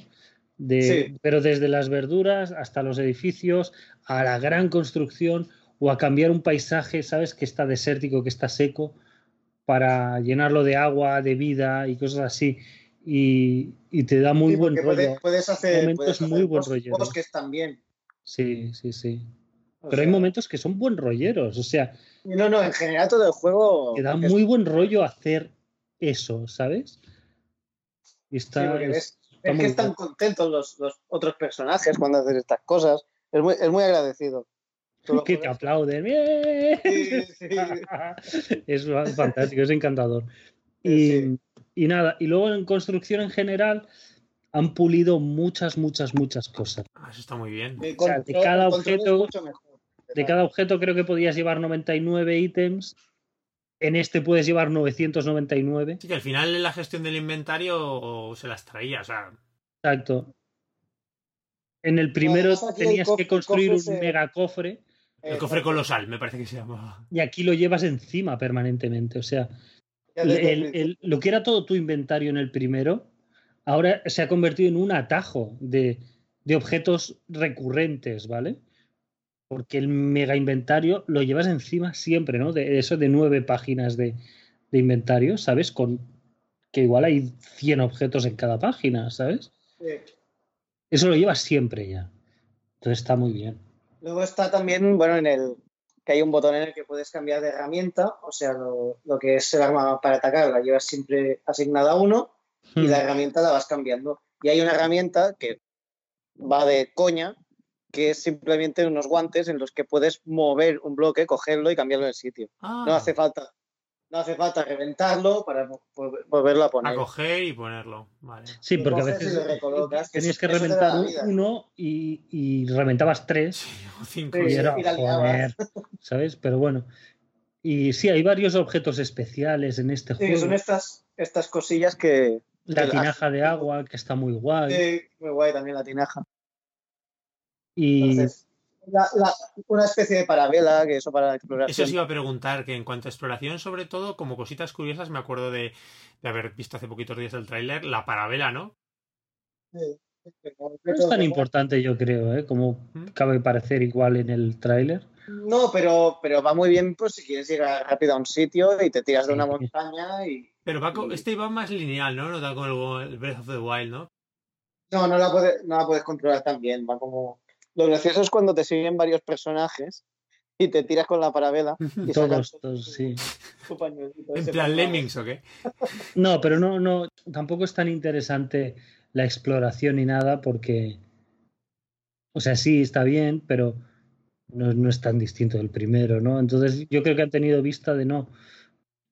Speaker 2: De,
Speaker 4: Sí.
Speaker 2: Pero desde las verduras hasta los edificios, a la gran construcción o a cambiar un paisaje, ¿sabes? Que está desértico, que está seco, para llenarlo de agua, de vida y cosas así. Y, y te da muy
Speaker 4: Sí,
Speaker 2: buen rollo.
Speaker 4: puede- puedes hacer,
Speaker 2: Momentos
Speaker 4: puedes hacer
Speaker 2: muy buen rolleros.
Speaker 4: bosques también.
Speaker 2: Sí, sí, sí.
Speaker 4: O
Speaker 2: Pero hay momentos que son buen rolleros, o sea,
Speaker 4: No, no, en general todo el juego.
Speaker 2: que da
Speaker 4: es-
Speaker 2: muy buen rollo hacer eso, ¿sabes? Y
Speaker 4: sí,
Speaker 2: está,
Speaker 4: porque
Speaker 2: es-
Speaker 4: ves,
Speaker 2: está
Speaker 4: es que están contentos los, los otros personajes cuando hacen estas cosas. Es muy, es muy agradecido.
Speaker 2: Que te aplauden. ¡Bien!
Speaker 4: Sí, sí.
Speaker 2: es fantástico, es encantador. Y,
Speaker 4: Sí.
Speaker 2: y nada, y luego en construcción en general han pulido muchas, muchas, muchas cosas.
Speaker 1: Ah, eso está muy bien.
Speaker 2: O sea, de cada objeto-. De cada objeto creo que podías llevar 99 ítems. En este puedes llevar 999.
Speaker 1: Sí, que al final en la gestión del inventario se las traía, o sea,
Speaker 2: Exacto. En el primero tenías que construir un mega cofre
Speaker 1: el cofre colosal, me parece que se llamaba.
Speaker 2: y aquí lo llevas encima permanentemente. O sea,
Speaker 4: ya desde
Speaker 2: el-
Speaker 4: el
Speaker 2: el- lo que era todo tu inventario en el primero, ahora se ha convertido en un atajo de, de objetos recurrentes, ¿vale? Porque el mega inventario lo llevas encima siempre, ¿no? De eso de nueve páginas de, de inventario, ¿sabes? Con que igual hay 100 objetos en cada página, ¿sabes?
Speaker 4: principio.
Speaker 2: Eso lo llevas siempre ya. Entonces está muy bien.
Speaker 4: Luego está también, bueno, en el que hay un botón en el que puedes cambiar de herramienta, o sea, lo, lo que es el arma para atacar la llevas siempre asignada a uno y
Speaker 2: Hmm.
Speaker 4: la herramienta la vas cambiando. Y hay una herramienta que va de coña, que es simplemente unos guantes en los que puedes mover un bloque, cogerlo y cambiarlo de sitio.
Speaker 1: Ah,
Speaker 4: No hace falta, no hace falta reventarlo para vol- volverlo a poner.
Speaker 1: a coger y ponerlo. Vale.
Speaker 2: Sí, porque a veces tenías que reventar uno y, y reventabas tres.
Speaker 1: Sí, o cinco.
Speaker 2: Y era,
Speaker 4: y
Speaker 2: joder, ¿sabes? Pero bueno. Y sí, hay varios objetos especiales en este
Speaker 4: Sí,
Speaker 2: juego.
Speaker 4: son estas, estas cosillas que...
Speaker 2: La
Speaker 4: que
Speaker 2: tinaja de agua, que está muy guay.
Speaker 4: Sí, muy guay también la tinaja.
Speaker 2: y
Speaker 4: Entonces, la- la- una especie de parabela, que eso para la
Speaker 1: Eso
Speaker 4: exploración.
Speaker 1: os iba a preguntar, que en cuanto a exploración, sobre todo, como cositas curiosas, me acuerdo de, de haber visto hace poquitos días el tráiler, la parabela, ¿no?
Speaker 4: Sí.
Speaker 2: no es tan importante, yo creo, ¿eh? como
Speaker 1: ¿Mm?
Speaker 2: cabe parecer igual en el tráiler.
Speaker 4: No, pero, pero va muy bien pues si quieres llegar rápido a un sitio y te tiras de una montaña y...
Speaker 1: Pero va co- este va más lineal, ¿no? No da como el, el Breath of the Wild, ¿no?
Speaker 4: No, no la, puedes, no la puedes controlar tan bien. Va como. Lo gracioso es cuando te siguen varios personajes y te tiras con la parabela. Y
Speaker 2: Todos, todos, sí.
Speaker 4: tu pañuelito
Speaker 1: En plan Lemmings o qué?
Speaker 2: No, pero no, no, tampoco es tan interesante la exploración ni nada porque, o sea, sí está bien, pero no, no es tan distinto del primero, ¿no? Entonces yo creo que han tenido vista de no,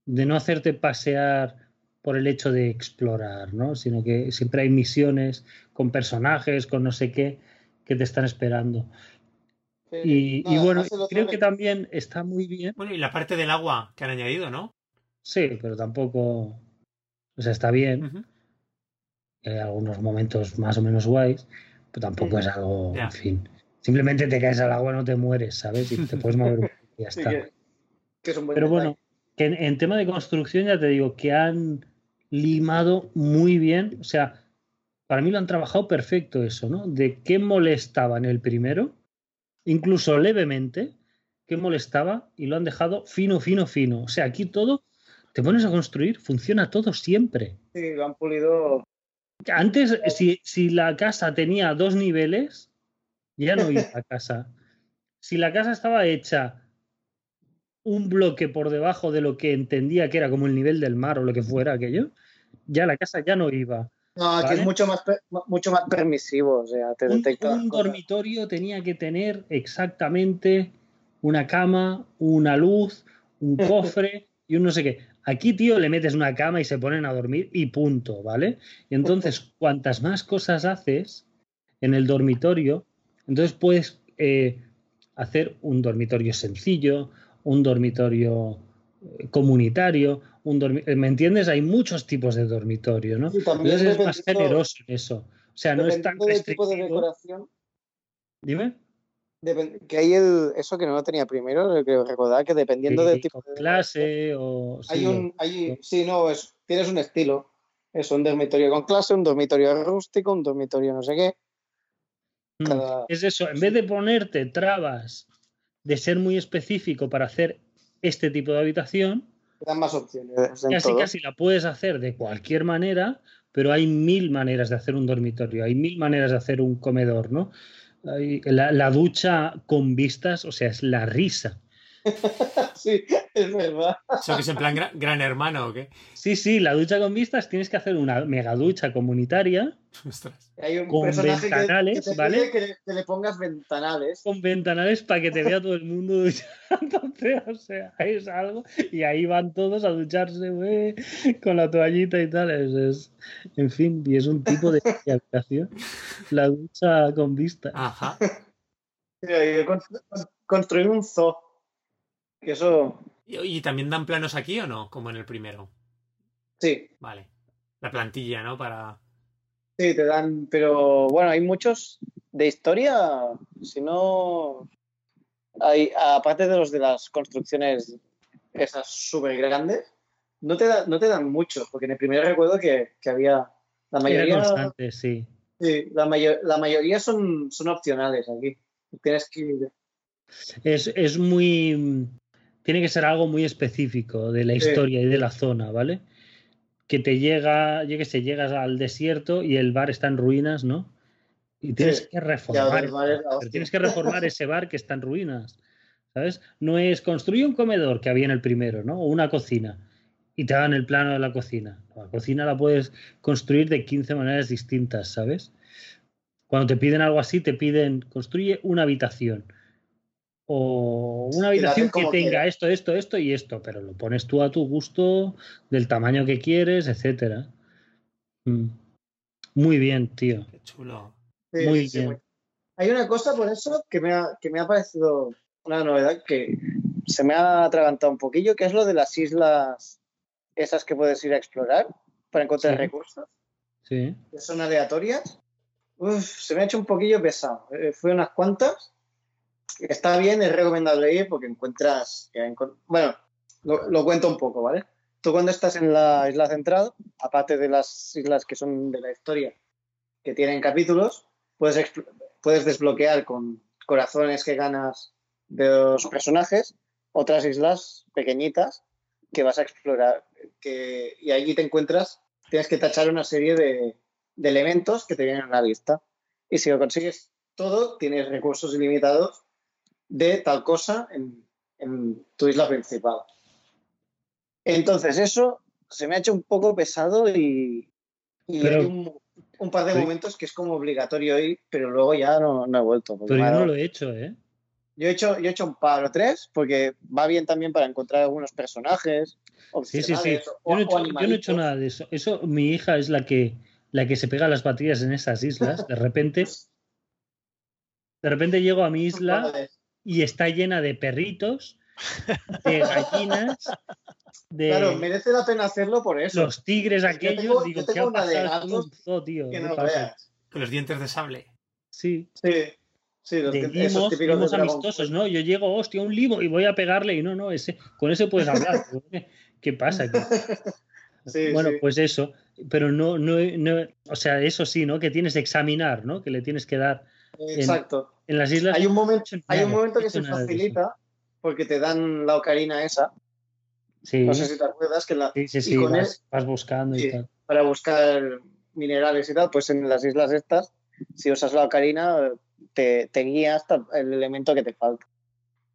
Speaker 2: de no hacerte pasear por el hecho de explorar, ¿no? Sino que siempre hay misiones con personajes, con no sé qué, que te están esperando. Y, bueno, creo que también está muy bien.
Speaker 1: Bueno, y la parte del agua que han añadido, ¿no?
Speaker 2: Sí, pero tampoco, o sea, está bien. Hay algunos momentos más o menos guays, pero tampoco es algo,
Speaker 1: Ya.
Speaker 2: en fin. Simplemente te caes al agua, no te mueres, ¿sabes? Y te puedes mover un poco y ya
Speaker 4: Sí,
Speaker 2: está.
Speaker 4: que, que es un buen
Speaker 2: Pero
Speaker 4: detalle.
Speaker 2: bueno, que en, en tema de construcción ya te digo que han limado muy bien, o sea, para mí lo han trabajado perfecto eso, ¿no? De qué molestaba en el primero, incluso levemente, qué molestaba y lo han dejado fino, fino, fino. O sea, aquí todo, te pones a construir, funciona todo siempre.
Speaker 4: Sí, lo han pulido.
Speaker 2: Antes, si, si la casa tenía dos niveles, ya no iba a casa. Si la casa estaba hecha un bloque por debajo de lo que entendía que era como el nivel del mar o lo que fuera aquello, ya la casa ya no iba.
Speaker 4: No, aquí
Speaker 2: Vale.
Speaker 4: es mucho más, mucho más permisivo. O sea, te
Speaker 2: Un, un dormitorio tenía que tener exactamente una cama, una luz, un cofre y un no sé qué. Aquí, tío, le metes una cama y se ponen a dormir y punto, ¿vale? Y entonces, cuantas más cosas haces en el dormitorio, entonces puedes eh, hacer un dormitorio sencillo, un dormitorio comunitario, un ¿me entiendes? Hay muchos tipos de dormitorio, ¿no?
Speaker 4: También
Speaker 2: Entonces es más generoso en eso. O sea, no es tan
Speaker 4: del tipo de
Speaker 2: restrictivo.
Speaker 4: decoración.
Speaker 2: Dime.
Speaker 4: Que hay el, eso que no lo tenía primero, que recordar que dependiendo
Speaker 2: Sí,
Speaker 4: del tipo de
Speaker 2: clase o
Speaker 4: hay
Speaker 2: sí,
Speaker 4: un, hay, sí, no, es, tienes un estilo. Es un dormitorio con clase, un dormitorio rústico, un dormitorio no sé qué.
Speaker 2: Mm.
Speaker 4: Cada,
Speaker 2: es eso, en vez de ponerte trabas de ser muy específico para hacer este tipo de habitación,
Speaker 4: te dan más opciones. en
Speaker 2: casi
Speaker 4: todo.
Speaker 2: casi la puedes hacer de cualquier manera, pero hay mil maneras de hacer un dormitorio, hay mil maneras de hacer un comedor, ¿no? La, la ducha con vistas, o sea, es la risa.
Speaker 4: sí, es verdad.
Speaker 1: ¿Eso que es en plan gran, gran hermano o qué?
Speaker 2: Sí, sí, la ducha con vistas tienes que hacer una mega ducha comunitaria.
Speaker 4: Hay un
Speaker 2: Con
Speaker 4: personaje que-
Speaker 2: ventanales,
Speaker 4: que, te
Speaker 2: ¿vale?
Speaker 4: que le, que le pongas ventanales.
Speaker 2: con ventanales para que te vea todo el mundo duchándose, o sea, es algo, y ahí van todos a ducharse, güey, con la toallita y tal, es, es- en fin, y es un tipo de habitación, la ducha con vista.
Speaker 1: Ajá.
Speaker 4: Construir un zoo. Que eso,
Speaker 1: ¿Y, y también dan planos aquí o no? Como en el primero.
Speaker 4: sí,
Speaker 1: Vale. La plantilla, ¿no? Para.
Speaker 4: Sí, te dan. Pero bueno, hay muchos de historia. Si no. Hay, aparte de los de las construcciones esas súper grandes, no te, da- no te dan muchos, porque en el primero recuerdo que, que había. La mayoría,
Speaker 2: sí.
Speaker 4: sí, la, mayo- la mayoría son, son opcionales aquí. Tienes que.
Speaker 2: Es, es muy. Tiene que ser algo muy específico de la
Speaker 4: Sí.
Speaker 2: historia y de la zona, ¿vale? Que te llega, yo que sé, llegas al desierto y el bar está en ruinas, ¿no? Y tienes
Speaker 4: Sí.
Speaker 2: que reformar. pero tienes que reformar ese bar que está en ruinas, ¿sabes? No es construye un comedor que había en el primero, ¿no? O una cocina y te dan el plano de la cocina. La cocina la puedes construir de 15 maneras distintas, ¿sabes? Cuando te piden algo así, te piden construye una habitación. O una habitación que tenga esto, esto, esto y esto, pero lo pones tú a tu gusto, del tamaño que quieres, etcétera. Mm. Muy bien, tío.
Speaker 1: Qué chulo.
Speaker 4: Sí,
Speaker 2: Muy
Speaker 4: sí,
Speaker 2: bien.
Speaker 4: Hay una cosa por eso que me, ha, que me ha parecido una novedad que se me ha atragantado un poquillo, que es lo de las islas esas que puedes ir a explorar para encontrar
Speaker 2: Sí.
Speaker 4: recursos,
Speaker 2: Sí.
Speaker 4: que son aleatorias. Uf, se me ha hecho un poquillo pesado. Eh, fue unas cuantas. Está bien, es recomendable ir porque encuentras... Bueno, lo, cuento un poco, ¿vale? Tú cuando estás en la isla central, aparte de las islas que son de la historia, que tienen capítulos, puedes, puedes desbloquear con corazones que ganas de los personajes otras islas pequeñitas que vas a explorar. Que, y allí te encuentras, tienes que tachar una serie de, de elementos que te vienen en la lista. Y si lo consigues todo, tienes recursos ilimitados de tal cosa en, en tu isla principal. Entonces, eso se me ha hecho un poco pesado y, y
Speaker 2: Pero-
Speaker 4: hay un, un par de momentos que es como obligatorio hoy, pero luego ya no, no he vuelto.
Speaker 2: Pero yo no lo he hecho, ¿eh?
Speaker 4: yo, he hecho, yo he hecho un par o tres porque va bien también para encontrar algunos personajes.
Speaker 2: Sí, sí, sí. Yo no, he hecho, yo no he hecho
Speaker 4: animalitos.
Speaker 2: nada de eso. Eso, mi hija es la que, la que se pega las batallas en esas islas. De repente, de repente llego a mi isla y está llena de perritos, de gallinas, de
Speaker 4: Claro, merece la pena hacerlo por eso.
Speaker 2: los tigres
Speaker 4: Yo
Speaker 2: aquellos.
Speaker 4: tengo-
Speaker 2: Digo,
Speaker 4: yo
Speaker 2: ¿qué
Speaker 4: tengo
Speaker 2: ha
Speaker 4: una de
Speaker 2: pasado?
Speaker 4: Gatos
Speaker 2: zoo, tío.
Speaker 4: que
Speaker 2: ¿qué
Speaker 4: no
Speaker 2: pasa?
Speaker 4: veas.
Speaker 1: Con los dientes de sable.
Speaker 2: Sí,
Speaker 4: Sí, sí, los
Speaker 2: de
Speaker 4: que- esos
Speaker 2: limos,
Speaker 4: típicos de
Speaker 2: limos amistosos. ¿no? Yo llego, hostia, un limo y voy a pegarle y no, no, ese, con ese puedes hablar. ¿qué- ¿Qué pasa aquí?
Speaker 4: Sí,
Speaker 2: bueno,
Speaker 4: sí.
Speaker 2: pues eso, pero no, no, no, o sea, eso sí, ¿no? Que tienes que examinar, ¿no? Que le tienes que dar
Speaker 4: Exacto.
Speaker 2: en las islas.
Speaker 4: Hay un momento, hay un momento que se facilita porque te dan la ocarina esa.
Speaker 2: Sí,
Speaker 4: No sé si te acuerdas que la,
Speaker 2: sí, sí,
Speaker 4: y
Speaker 2: sí,
Speaker 4: con
Speaker 2: vas,
Speaker 4: él-
Speaker 2: vas buscando y tal.
Speaker 4: para buscar minerales y tal, pues en las islas estas, si usas la ocarina, te, te guía hasta el elemento que te falta.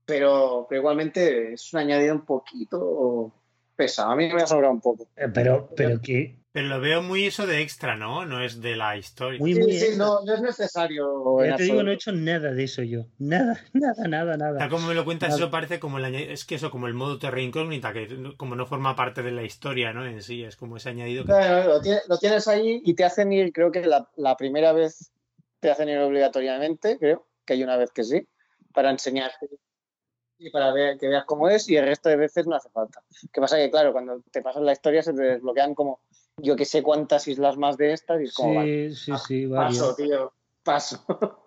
Speaker 4: Pero, pero igualmente es un añadido un poquito pesado. A mí me ha sobrado un poco.
Speaker 2: Eh, Pero, pero que
Speaker 1: Pero lo veo muy eso de extra, ¿no? No es de la historia.
Speaker 2: muy,
Speaker 4: Sí,
Speaker 2: muy.
Speaker 4: sí,
Speaker 2: extra.
Speaker 4: no, no es necesario.
Speaker 2: ya te digo, no he hecho nada de eso yo. Nada, nada, nada,
Speaker 1: Tal
Speaker 2: nada.
Speaker 1: como me lo cuentas,
Speaker 2: Nada.
Speaker 1: eso parece como el añadido. Es que eso, como el modo terra incógnita, que no- como no forma parte de la historia, ¿no? En sí, es como ese añadido que.
Speaker 4: Claro, lo, tienes, lo tienes ahí y te hacen ir, creo que la, la primera vez te hacen ir obligatoriamente, creo que hay una vez que sí, para enseñarte y para ver, que veas cómo es y el resto de veces no hace falta. ¿Qué pasa? Que claro, cuando te pasas la historia se te desbloquean como yo que sé cuántas islas más de estas y es como, vale,
Speaker 2: Sí, sí, sí, varios.
Speaker 4: paso, tío, paso.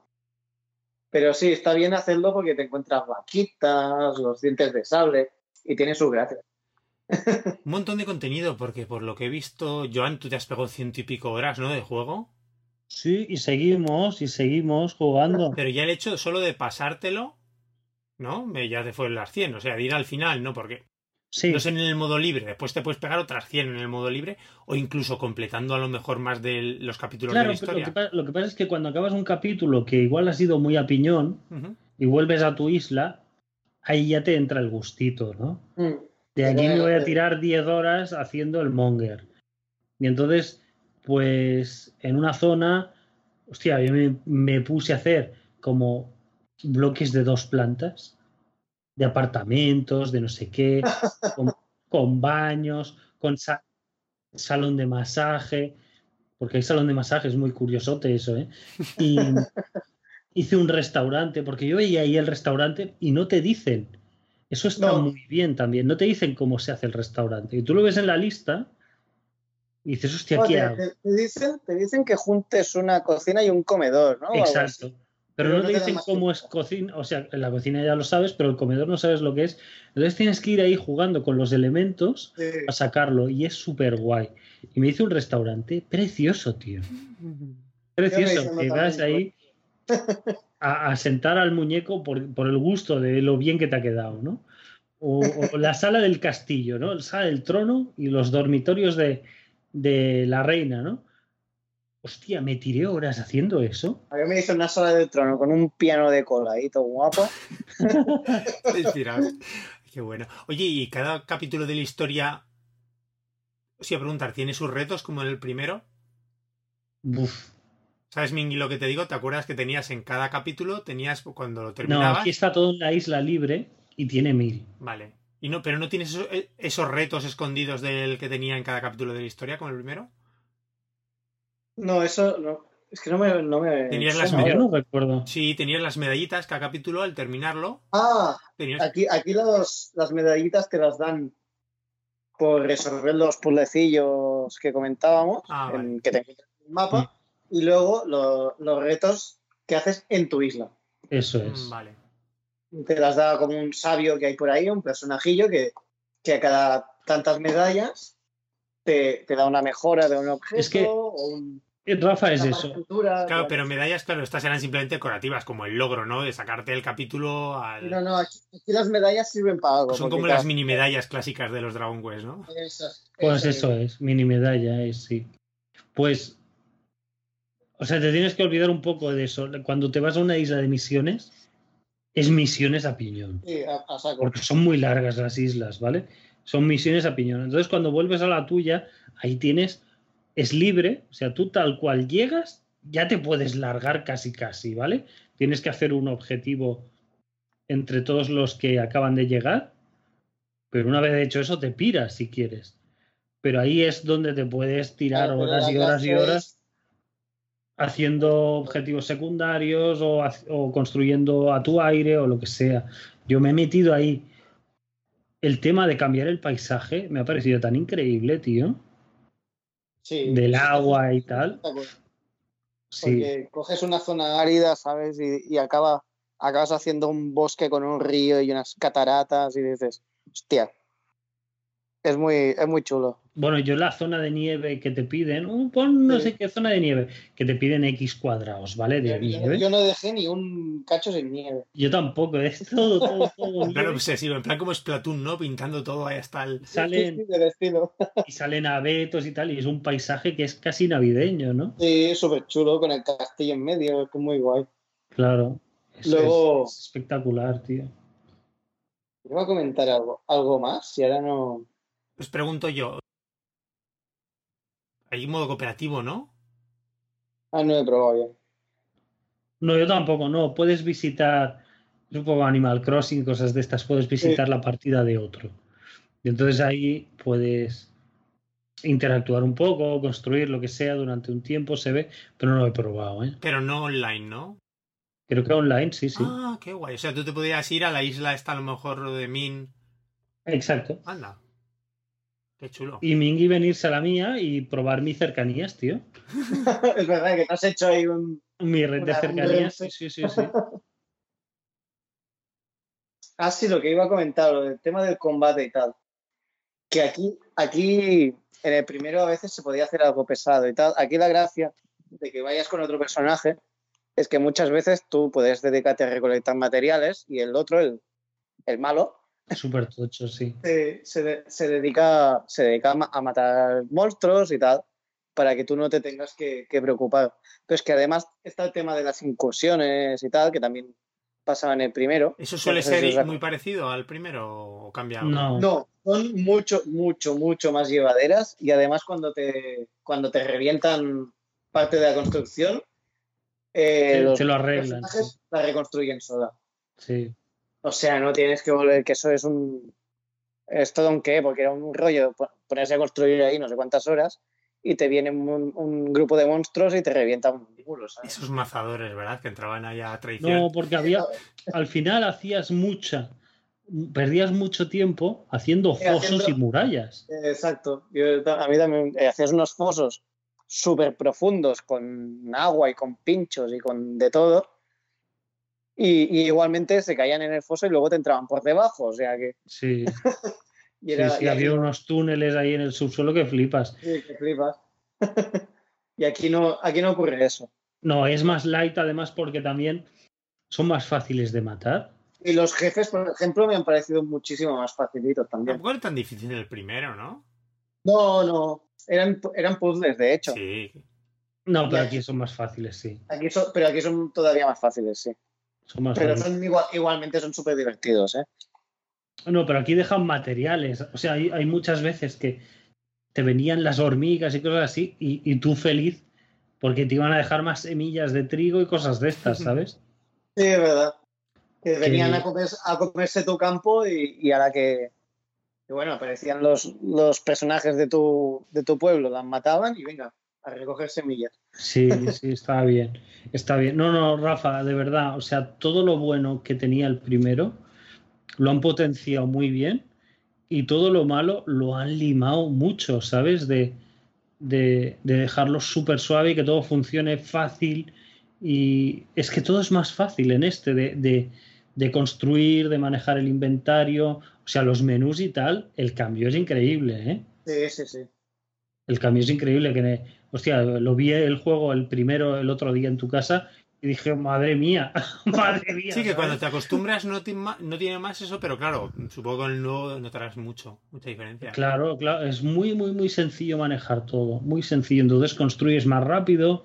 Speaker 4: Pero sí, está bien hacerlo porque te encuentras vaquitas, los dientes de sable y tiene su gracia.
Speaker 1: Un montón de contenido, porque por lo que he visto, Joan, tú te has pegado ciento y pico horas, ¿no? De juego.
Speaker 2: Sí, y seguimos, y seguimos jugando.
Speaker 1: Pero ya el hecho solo de pasártelo, ¿no? Me- Ya te fueron las 100, o sea, de ir al final, ¿no? Porque
Speaker 2: Sí,
Speaker 1: no es en el modo libre, después te puedes pegar otras 100 en el modo libre, o incluso completando a lo mejor más de los capítulos
Speaker 2: claro,
Speaker 1: de la
Speaker 2: pero lo
Speaker 1: historia.
Speaker 2: que, lo que pasa es que cuando acabas un capítulo que igual ha sido muy a piñón y vuelves a tu isla, ahí ya te entra el gustito, ¿no?
Speaker 4: Mm.
Speaker 2: De aquí me voy a
Speaker 4: Claro.
Speaker 2: tirar 10 horas haciendo el monger. Y entonces, pues en una zona, hostia, yo me, me puse a hacer como bloques de dos plantas, de apartamentos, de no sé qué, con, con baños, con sa- salón de masaje, porque hay salón de masaje, es muy curiosote eso, ¿eh? Y hice un restaurante, porque yo veía ahí el restaurante y no te dicen. Eso está
Speaker 4: No.
Speaker 2: muy bien también. No te dicen cómo se hace el restaurante. Y tú lo ves en la lista y dices, hostia, ¿qué hago?
Speaker 4: te- te dicen, te dicen que juntes una cocina y un comedor, ¿no?
Speaker 2: Exacto. Pero,
Speaker 4: Pero
Speaker 2: no te dicen cómo es cocina. O sea, en la cocina ya lo sabes, pero el comedor no sabes lo que es. Entonces tienes que ir ahí jugando con los elementos
Speaker 4: Sí.
Speaker 2: a sacarlo y es súper guay. Y me hice un restaurante precioso, tío. Precioso. Que vas ahí a, a sentar al muñeco por, por el gusto de lo bien que te ha quedado, ¿no? O, o la sala del castillo, ¿no? La sala del trono y los dormitorios de, de la reina, ¿no? Hostia, me tiré horas haciendo eso.
Speaker 4: A mí me hizo una sala del trono con un piano de cola ahí, todo guapo.
Speaker 1: Qué bueno. Oye, ¿y cada capítulo de la historia... Os iba a preguntar, ¿tiene sus retos como en el primero?
Speaker 2: Uf.
Speaker 1: ¿Sabes, Mingy, lo que te digo? ¿Te acuerdas que tenías en cada capítulo, tenías cuando lo
Speaker 2: No,
Speaker 1: terminabas?
Speaker 2: aquí está todo en la isla libre y tiene mil.
Speaker 1: Vale. Y no, pero no tienes esos, eh, esos retos escondidos del que tenía en cada capítulo de la historia como el primero.
Speaker 4: No, eso no. Es que no me. No me
Speaker 1: Tenías las
Speaker 2: No, no recuerdo.
Speaker 1: Sí, tenías las medallitas cada capítulo al terminarlo.
Speaker 4: Ah,
Speaker 1: Tenías...
Speaker 4: aquí, aquí los, las medallitas te las dan por resolver los puzzlecillos que comentábamos,
Speaker 1: Ah,
Speaker 4: en-
Speaker 1: vale.
Speaker 4: que te encuentras en el mapa, y luego lo- los retos que haces en tu isla.
Speaker 2: Eso es.
Speaker 1: Mm, Vale.
Speaker 4: Te las da como un sabio que hay por ahí, un personajillo que, que a cada tantas medallas te, te da una mejora de un objeto
Speaker 2: Es que
Speaker 4: o un-
Speaker 2: Rafa es eso.
Speaker 1: Claro, pero medallas, claro, estas eran simplemente decorativas, como el logro, ¿no? De sacarte el capítulo al...
Speaker 4: No, no, aquí, aquí las medallas sirven para algo.
Speaker 1: Son como las mini medallas clásicas de los Dragon Quest, ¿no?
Speaker 2: Pues eso es, mini medalla es, sí. Pues O sea, te tienes que olvidar un poco de eso. Cuando te vas a una isla de misiones, es misiones a piñón.
Speaker 4: Sí, a, a saco.
Speaker 2: Porque son muy largas las islas, ¿vale? Son misiones a piñón. Entonces, cuando vuelves a la tuya, ahí tienes, es libre, o sea, tú tal cual llegas, ya te puedes largar casi casi, ¿vale? Tienes que hacer un objetivo entre todos los que acaban de llegar, pero una vez hecho eso, te piras si quieres. Pero ahí es donde te puedes tirar
Speaker 4: Claro,
Speaker 2: horas y horas y horas haciendo objetivos secundarios o, o construyendo a tu aire o lo que sea. Yo me he metido ahí. El tema de cambiar el paisaje me ha parecido tan increíble, tío.
Speaker 4: Sí,
Speaker 2: Del agua y tal. Sí,
Speaker 4: Porque coges una zona árida, ¿sabes? Y, y acaba, acabas haciendo un bosque con un río y unas cataratas y dices, hostia, es muy, es muy chulo.
Speaker 2: Bueno, yo la zona de nieve que te piden, uh, pon no
Speaker 4: Sí.
Speaker 2: sé qué zona de nieve, que te piden X cuadrados, ¿vale? De
Speaker 4: Yo,
Speaker 2: nieve.
Speaker 4: yo no dejé ni un cacho sin nieve.
Speaker 2: Yo tampoco, es todo, todo, todo
Speaker 1: En plan obsesivo, en plan como Splatoon, ¿no? Pintando todo ahí hasta el.
Speaker 4: Sí, sí,
Speaker 2: Salen,
Speaker 4: del estilo.
Speaker 2: y salen abetos y tal, y es un paisaje que es casi navideño, ¿no?
Speaker 4: Sí, súper chulo, con el castillo en medio, es muy guay.
Speaker 2: Claro. Es,
Speaker 4: Luego-
Speaker 2: es espectacular, tío.
Speaker 4: Iba a comentar algo, algo más, si ahora no...
Speaker 1: Os pregunto yo. Hay modo cooperativo, ¿no?
Speaker 4: Ah, no he probado bien.
Speaker 2: No, yo tampoco, no. Puedes visitar, poco Animal Crossing, cosas de estas, puedes visitar la partida de otro. Y entonces ahí puedes interactuar un poco, construir lo que sea durante un tiempo, se ve, pero no lo he probado, ¿eh?
Speaker 1: Pero no online, ¿no?
Speaker 2: Creo que online, sí, sí.
Speaker 1: Ah, qué guay. O sea, tú te podías ir a la isla esta, a lo mejor de Min.
Speaker 2: Exacto.
Speaker 1: Anda. Qué chulo.
Speaker 2: Y Mingy venirse a la mía y probar mis cercanías, tío.
Speaker 4: es verdad que te has hecho ahí un...
Speaker 2: Mi red de cercanías, sí, sí, sí, sí.
Speaker 4: Ah, sí, lo que iba a comentar, lo del tema del combate y tal. Que aquí, aquí, en el primero a veces se podía hacer algo pesado y tal. Aquí la gracia de que vayas con otro personaje es que muchas veces tú puedes dedicarte a recolectar materiales y el otro, el, el malo,
Speaker 2: Súper tocho, sí.
Speaker 4: se, se de- se dedica, se dedica a, ma- a matar monstruos y tal, para que tú no te tengas que, que preocupar. Pero es que además está el tema de las incursiones y tal, que también pasaba en el primero.
Speaker 1: ¿Eso suele ser muy parecido al primero o cambia algo?
Speaker 2: No.
Speaker 4: No, son mucho, mucho, mucho más llevaderas y además cuando te, cuando te revientan parte de la construcción, eh,
Speaker 2: Te-
Speaker 4: los
Speaker 2: te lo arreglan,
Speaker 4: personajes
Speaker 2: sí.
Speaker 4: la reconstruyen sola.
Speaker 2: Sí.
Speaker 4: O sea, no tienes que volver, que eso es un... Es todo un qué, porque era un rollo po- ponerse a construir ahí no sé cuántas horas y te viene un, un grupo de monstruos y te revientan un muro, ¿sabes?
Speaker 1: Esos mazadores, ¿verdad? Que entraban allá a traición.
Speaker 2: No, porque había, al final hacías mucha, perdías mucho tiempo haciendo fosos
Speaker 4: haciendo-
Speaker 2: y murallas.
Speaker 4: Exacto. Yo a mí también eh, hacías unos fosos súper profundos con agua y con pinchos y con de todo. Y, y igualmente se caían en el foso y luego te entraban por debajo. O sea que.
Speaker 2: Sí,
Speaker 4: Y era,
Speaker 2: sí, sí,
Speaker 4: y
Speaker 2: había
Speaker 4: aquí-
Speaker 2: unos túneles ahí en el subsuelo que flipas.
Speaker 4: sí, que flipas. y aquí no, aquí no ocurre eso.
Speaker 2: No, es más light además porque también son más fáciles de matar.
Speaker 4: Y los jefes, por ejemplo, me han parecido muchísimo más facilitos también.
Speaker 1: Tampoco era tan difícil el primero, ¿no?
Speaker 4: No, no. Eran, eran puzzles, de hecho.
Speaker 1: Sí.
Speaker 2: No, pero aquí son más fáciles, sí.
Speaker 4: Aquí son, pero aquí son todavía más fáciles, sí.
Speaker 2: Son más
Speaker 4: Pero son igual, igualmente son súper divertidos, ¿eh?
Speaker 2: No, pero aquí dejan materiales. O sea, hay, hay muchas veces que te venían las hormigas y cosas así, y, y tú feliz porque te iban a dejar más semillas de trigo y cosas de estas, ¿sabes?
Speaker 4: Sí, es verdad. Que venían a, comer- a comerse tu campo y, y a la que, que, bueno, aparecían los, los personajes de tu, de tu pueblo, las mataban y venga, a recoger semillas.
Speaker 2: Sí, sí, está bien. Está bien. No, no, Rafa, de verdad. O sea, todo lo bueno que tenía el primero lo han potenciado muy bien y todo lo malo lo han limado mucho, ¿sabes? De, de, de dejarlo súper suave y que todo funcione fácil. Y es que todo es más fácil en este, de, de, de construir, de manejar el inventario, o sea, los menús y tal, el cambio es increíble, ¿eh?
Speaker 4: Sí, sí, sí.
Speaker 2: El cambio es increíble. Que, hostia, lo vi el juego el primero el otro día en tu casa y dije, madre mía, madre mía.
Speaker 1: Sí, que
Speaker 2: ¿sabes?
Speaker 1: cuando te acostumbras no, tiene más eso, pero claro, supongo que con el nuevo notarás mucho, mucha diferencia.
Speaker 2: Claro, claro, es muy, muy, muy sencillo manejar todo, muy sencillo. Entonces construyes más rápido,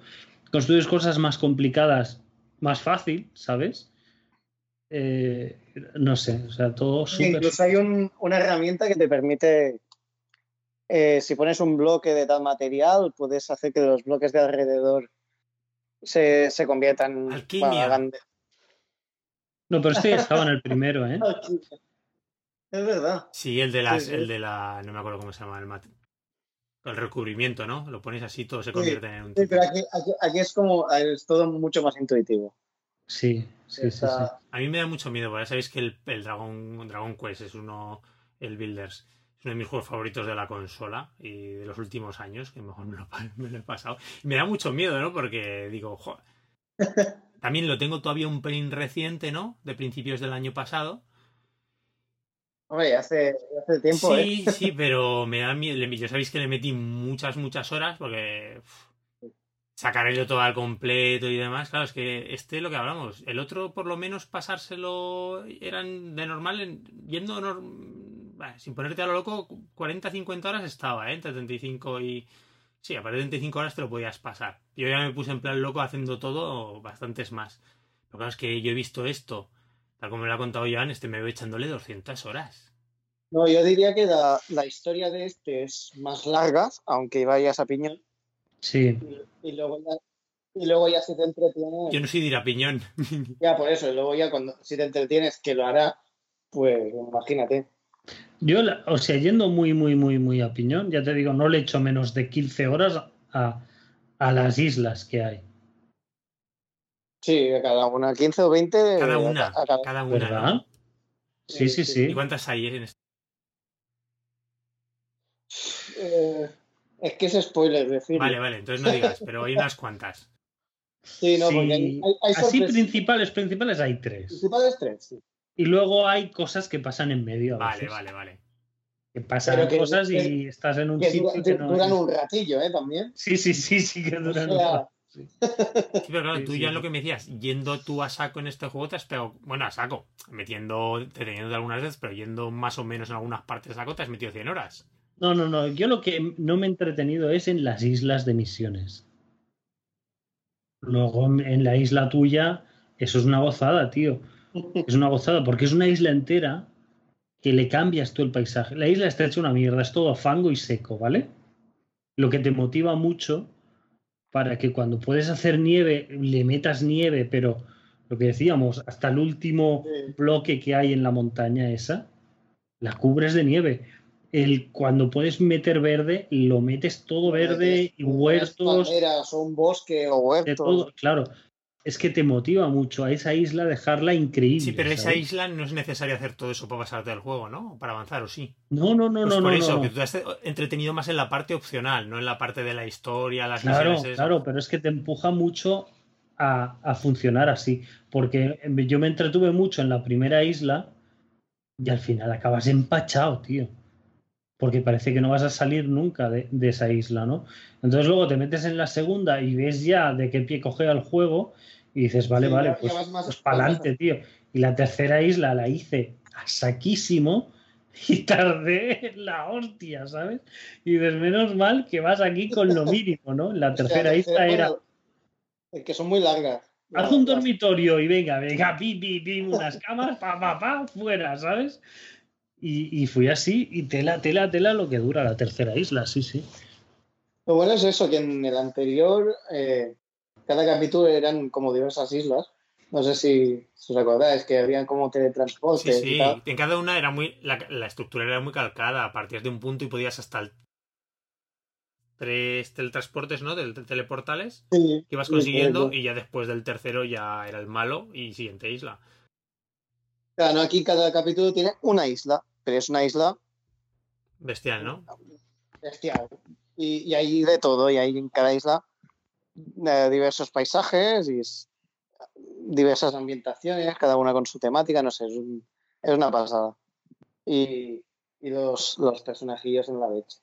Speaker 2: construyes cosas más complicadas más fácil, ¿sabes? Eh, no sé, o sea, todo súper...
Speaker 4: incluso hay un- una herramienta que te permite, eh, si pones un bloque de tal material, puedes hacer que los bloques de alrededor se, se conviertan
Speaker 1: Alquimia.
Speaker 4: bueno,
Speaker 2: No, pero este ya estaba en el primero, ¿eh?
Speaker 4: Es verdad.
Speaker 1: Sí, el de las,
Speaker 4: Sí, sí.
Speaker 1: el de la, no me acuerdo cómo se llama el mat- el recubrimiento, ¿no? Lo pones así, todo se convierte en un
Speaker 4: Sí, pero aquí, aquí, aquí es como, es todo mucho más intuitivo.
Speaker 2: Sí, sí, sí, sí.
Speaker 1: A mí me da mucho miedo, porque ya sabéis que el, el Dragon, Dragon Quest es uno, el Builders, es uno de mis juegos favoritos de la consola y de los últimos años, que mejor me lo, pa- me lo he pasado. Y me da mucho miedo, ¿no? Porque digo, joder. También lo tengo todavía un pelín reciente, ¿no? De principios del año pasado.
Speaker 4: Hombre, hace, tiempo, ¿eh?
Speaker 1: Sí, sí, pero me da miedo. Ya sabéis que le metí muchas, muchas horas porque uf, sacaré yo todo al completo y demás. Claro, es que este lo que hablamos. El otro, por lo menos, pasárselo eran de normal, en- yendo sin ponerte a lo loco, 40, 50 horas estaba, ¿eh? Entre 35 y. Sí, a partir de 35 horas te lo podías pasar. Yo ya me puse en plan loco haciendo todo, bastantes más. Pero claro, es que yo he visto esto, tal como me lo ha contado Joan, este me veo echándole 200 horas.
Speaker 4: No, yo diría que la, la historia de este es más larga, aunque vayas a piñón.
Speaker 2: Sí,
Speaker 4: Y, y luego ya, y luego ya si te entretiene,
Speaker 1: Yo no soy de ir a piñón.
Speaker 4: ya por eso, y luego ya cuando si te entretienes, que lo hará, pues imagínate.
Speaker 2: Yo, o sea, yendo muy, muy, muy, muy a piñón, ya te digo, no le echo menos de 15 horas a, a las islas que hay.
Speaker 4: Sí, a cada una, 15 o 20.
Speaker 1: Cada una,
Speaker 4: a cada-
Speaker 1: cada una,
Speaker 2: ¿Verdad?
Speaker 1: ¿no?
Speaker 2: Sí, sí,
Speaker 1: ¿Y
Speaker 2: sí.
Speaker 1: cuántas hay en este?
Speaker 4: Eh, es que es spoiler decirlo.
Speaker 1: Vale, vale, entonces no digas, pero hay unas cuantas.
Speaker 4: Sí, no,
Speaker 2: Sí.
Speaker 4: porque hay, hay, hay
Speaker 2: Así principales, principales hay tres.
Speaker 4: Principales tres, sí.
Speaker 2: Y luego hay cosas que pasan en medio a
Speaker 1: Vale,
Speaker 2: veces.
Speaker 1: vale, vale.
Speaker 2: Que pasan
Speaker 4: que-
Speaker 2: cosas y
Speaker 4: que-
Speaker 2: estás en un
Speaker 4: Que
Speaker 2: sitio
Speaker 4: dura-
Speaker 2: que no
Speaker 4: duran
Speaker 2: es-
Speaker 4: un ratillo, ¿eh? También.
Speaker 2: Sí, sí, sí, sí que duran
Speaker 4: O
Speaker 2: un rato, sí.
Speaker 1: Sí, pero claro,
Speaker 2: Sí,
Speaker 1: tú
Speaker 2: sí,
Speaker 1: ya
Speaker 2: sí.
Speaker 1: lo que me decías, yendo tú a saco en este juego te has pegado, bueno, a saco, metiendo, deteniéndote algunas veces, pero yendo más o menos en algunas partes a saco te has metido 100 horas.
Speaker 2: No, no, no. Yo lo que no me he entretenido es en las islas de misiones. Luego en la isla tuya, eso es una gozada, tío. Es una gozada porque es una isla entera que le cambias tú el paisaje. La isla está hecha una mierda, es todo fango y seco, ¿vale? Lo que te motiva mucho para que cuando puedes hacer nieve, le metas nieve, pero lo que decíamos, hasta el último
Speaker 4: Sí.
Speaker 2: bloque que hay en la montaña esa, la cubres de nieve. El, cuando puedes meter verde, lo metes todo verde y huertos,
Speaker 4: palmeras o un bosque o
Speaker 2: de
Speaker 4: huertos.
Speaker 2: todo. Claro, es que te motiva mucho a esa isla dejarla increíble.
Speaker 1: Sí, pero esa isla no es necesario hacer todo eso para pasarte el juego, ¿no? Para avanzar, ¿o sí?
Speaker 2: No, no, no,
Speaker 1: Pues
Speaker 2: no,
Speaker 1: por
Speaker 2: no,
Speaker 1: eso,
Speaker 2: no.
Speaker 1: que tú te has entretenido más en la parte opcional, no en la parte de la historia, las
Speaker 2: Claro,
Speaker 1: misiones. eso.
Speaker 2: claro, pero es que te empuja mucho a, a funcionar así. Porque yo me entretuve mucho en la primera isla y al final acabas empachado, tío. Porque parece que no vas a salir nunca de, de esa isla, ¿no? Entonces luego te metes en la segunda y ves ya de qué pie cogea el juego y dices, vale,
Speaker 4: Sí,
Speaker 2: vale,
Speaker 4: ya-
Speaker 2: pues, pues para adelante, tío. Y la tercera isla la hice a saquísimo y tardé la hostia, ¿sabes? Y dices, menos mal que vas aquí con lo mínimo, ¿no? La
Speaker 4: O sea,
Speaker 2: tercera
Speaker 4: la
Speaker 2: isla
Speaker 4: tercera,
Speaker 2: era,
Speaker 4: bueno, Es que son muy largas.
Speaker 2: haz un dormitorio y venga, venga, pi, pi, pi, unas camas, pa, pa, pa, fuera, ¿sabes? Y, y fui así, y tela, tela, tela lo que dura la tercera isla, sí, sí.
Speaker 4: Lo bueno es eso, que en el anterior eh, cada capítulo eran como diversas islas. No sé si, si os acordáis que habían como
Speaker 1: Sí,
Speaker 4: teletransportes y
Speaker 1: sí.
Speaker 4: tal.
Speaker 1: En cada una era muy. La, la estructura era muy calcada. Partías de un punto y podías hasta el. Tres teletransportes, ¿no? Del teleportales
Speaker 4: Sí,
Speaker 1: que ibas
Speaker 4: sí,
Speaker 1: consiguiendo y ya después del tercero ya era el malo y siguiente isla.
Speaker 4: Claro, no, aquí cada capítulo tiene una isla, pero es una isla
Speaker 1: Bestial, ¿no?
Speaker 4: bestial. Y, y hay de todo, y hay en cada isla eh, diversos paisajes y diversas ambientaciones, cada una con su temática, no sé, es, un- es una pasada. Y, y los, los personajillos en la leche.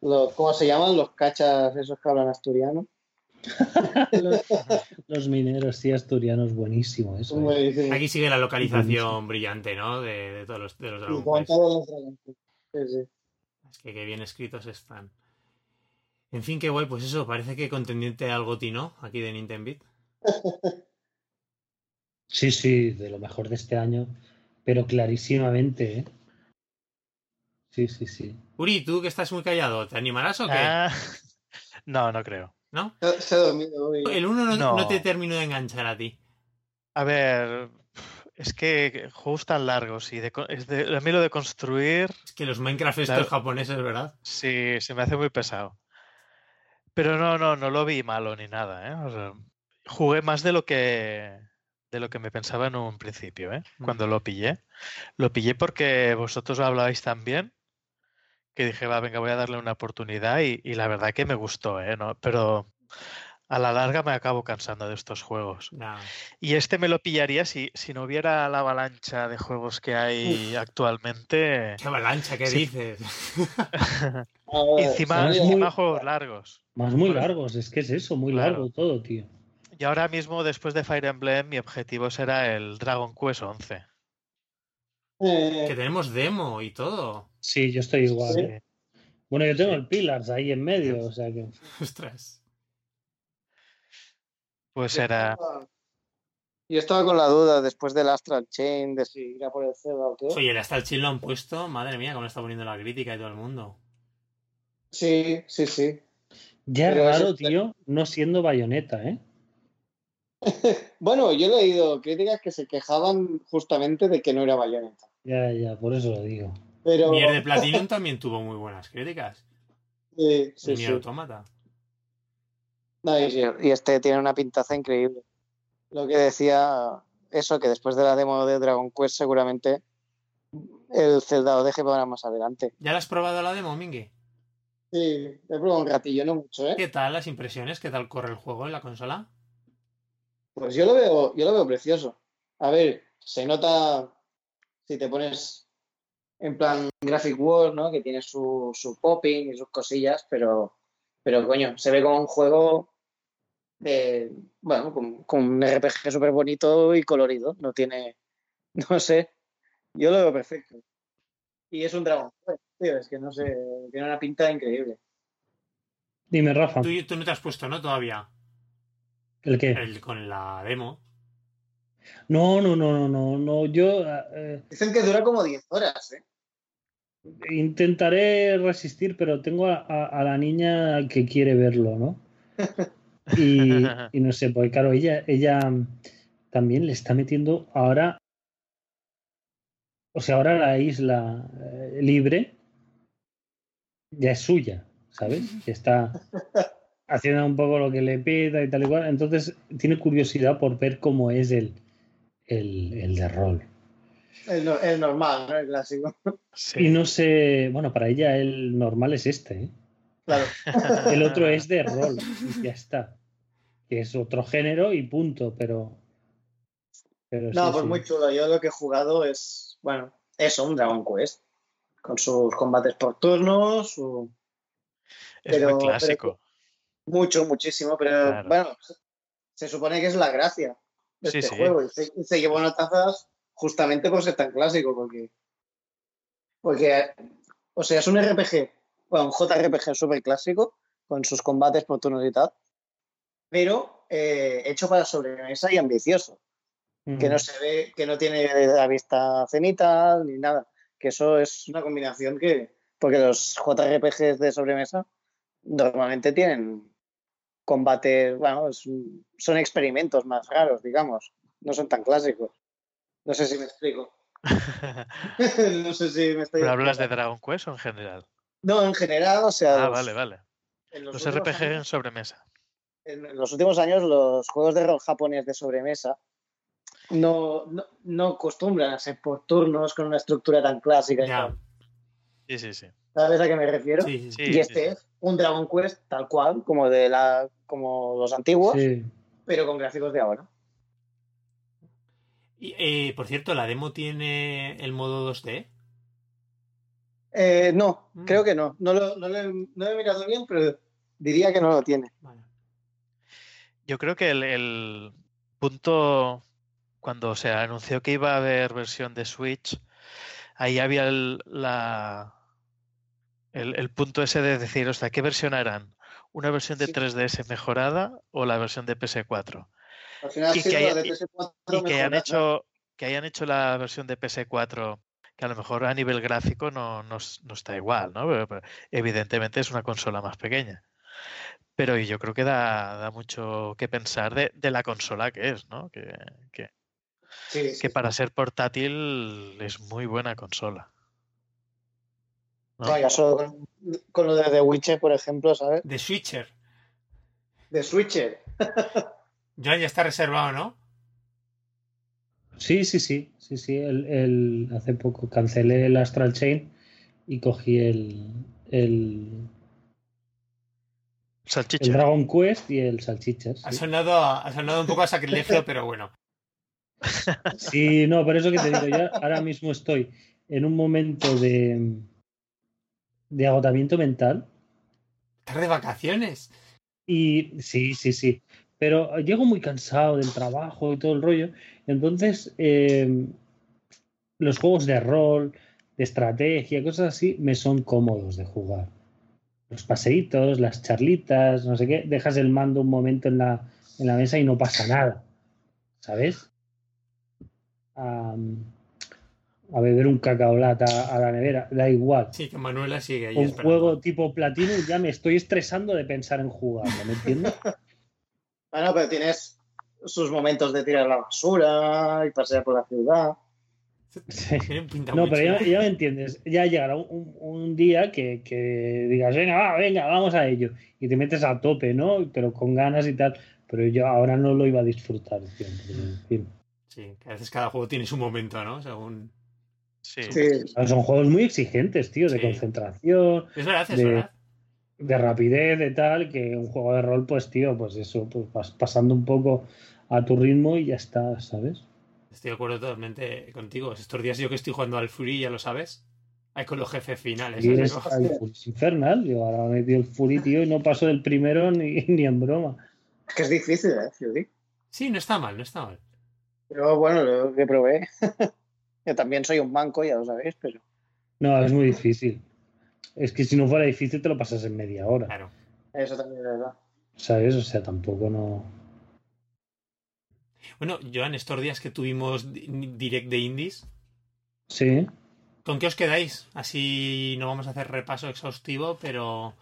Speaker 4: Los, ¿Cómo se llaman? Los cachas esos que hablan asturiano.
Speaker 2: Los, los mineros, sí, asturianos, buenísimo eso. ¿eh?
Speaker 4: buenísimos.
Speaker 1: Aquí sigue la localización brillante, ¿no? De, de todos los, de los
Speaker 4: Y
Speaker 1: Dragon
Speaker 4: con
Speaker 1: Quest.
Speaker 4: todos los Dragon Quest. Sí, sí.
Speaker 1: Es que qué bien escritos están. En fin, qué guay, pues eso, parece que contendiente al GOTY, ¿no? Aquí de Nintendo.
Speaker 2: Sí, sí, de lo mejor de este año, pero clarísimamente, ¿eh? Sí, sí, sí.
Speaker 1: Uri, tú que estás muy callado, ¿te animarás o qué?
Speaker 3: Ah, no, no creo.
Speaker 1: ¿No?
Speaker 4: Se- Se ha dormido hoy.
Speaker 1: El uno no,
Speaker 3: No.
Speaker 1: no te terminó de enganchar a ti.
Speaker 3: A ver, es que juegos tan largos y de, es de- a mí lo de construir,
Speaker 1: Es que los Minecraft estos
Speaker 3: Claro.
Speaker 1: japoneses, ¿verdad?
Speaker 3: sí, se me hace muy pesado. Pero no, no, no lo vi malo ni nada, ¿eh? O sea, jugué más de lo que de lo que me pensaba en un principio, ¿eh? Cuando lo pillé. Lo pillé porque vosotros hablabais tan bien que dije, va, venga, voy a darle una oportunidad y, y la verdad que me gustó, ¿eh? No, pero a la larga me acabo cansando de estos juegos.
Speaker 1: Nah.
Speaker 3: Y este me lo pillaría si, si no hubiera la avalancha de juegos que hay actualmente.
Speaker 1: ¡Qué avalancha, qué
Speaker 3: Sí.
Speaker 1: dices!
Speaker 3: Encima, encima
Speaker 2: muy-
Speaker 3: juegos largos.
Speaker 2: Más muy
Speaker 3: Bueno.
Speaker 2: largos, es que es eso, muy
Speaker 3: Claro.
Speaker 2: largo todo, tío.
Speaker 3: Y ahora mismo, después de Fire Emblem, mi objetivo será el Dragon Quest 11.
Speaker 4: eh,
Speaker 1: que tenemos demo y todo.
Speaker 2: Sí, yo estoy igual.
Speaker 4: Sí.
Speaker 2: ¿eh? Bueno, yo tengo el Pillars ahí en medio, o sea que.
Speaker 1: Ostras.
Speaker 3: Pues
Speaker 4: estaba- Yo estaba con la duda después del Astral Chain de si ir a por el Zelda o qué.
Speaker 1: Oye, el hasta el chill lo han puesto. Madre mía, cómo le está poniendo la crítica y todo el mundo.
Speaker 4: Sí, sí, sí.
Speaker 2: Ya es
Speaker 4: Pero
Speaker 2: raro,
Speaker 4: es-
Speaker 2: tío, no siendo bayoneta, ¿eh?
Speaker 4: Bueno, yo he leído críticas que se quejaban justamente de que no era Bayonetta.
Speaker 2: Ya, ya, por eso lo digo.
Speaker 4: Pero
Speaker 1: Nier de Platinum también tuvo muy buenas críticas.
Speaker 4: sí, sí,
Speaker 1: el Nier
Speaker 4: sí.
Speaker 1: Automata.
Speaker 4: No, y, y este tiene una pintaza increíble. Lo que decía, eso, que después de la demo de Dragon Quest seguramente el Zelda lo deje para más adelante.
Speaker 1: ¿Ya la has probado la demo, Mingy?
Speaker 4: Sí, he probado un ratillo, no mucho, ¿eh?
Speaker 1: ¿Qué tal las impresiones? ¿Qué tal corre el juego en la consola?
Speaker 4: Pues yo lo veo, yo lo veo precioso. A ver, se nota si te pones en plan Graphic World, ¿no? Que tiene su, su popping y sus cosillas, pero, pero coño, se ve como un juego de, bueno, con, con un RPG súper bonito y colorido. No tiene, no sé, yo lo veo perfecto. Y es un Quest, tío, es que no sé, tiene una pinta increíble.
Speaker 2: Dime, Rafa,
Speaker 1: Tú, tú no te has puesto, ¿no? Todavía.
Speaker 2: ¿el qué?
Speaker 1: El, con la demo.
Speaker 2: No, no, no, no, no, no. Yo eh,
Speaker 4: Dicen que dura como 10 horas, ¿eh?
Speaker 2: intentaré resistir, pero tengo a, a- a la niña que quiere verlo, ¿no? Y, y no sé, porque claro, ella, ella también le está metiendo ahora. O sea, ahora la isla eh, libre ya es suya, ¿sabes? Que está haciendo un poco lo que le pida y tal y cual. Entonces tiene curiosidad por ver cómo es el, el, el de rol.
Speaker 4: El, no- el normal, ¿no? El clásico.
Speaker 3: Sí.
Speaker 2: Y no sé, bueno, para ella el normal es este, ¿eh?
Speaker 4: Claro.
Speaker 2: El otro es de rol, y ya está. Que es otro género y punto, pero. pero
Speaker 4: No,
Speaker 2: sí,
Speaker 4: pues
Speaker 2: sí.
Speaker 4: muy chulo. Yo lo que he jugado es, bueno, eso, un Dragon Quest. Con sus combates por turnos, su...
Speaker 3: Es
Speaker 4: pero-
Speaker 3: muy clásico.
Speaker 4: mucho, muchísimo, pero
Speaker 3: Claro.
Speaker 4: bueno, se- se supone que es la gracia de
Speaker 3: Sí,
Speaker 4: este
Speaker 3: sí.
Speaker 4: juego. Y se, y se llevó notazas justamente por ser tan clásico, porque, porque, o sea, es un RPG, bueno, un JRPG súper clásico, con sus combates por turnos y tal, pero eh, hecho para sobremesa y ambicioso. que no se ve, que no tiene la vista cenital ni nada. Que eso es una combinación que, porque los JRPGs de sobremesa normalmente tienen combates, bueno, son experimentos más raros, digamos, no son tan clásicos. No sé si me explico. no sé si me estoy
Speaker 3: ¿Pero hablas de. Dragon Quest o en general?
Speaker 4: No, en general, o sea,
Speaker 3: Ah,
Speaker 4: los-
Speaker 3: vale, vale.
Speaker 4: en los,
Speaker 3: RPG en
Speaker 4: años-
Speaker 3: sobremesa.
Speaker 4: en los últimos años los juegos de rol japonés de sobremesa no, no, no acostumbran a ser por turnos con una estructura tan clásica. y
Speaker 1: Ya.
Speaker 4: tal.
Speaker 3: Sí, sí, sí.
Speaker 4: ¿Sabes a qué me refiero?
Speaker 1: Sí, sí,
Speaker 4: y este
Speaker 3: sí, sí.
Speaker 4: es un Dragon Quest tal cual, como de la como los antiguos,
Speaker 2: Sí.
Speaker 4: pero con gráficos de ahora.
Speaker 1: Y, eh, por cierto, ¿la demo tiene el modo 2D?
Speaker 4: Eh, no,
Speaker 1: Mm.
Speaker 4: creo que no. No lo, no, lo he, no lo he mirado bien, pero diría que no lo tiene.
Speaker 1: Vale.
Speaker 3: Yo creo que el, el punto cuando se anunció que iba a haber versión de Switch, ahí había el, la, el, el punto ese de decir, hostia, ¿qué versión harán? Una versión de
Speaker 4: Sí.
Speaker 3: 3DS mejorada o la versión de PS4.
Speaker 4: Al final
Speaker 3: Y que
Speaker 4: sido la
Speaker 3: haya-
Speaker 4: de PS4
Speaker 3: Y que han
Speaker 4: mejorada.
Speaker 3: hecho que hayan hecho la versión de PS4 que a lo mejor a nivel gráfico no, no, no está igual, ¿no? Pero- pero evidentemente es una consola más pequeña. Pero yo creo que da, da mucho que pensar de, de la consola que es, ¿no? Que, que-
Speaker 4: sí.
Speaker 3: que para ser portátil es muy buena consola. ¿No?
Speaker 4: No, ya solo con, con lo de The Witcher, por ejemplo, ¿sabes?
Speaker 1: De Switcher.
Speaker 4: De Switcher.
Speaker 1: Joan ya está reservado, ¿no?
Speaker 2: Sí, sí, sí, sí, sí. El, el- hace poco cancelé el Astral Chain y cogí el, el, el
Speaker 3: Salchicha.
Speaker 2: Dragon Quest y el Salchichas.
Speaker 1: Ha sonado, ha sonado un poco a sacrilegio, pero bueno.
Speaker 2: Sí, no, por eso que te digo, yo ahora mismo estoy en un momento de, de agotamiento mental
Speaker 1: Estar de vacaciones.
Speaker 2: y sí, sí, sí, pero llego muy cansado del trabajo y todo el rollo, entonces eh, los juegos de rol, de estrategia, cosas así, me son cómodos de jugar. Los paseitos, las charlitas, no sé qué, dejas el mando un momento en la, en la mesa y no pasa nada, ¿sabes? A beber un cacaolata a la nevera, da igual.
Speaker 1: Sí, que Manuela sigue ahí
Speaker 2: Un
Speaker 1: esperando.
Speaker 2: juego tipo Platinum ya me estoy estresando de pensar en jugarlo, ¿me entiendes?
Speaker 4: Bueno, pero tienes sus momentos de tirar la basura y pasear por la ciudad.
Speaker 2: Sí.
Speaker 1: Tiene pinta
Speaker 2: No,
Speaker 1: muy
Speaker 2: pero ya, me entiendes. Ya llegará un, un- un día que, que digas, venga, va, venga, vamos a ello. Y te metes a tope, ¿no? Pero con ganas y tal. Pero yo ahora no lo iba a disfrutar, tío, porque, en fin.
Speaker 1: Sí, que a veces cada juego tiene su momento, ¿no? Según...
Speaker 3: Sí.
Speaker 4: Sí.
Speaker 2: Son juegos muy exigentes, tío, de
Speaker 1: Sí.
Speaker 2: concentración,
Speaker 1: Es verdad, es
Speaker 2: De-
Speaker 1: verdad.
Speaker 2: de rapidez, de tal, que un juego de rol, pues, tío, pues eso, pues vas pasando un poco a tu ritmo y ya está, ¿sabes?
Speaker 1: Estoy de acuerdo totalmente contigo. Estos días yo que estoy jugando al Fury, ya lo sabes. Hay con los jefes finales.
Speaker 2: Es, el Fury es infernal. Yo ahora me dio el Fury, tío, y no paso del primero ni, ni en broma.
Speaker 4: Es que es difícil, ¿eh? Fury.
Speaker 1: Sí, no está mal, no está mal.
Speaker 4: Pero bueno, lo que probé. Yo también soy un banco, ya lo sabéis, pero.
Speaker 2: No, es muy difícil. Es que si no fuera difícil te lo pasas en media hora,
Speaker 1: Claro.
Speaker 4: Eso también es verdad.
Speaker 2: ¿sabes? O sea, tampoco no...
Speaker 1: Bueno, Joan, estos días que tuvimos di- direct de indies,
Speaker 2: Sí.
Speaker 1: ¿con qué os quedáis? Así no vamos a hacer repaso exhaustivo, pero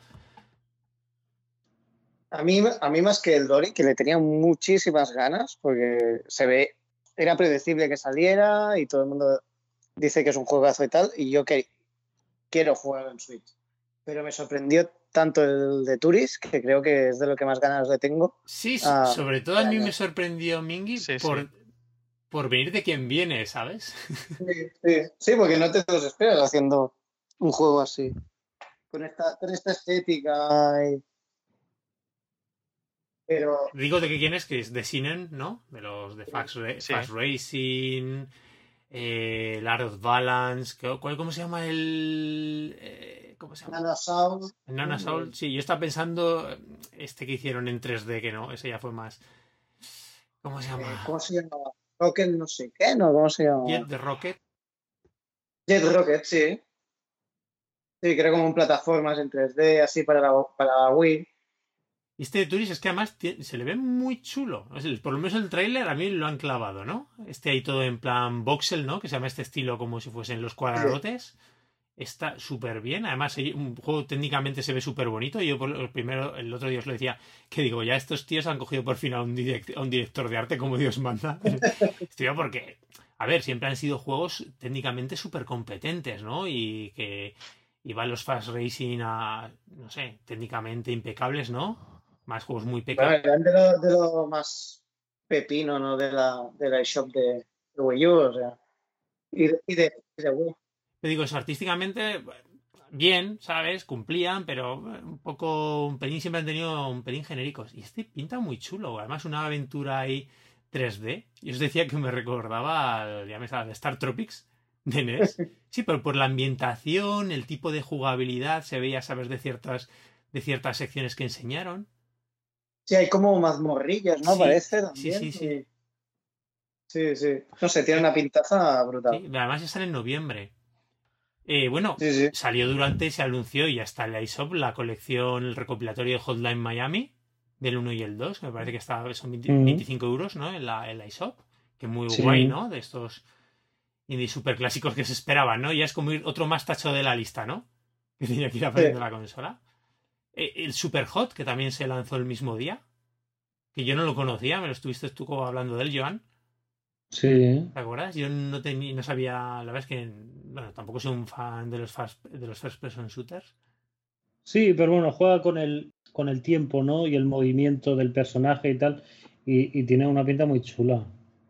Speaker 4: A mí, a mí más que el Dory, que le tenía muchísimas ganas, porque se ve, era predecible que saliera y todo el mundo dice que es un juegazo y tal, y yo que, quiero jugar en Switch. Pero me sorprendió tanto el de Turis, que creo que es de lo que más ganas le tengo.
Speaker 1: sí,
Speaker 4: Ah,
Speaker 1: sobre todo a mí me sorprendió Mingy
Speaker 3: Sí, sí.
Speaker 1: por, por venir de quien viene, ¿sabes?
Speaker 4: Sí, sí, sí, porque no te los esperas haciendo un juego así. Con esta, con esta estética y... Pero
Speaker 1: Digo de que quién es, que es de Sinen, ¿no? De los de Fast, Ra-
Speaker 3: Sí.
Speaker 1: Fast Racing, eh, el Art of Balance, ¿qué- cuál- ¿cómo se llama el... eh, ¿Cómo se llama?
Speaker 4: Nana Sound,
Speaker 1: El Nana Soul, sí, yo estaba pensando eh, este que hicieron en 3D, que no, ese ya fue más... ¿Cómo se
Speaker 4: eh,
Speaker 1: llama?
Speaker 4: ¿cómo se llama? Rocket no sé qué, ¿no? ¿Cómo se llama?
Speaker 1: Jet the Rocket.
Speaker 4: Jet Rocket, sí. Sí, que era como un plataformas en 3D, así para la, para la Wii.
Speaker 1: Y este de Turis es que además se le ve muy chulo. Por lo menos el tráiler a mí lo han clavado, ¿no? Este ahí todo en plan voxel, ¿no? Que se llama este estilo como si fuesen los cuadradotes. Está súper bien. Además, un juego técnicamente se ve súper bonito. Yo por lo primero, el otro día os lo decía, que digo, ya estos tíos han cogido por fin a un, direct- a un director de arte como Dios manda. Estoy yo porque, a ver, siempre han sido juegos técnicamente súper competentes, ¿no? Y que iban los Fast Racing a, no sé, técnicamente impecables, ¿no? Más juegos muy pequeños.
Speaker 4: de lo, de lo más pepino, ¿no? De la, de la eShop de, de Wii U, o sea. Y de, y de, Wii.
Speaker 1: Te digo eso, artísticamente, bien, ¿sabes? Cumplían, pero un poco, un pelín siempre han tenido un pelín genéricos. Y este pinta muy chulo, además una aventura ahí 3D. Yo os decía que me recordaba, al, ya me estaba, de Star Tropics de NES. Sí, pero por la ambientación, el tipo de jugabilidad, se veía, ¿sabes? De ciertas, de ciertas secciones que enseñaron.
Speaker 4: Sí, hay como mazmorrillas, ¿no?
Speaker 1: Sí,
Speaker 4: Parece
Speaker 1: sí,
Speaker 4: también.
Speaker 1: sí, sí.
Speaker 4: y- Sí, sí. No sé, tiene una pintaza brutal.
Speaker 1: Sí, además ya sale en noviembre. Eh, bueno,
Speaker 4: Sí, sí.
Speaker 1: salió durante, se anunció y ya está en la iShop la colección, el recopilatorio de Hotline Miami, del 1 y el 2, que me parece que está, son 20
Speaker 2: Ujú.
Speaker 1: 25 euros, ¿no? En la, en la iShop. Que muy
Speaker 2: Sí.
Speaker 1: guay, ¿no? De estos indie super clásicos que se esperaban, ¿no? Ya es como ir otro más tacho de la lista, ¿no? Que tenía que ir apareciendo en la consola. Eh, El Super Hot, que también se lanzó el mismo día. Que yo no lo conocía, me lo estuviste tú como hablando de él, Joan.
Speaker 2: Sí.
Speaker 1: ¿Te acuerdas? Yo no tenía, no sabía, la verdad es que, bueno, tampoco soy un fan de los fast, de los first person shooters.
Speaker 2: Sí, pero bueno, juega con el, con el tiempo, ¿no? Y el movimiento del personaje y tal. Y, y tiene una pinta muy chula.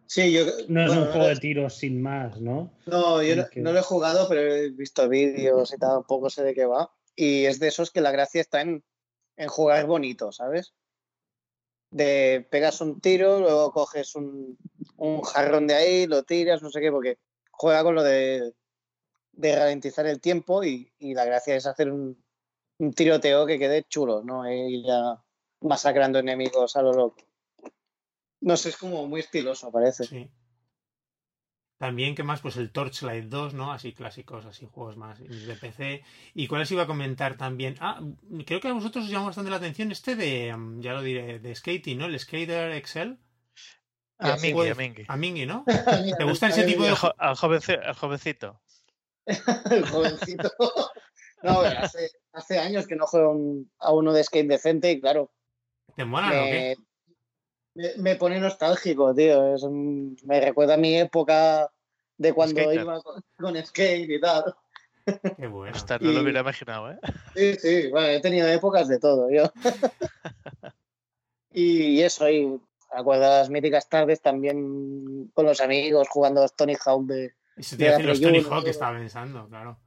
Speaker 4: Sí, yo.
Speaker 2: No es
Speaker 4: bueno,
Speaker 2: un
Speaker 4: no
Speaker 2: juego de tiros sin más, ¿no?
Speaker 4: No, yo no,
Speaker 2: que-
Speaker 4: no lo he jugado, pero he visto vídeos y tal, un poco sé de qué va. Y es de esos que la gracia está en, en jugar bonito, ¿sabes? De pegas un tiro, luego coges un, un jarrón de ahí, lo tiras, no sé qué, porque juega con lo de, de ralentizar el tiempo y, y la gracia es hacer un, un tiroteo que quede chulo, ¿no? E Ir ya masacrando enemigos a lo loco. No sé, es como muy estiloso, parece.
Speaker 1: Sí. También, ¿qué más? Pues el Torchlight 2, ¿no? Así clásicos, así juegos más de PC. ¿Y cuáles iba a comentar también? Ah, creo que a vosotros os llamó bastante la atención este de, mm, ya lo diré, de skating, ¿no? El Skater Excel.
Speaker 3: A Mingy, a Mingy.
Speaker 1: A Mingy, ¿no? ¿Te gustan ese tipo de
Speaker 3: Al, jo- al jovenci- al jovencito.
Speaker 4: el jovencito. No, hace, hace años que no juego un- a uno de skate decente y claro,
Speaker 1: ¿Te molan o qué?
Speaker 4: me, me- me pone nostálgico, tío. Es un- me recuerda a mi época de cuando
Speaker 3: Skater.
Speaker 4: iba con, con skate y tal.
Speaker 1: Qué bueno.
Speaker 3: Ostras, no lo hubiera imaginado, ¿eh?
Speaker 4: Sí, sí, bueno, he tenido épocas de todo, yo. y eso, y acuerdo las míticas tardes también con los amigos jugando Tony Hawk de,
Speaker 1: Eso te
Speaker 4: de
Speaker 1: iba a
Speaker 4: la
Speaker 1: decir los Tony Hawk que estaba pensando, claro.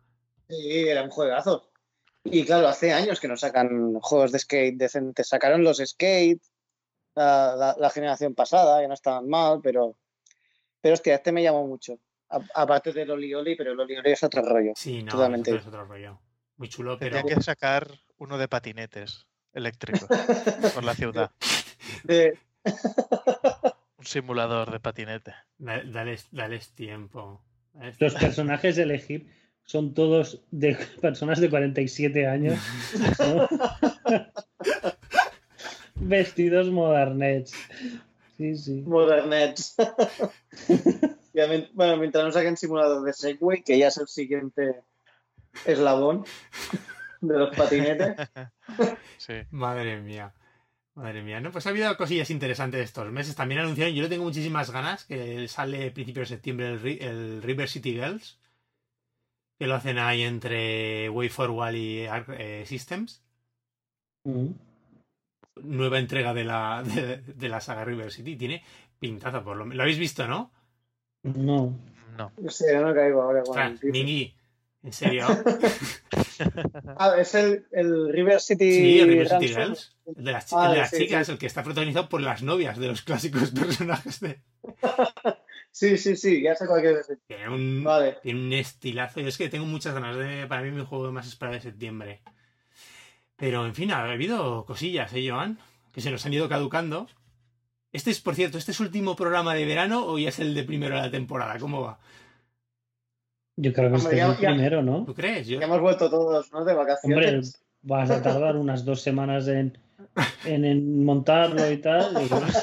Speaker 4: Sí, eran juegazos. Y claro, hace años que no sacan juegos de skate decentes. Sacaron los skate la, la- la generación pasada, que no estaban mal, pero, pero hostia, este me llamó mucho. Aparte del Oli Oli, pero el Oli Oli es otro rollo.
Speaker 1: Sí, no,
Speaker 4: Totalmente.
Speaker 1: es otro rollo. Muy chulo, pero...
Speaker 3: Tendría que sacar uno de patinetes eléctricos por la ciudad.
Speaker 4: De-
Speaker 3: Un simulador de patinete.
Speaker 1: Da- Dales, dales tiempo. Dales
Speaker 2: Los personajes de elegir son todos de personas de 47 años. ¿no? Vestidos modernets. Sí, sí.
Speaker 4: Modernets. Bueno, mientras no saquen simulador de Segway, que ya es el siguiente eslabón de los patinetes.
Speaker 3: Sí.
Speaker 1: Madre mía. Madre mía. No, pues ha habido cosillas interesantes estos meses. También anunciaron, yo le tengo muchísimas ganas, que sale a principios de septiembre el, Ri- el River City Girls. Que lo hacen ahí entre Way Forward y Arc eh, Systems.
Speaker 2: Mm.
Speaker 1: Nueva entrega de la, de, de la saga River City. Tiene pintaza por lo menos. ¿Lo habéis visto, no?
Speaker 2: No.
Speaker 3: No.
Speaker 4: No sé, no caigo ahora con
Speaker 1: Ostras,
Speaker 4: el.
Speaker 1: Mini. ¿En serio?
Speaker 4: Ah, es el, el River City.
Speaker 1: Sí, el River City
Speaker 4: Ransom.
Speaker 1: Girls. El de las,
Speaker 4: Ah,
Speaker 1: el de las
Speaker 4: sí,
Speaker 1: chicas,
Speaker 4: sí.
Speaker 1: el que está protagonizado por las novias de los clásicos personajes de.
Speaker 4: Sí, sí, sí, ya sé cuál quieres decir.
Speaker 1: Tiene un,
Speaker 4: Vale.
Speaker 1: tiene un estilazo. Yo es que tengo muchas ganas de. Para mí, mi juego más esperado de septiembre. Pero, en fin, ha habido cosillas, ¿eh, Joan? Que se nos han ido caducando. Este es, por cierto, ¿este es último programa de verano o ya es el de primero de la temporada? ¿Cómo va?
Speaker 2: Yo creo que
Speaker 4: Hombre,
Speaker 2: este es el
Speaker 4: ya-
Speaker 2: primero, ¿no?
Speaker 1: ¿Tú crees? Yo,
Speaker 4: Ya hemos vuelto todos, ¿no? De
Speaker 2: Hombre,
Speaker 4: vacaciones.
Speaker 2: vas a tardar unas dos semanas en, en, en montarlo y tal.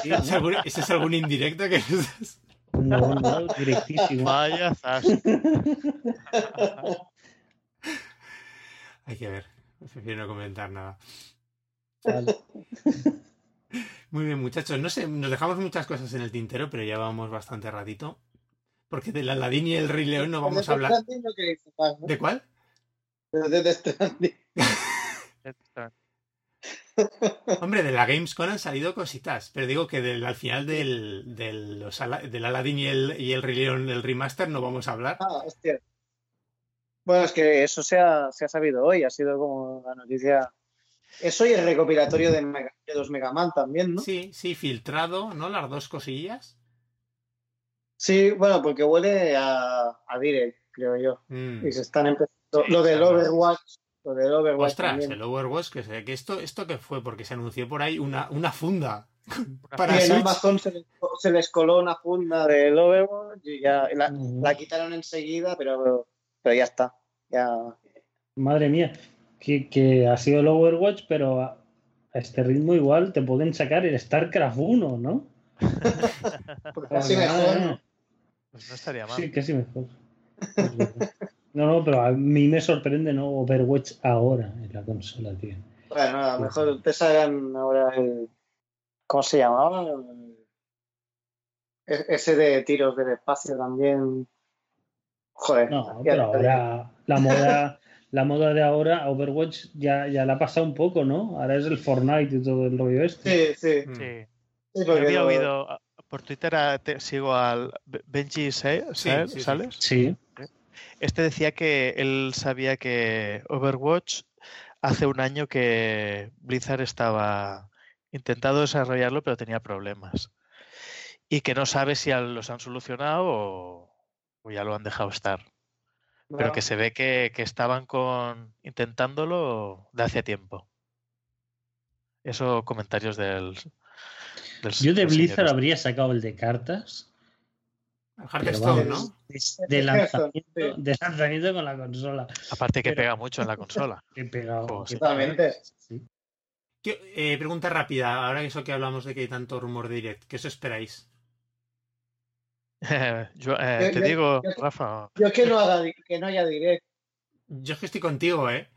Speaker 2: y
Speaker 1: ¿Es algún, ¿Ese es algún indirecto que nos das?
Speaker 2: No, no, directísimo.
Speaker 3: Vaya zas.
Speaker 1: Hay que ver. Prefiero no comentar nada.
Speaker 2: Vale.
Speaker 1: Muy bien, muchachos. No sé, nos dejamos muchas cosas en el tintero, pero ya vamos bastante ratito. Porque del Aladín y el Rey León no vamos a hablar.
Speaker 4: De Death Stranding no queréis más, ¿no?
Speaker 1: ¿De cuál?
Speaker 4: De Death Stranding.
Speaker 1: Hombre, de la Gamescom han salido cositas, pero digo que del, al final del, del, los del Aladdin y el, y el Rey León, el remaster, no vamos a hablar.
Speaker 4: Ah, hostia. Bueno, es que eso se ha, se ha sabido hoy, ha sido como la noticia. Eso y el recopilatorio de, Mega- de los Mega Man también, ¿no?
Speaker 1: Sí, sí, filtrado, ¿no? Las dos cosillas.
Speaker 4: Sí, bueno, porque huele a, a Direct, creo yo.
Speaker 1: Mm.
Speaker 4: Y se están empezando.
Speaker 3: Sí,
Speaker 4: lo del
Speaker 3: claro.
Speaker 4: Overwatch. Lo del Overwatch
Speaker 1: Ostras,
Speaker 4: también.
Speaker 1: el Overwatch, que sé, que esto, esto que fue, porque se anunció por ahí una, una funda para
Speaker 4: Y en
Speaker 1: Switch.
Speaker 4: Amazon se les, se les coló una funda del Overwatch y ya la,
Speaker 2: Ujú.
Speaker 4: la quitaron enseguida, pero, pero ya está. Ya.
Speaker 2: Madre mía, que, que ha sido el Overwatch, pero a, a este ritmo igual te pueden sacar el StarCraft 1, ¿no?
Speaker 4: Pues casi mejor.
Speaker 3: Pues no estaría mal.
Speaker 2: Sí, casi mejor. No, no, pero a mí me sorprende, ¿no? Overwatch ahora en la consola, tío.
Speaker 4: Bueno, a lo mejor te sacan ahora el. ¿Cómo se llamaba? E- Ese de tiros del espacio también. Joder.
Speaker 2: No, pero ahora la moda, la moda de ahora, Overwatch ya, ya la ha pasado un poco, ¿no? Ahora es el Fortnite y todo el rollo este.
Speaker 4: Sí, sí.
Speaker 1: Mm.
Speaker 3: Sí.
Speaker 4: sí
Speaker 3: Yo
Speaker 4: porque
Speaker 3: había oído ah, por Twitter, a- te- sigo al Be- Benji Sa-
Speaker 1: Sí,
Speaker 3: Sa-
Speaker 1: sí, sí.
Speaker 3: ¿Sales?
Speaker 2: Sí.
Speaker 3: Este decía que él sabía que Overwatch hace un año que Blizzard estaba intentando desarrollarlo, pero tenía problemas. Y que no sabe si los han solucionado o, o ya lo han dejado estar. Pero que se ve que, que estaban con intentándolo de hace tiempo. Eso comentarios del, del
Speaker 2: Yo de Blizzard
Speaker 3: este.
Speaker 2: habría sacado el de cartas.
Speaker 1: El Hearthstone, ¿no?
Speaker 2: De, lanzamiento, de lanzamiento con la consola.
Speaker 3: Aparte que
Speaker 2: pero-
Speaker 3: pega mucho en la consola.
Speaker 2: Sí.
Speaker 1: ¿Qué- eh, pregunta rápida, ahora que eso que hablamos de que hay tanto rumor de direct, ¿qué os esperáis?
Speaker 3: Yo, eh,
Speaker 4: Yo-
Speaker 3: te
Speaker 4: yo-
Speaker 3: digo,
Speaker 4: yo-
Speaker 3: Rafa,
Speaker 4: Yo que no haga que no haya direct.
Speaker 1: Yo es que estoy contigo, ¿eh?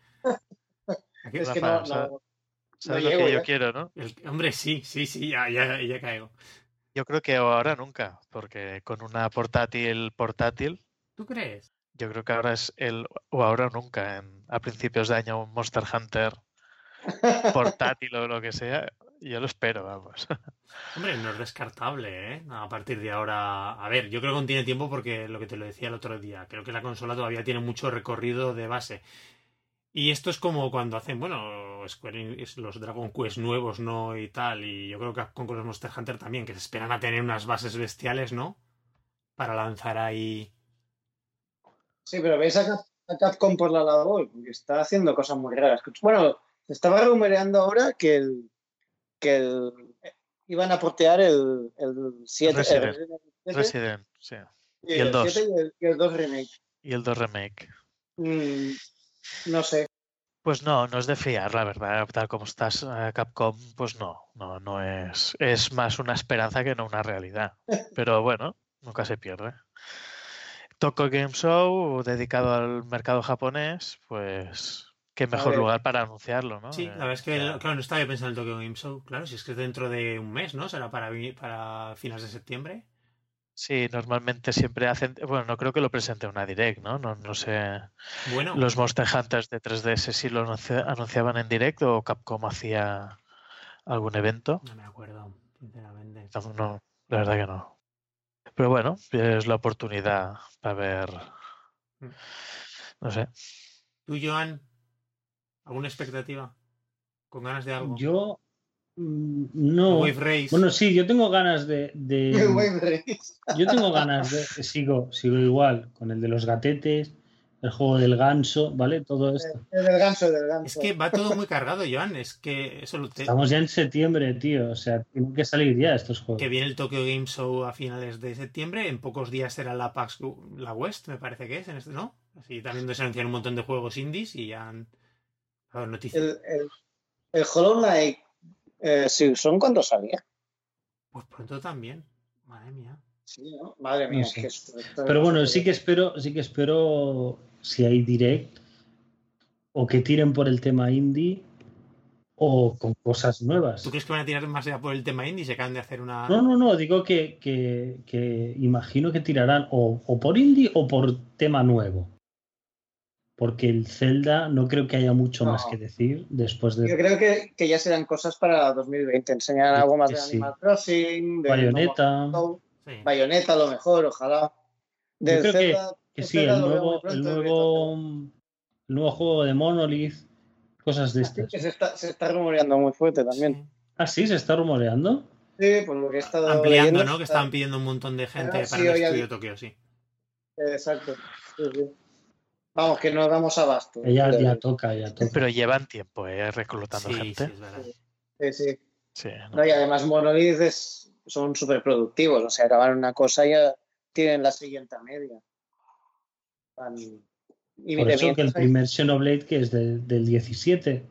Speaker 1: Aquí-
Speaker 4: Es que
Speaker 3: ¿sabes?
Speaker 4: no-
Speaker 3: sabes
Speaker 4: no
Speaker 3: lo
Speaker 4: llego
Speaker 3: que yo
Speaker 4: ya.
Speaker 3: quiero, ¿no?
Speaker 1: el- hombre, sí, sí, sí, ya, ya, ya caigo.
Speaker 3: Yo creo que ahora nunca, porque con una portátil portátil,
Speaker 1: ¿Tú crees?
Speaker 3: yo creo que ahora es el o ahora o nunca, en, a principios de año un Monster Hunter portátil o lo que sea, yo lo espero, vamos.
Speaker 1: Hombre, no es descartable, ¿eh? A partir de ahora. A ver, yo creo que aún tiene tiempo porque lo que te lo decía el otro día, creo que la consola todavía tiene mucho recorrido de base. Y esto es como cuando hacen, bueno, Square Enix, los Dragon Quest nuevos, ¿no? Y tal. Y yo creo que con los Monster Hunter también, que se esperan a tener unas bases bestiales, ¿no? Para lanzar ahí.
Speaker 4: Sí, pero veis a, Cap- a Capcom por la labor, porque está haciendo cosas muy raras. Bueno, estaba rumoreando ahora que el que el iban a portear el, el 7
Speaker 3: Resident.
Speaker 4: el Resident Evil 7,
Speaker 3: Resident, sí.
Speaker 4: y
Speaker 3: y el 2.
Speaker 4: 7 y el, y el 2 remake.
Speaker 3: Y el 2 Remake.
Speaker 4: Mm, no sé.
Speaker 3: Pues no, no es de fiar, la verdad. Tal como estás, eh, Capcom, pues no, no, no es. Es más una esperanza que no una realidad. Pero bueno, nunca se pierde. Tokyo Game Show, dedicado al mercado japonés, pues qué mejor lugar para anunciarlo, ¿no?
Speaker 1: Sí,
Speaker 3: Eh,
Speaker 1: la verdad es que, claro, no estaba yo pensando en el Tokyo Game Show. Claro, si es que es dentro de un mes, ¿no? Será para, para finales de septiembre.
Speaker 3: Sí, normalmente siempre hacen. Bueno, no creo que lo presente una direct, ¿no? No, no sé.
Speaker 1: Bueno,
Speaker 3: Los Monster Hunters de 3DS sí lo anunci- anunciaban en directo o Capcom hacía algún evento.
Speaker 1: no me acuerdo, sinceramente.
Speaker 3: No, no, la verdad que no. Pero bueno, es la oportunidad para ver.
Speaker 1: Mm.
Speaker 3: No sé.
Speaker 1: ¿Tú, Joan? ¿Alguna expectativa? ¿Con ganas de algo?
Speaker 2: Yo mm, no.
Speaker 1: Wave Race.
Speaker 2: Bueno, sí, yo tengo ganas de. de-
Speaker 4: El Wave Race.
Speaker 2: yo tengo ganas de. Sigo, sigo igual con el de los gatetes, el juego del ganso, ¿vale? Todo esto.
Speaker 4: El del ganso, el del ganso.
Speaker 1: Es que va todo muy cargado, Joan. Es que eso lo te-
Speaker 2: Estamos ya en septiembre, tío. O sea, tienen que salir ya estos juegos.
Speaker 1: que viene el Tokyo Game Show a finales de septiembre. En pocos días será la PAX la West, me parece que es, en este, ¿no? Así también se anuncian un montón de juegos indies y ya han noticias.
Speaker 4: El, el, el Hollow Knight, eh, sí, ¿son cuando salía?
Speaker 1: Pues pronto también. Madre mía.
Speaker 4: Sí, ¿no? Madre mía,
Speaker 2: No
Speaker 4: es
Speaker 2: sé.
Speaker 4: que esto- esto-
Speaker 2: Pero bueno, sí que espero, sí que espero si hay direct o que tiren por el tema indie o con cosas nuevas.
Speaker 1: ¿Tú crees que van a tirar más ya por el tema indie se acaban de hacer una.
Speaker 2: No, no, no, digo que, que- que imagino que tirarán o, o por indie o por tema nuevo. Porque el Zelda no creo que haya mucho
Speaker 4: No.
Speaker 2: más que decir después
Speaker 4: Yo
Speaker 2: de
Speaker 4: creo que, que ya serán cosas para 2020. Enseñar algo más de
Speaker 2: sí.
Speaker 4: Animal Crossing, de
Speaker 2: Bayonetta.
Speaker 4: No
Speaker 1: Sí.
Speaker 4: Bayonetta a lo mejor, ojalá. Del
Speaker 2: creo que-
Speaker 4: Zelda-
Speaker 2: Que
Speaker 4: el
Speaker 2: sí,
Speaker 4: Zelda
Speaker 2: el nuevo, el nuevo, el nuevo juego de Monolith, cosas de estas.
Speaker 4: se está, se está rumoreando muy fuerte también.
Speaker 1: Sí.
Speaker 2: Ah, sí, se está rumoreando.
Speaker 4: Sí, por lo que he estado
Speaker 1: Ampliando,
Speaker 4: leyendo,
Speaker 1: ¿no? Que
Speaker 4: está-
Speaker 1: estaban pidiendo un montón de gente
Speaker 4: Ah,
Speaker 1: para
Speaker 4: sí,
Speaker 1: el estudio Tokio, sí.
Speaker 4: Exacto. Sí, sí. Vamos, que no damos abasto.
Speaker 2: Ya,
Speaker 4: Sí,
Speaker 2: ya toca, ya toca.
Speaker 3: Pero llevan tiempo, ¿eh? Reclutando
Speaker 1: Sí, sí,
Speaker 3: gente.
Speaker 4: Sí, sí.
Speaker 3: Sí, ¿no?
Speaker 4: No, y además Monolith es- son súper productivos. O sea, acaban una cosa y ya tienen la siguiente media. Van, Y
Speaker 2: Por
Speaker 4: de
Speaker 2: eso que el primer Xenoblade que es del, del 17.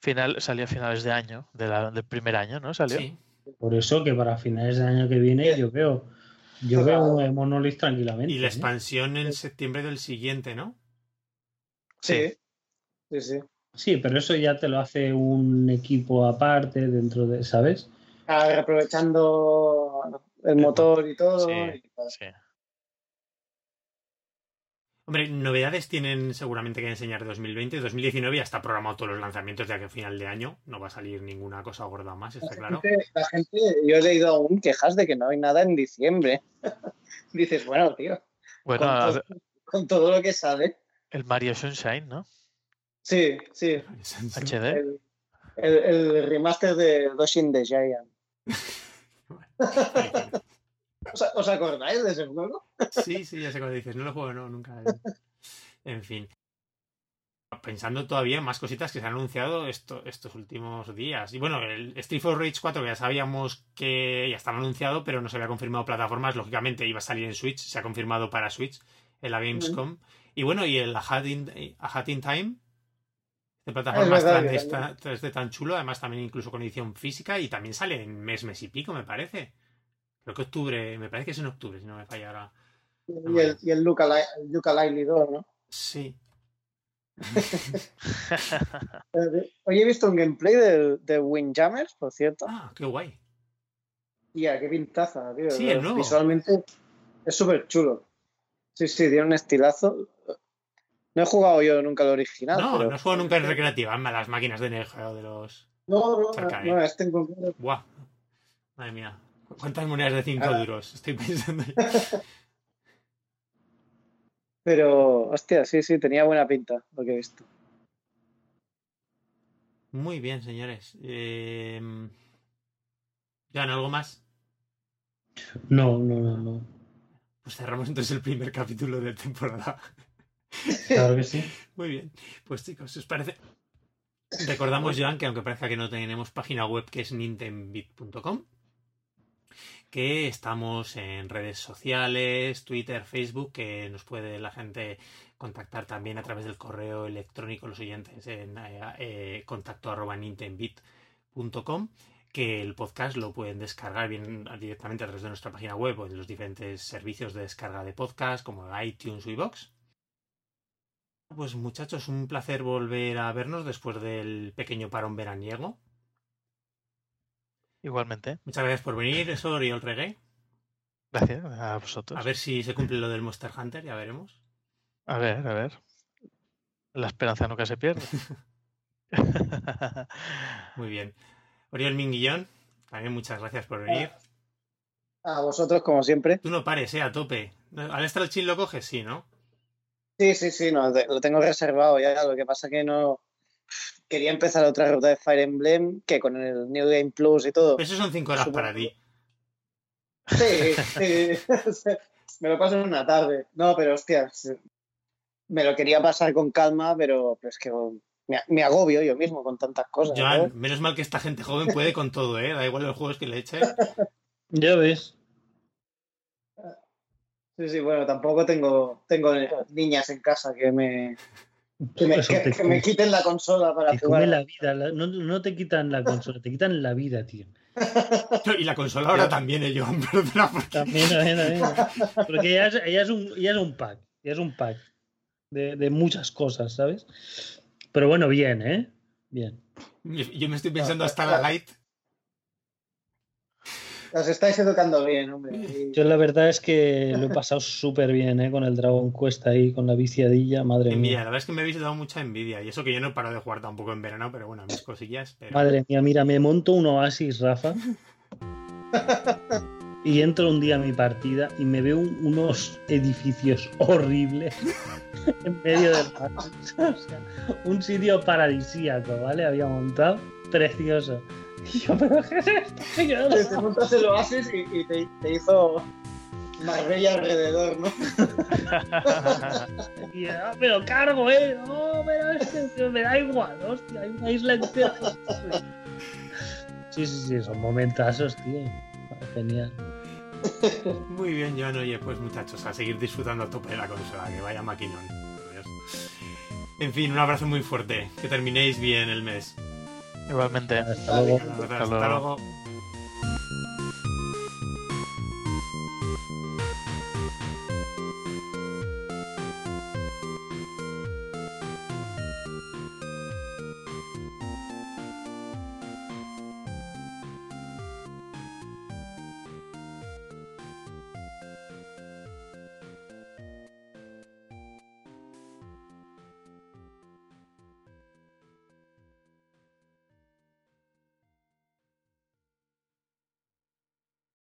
Speaker 3: Final, salió a finales de año, de la- del primer año, ¿no? Salió.
Speaker 1: Sí.
Speaker 2: Por eso que para finales del año que viene yo veo yo veo Monolith tranquilamente.
Speaker 1: Y la
Speaker 2: ¿eh?
Speaker 1: expansión en septiembre del siguiente, ¿no?
Speaker 4: Sí, sí, sí.
Speaker 2: Sí, pero eso ya te lo hace un equipo aparte dentro de, ¿sabes?
Speaker 4: Ah, aprovechando el motor y todo.
Speaker 3: Sí,
Speaker 4: y
Speaker 3: sí.
Speaker 1: Hombre, novedades tienen seguramente que enseñar de 2020. 2019 ya está programado todos los lanzamientos de aquí a final de año. No va a salir ninguna cosa gorda más, está
Speaker 4: La
Speaker 1: claro.
Speaker 4: gente, la gente- yo he leído aún quejas de que no hay nada en diciembre. Dices, bueno, tío,
Speaker 3: Bueno,
Speaker 4: con,
Speaker 3: a
Speaker 4: todo,
Speaker 3: ver,
Speaker 4: con todo lo que sale.
Speaker 3: el Mario Sunshine, ¿no?
Speaker 4: Sí, sí.
Speaker 3: HD.
Speaker 4: El, el- el remaster de Doshin the Giant. ¿Os, acordáis de ese juego?
Speaker 1: Sí, sí, ya sé cuando dices, no lo juego, no, nunca. En fin. Pensando todavía en más cositas que se han anunciado esto- estos últimos días. Y bueno, el Street for Rage 4, que ya sabíamos que ya estaba anunciado, pero no se había confirmado plataformas. Lógicamente iba a salir en Switch, se ha confirmado para Switch en la Gamescom. Y bueno, y el A Hat in, A Hat in Time, de plataformas
Speaker 4: verdad,
Speaker 1: 3D,
Speaker 4: que
Speaker 1: tan- 3D tan chulo, además también incluso con edición física, y también sale en mes, mes y pico, me parece. Creo que octubre, me parece que es en octubre, si no me falla ahora.
Speaker 4: Y el, y el Luca, Li- el Luca Lively 2, ¿no?
Speaker 1: Sí.
Speaker 4: Eh, Hoy he visto un gameplay de, de Windjammers, por cierto.
Speaker 1: Ah, qué guay.
Speaker 4: Tía, qué pintaza, tío.
Speaker 1: Sí, el nuevo.
Speaker 4: Visualmente es súper chulo. Sí, sí, tiene un estilazo. No he jugado yo nunca el original.
Speaker 1: No,
Speaker 4: pero...
Speaker 1: no juego nunca en recreativa, en las máquinas de Neo Geo de los.
Speaker 4: No, no, no, este en concreto.
Speaker 1: Buah. Madre mía. ¿Cuántas monedas de 5
Speaker 4: Ah.
Speaker 1: duros? Estoy pensando.
Speaker 4: Pero, hostia, sí, sí, tenía buena pinta lo que he visto.
Speaker 1: Muy bien, señores. Eh... ¿Ya algo más?
Speaker 2: No, no, no, no.
Speaker 1: Pues cerramos entonces el primer capítulo de temporada.
Speaker 2: Claro que sí.
Speaker 1: Muy bien. Pues chicos, si os parece. Recordamos, Joan, que aunque parezca que no tenemos página web, que es nintendbit.com, que estamos en redes sociales, Twitter, Facebook, que nos puede la gente contactar también a través del correo electrónico, los oyentes, en eh, eh, contacto arroba que el podcast lo pueden descargar bien directamente a través de nuestra página web o en los diferentes servicios de descarga de podcast, como iTunes o iVoox. Pues muchachos, un placer volver a vernos después del pequeño parón veraniego.
Speaker 3: Igualmente.
Speaker 1: Muchas gracias por venir, eso y el reggae.
Speaker 3: Gracias a vosotros.
Speaker 1: A ver si se cumple lo del Monster Hunter, ya veremos.
Speaker 3: A ver, a ver. La esperanza nunca se pierde.
Speaker 1: Muy bien. Oriol Minguillón, también muchas gracias por venir.
Speaker 4: A vosotros, como siempre.
Speaker 1: Tú no pares, eh, a tope. ¿Al Astral Chin lo coges? Sí, ¿no?
Speaker 4: Sí, sí, sí, no, lo tengo reservado ya. Lo que pasa que no. Quería empezar otra ruta de Fire Emblem que con el New Game Plus y todo.
Speaker 1: Eso son cinco horas
Speaker 4: Supongo.
Speaker 1: para ti.
Speaker 4: Sí, sí. me lo paso en una tarde. No, pero hostia, me lo quería pasar con calma, pero, es que me, me agobio yo mismo con tantas cosas.
Speaker 1: Joan, menos mal que esta gente joven puede con todo, ¿eh? Da igual los juegos que le eche.
Speaker 2: Ya ves.
Speaker 4: Sí, sí, bueno, tampoco tengo, tengo niñas en casa que me, que me,
Speaker 2: Eso
Speaker 4: que-
Speaker 2: te,
Speaker 4: que me quiten la consola para
Speaker 2: te come
Speaker 4: jugar.
Speaker 2: la vida. la- no, no te quitan la consola, te quitan la vida, tío.
Speaker 1: Y la consola ahora también, ¿eh? Perdona, porque-
Speaker 2: También, también, también. Porque ya es, ya es un, ya es un pack. Ya es un pack de, de muchas cosas, ¿sabes? Pero bueno, bien, ¿eh? Bien.
Speaker 1: Yo me estoy pensando hasta la light.
Speaker 4: Os estáis educando bien, hombre. Y-
Speaker 2: Yo la verdad es que lo he pasado súper bien, ¿eh? Con el Dragon Quest ahí, con la viciadilla, madre
Speaker 1: Envidia, la
Speaker 2: mía.
Speaker 1: verdad es que me habéis dado mucha envidia. Y eso que yo no paro de jugar tampoco en verano, pero bueno, mis cosillas. Pero...
Speaker 2: Madre mía, mira, me monto un oasis, Rafa. Y entro un día a mi partida y me veo un- unos edificios horribles en medio del parque. O sea, un sitio paradisíaco, ¿vale? Había montado, precioso. Y yo, ¿pero qué es esto? Y yo,
Speaker 4: Te, montas el oasis y, y te, te hizo Marbella alrededor, ¿no?
Speaker 2: y, "Ah, pero cargo, ¿eh? No, pero es que me da igual, hostia, hay una isla entera. Sí, sí, sí, son momentazos, tío. Genial.
Speaker 1: Muy bien, Joan. Oye, pues muchachos, a seguir disfrutando a tope de la consola, que vaya maquinón. En fin, un abrazo muy fuerte. Que terminéis bien el mes.
Speaker 3: Igualmente.
Speaker 2: Hasta luego.
Speaker 1: Hasta
Speaker 3: Hasta luego.
Speaker 1: luego.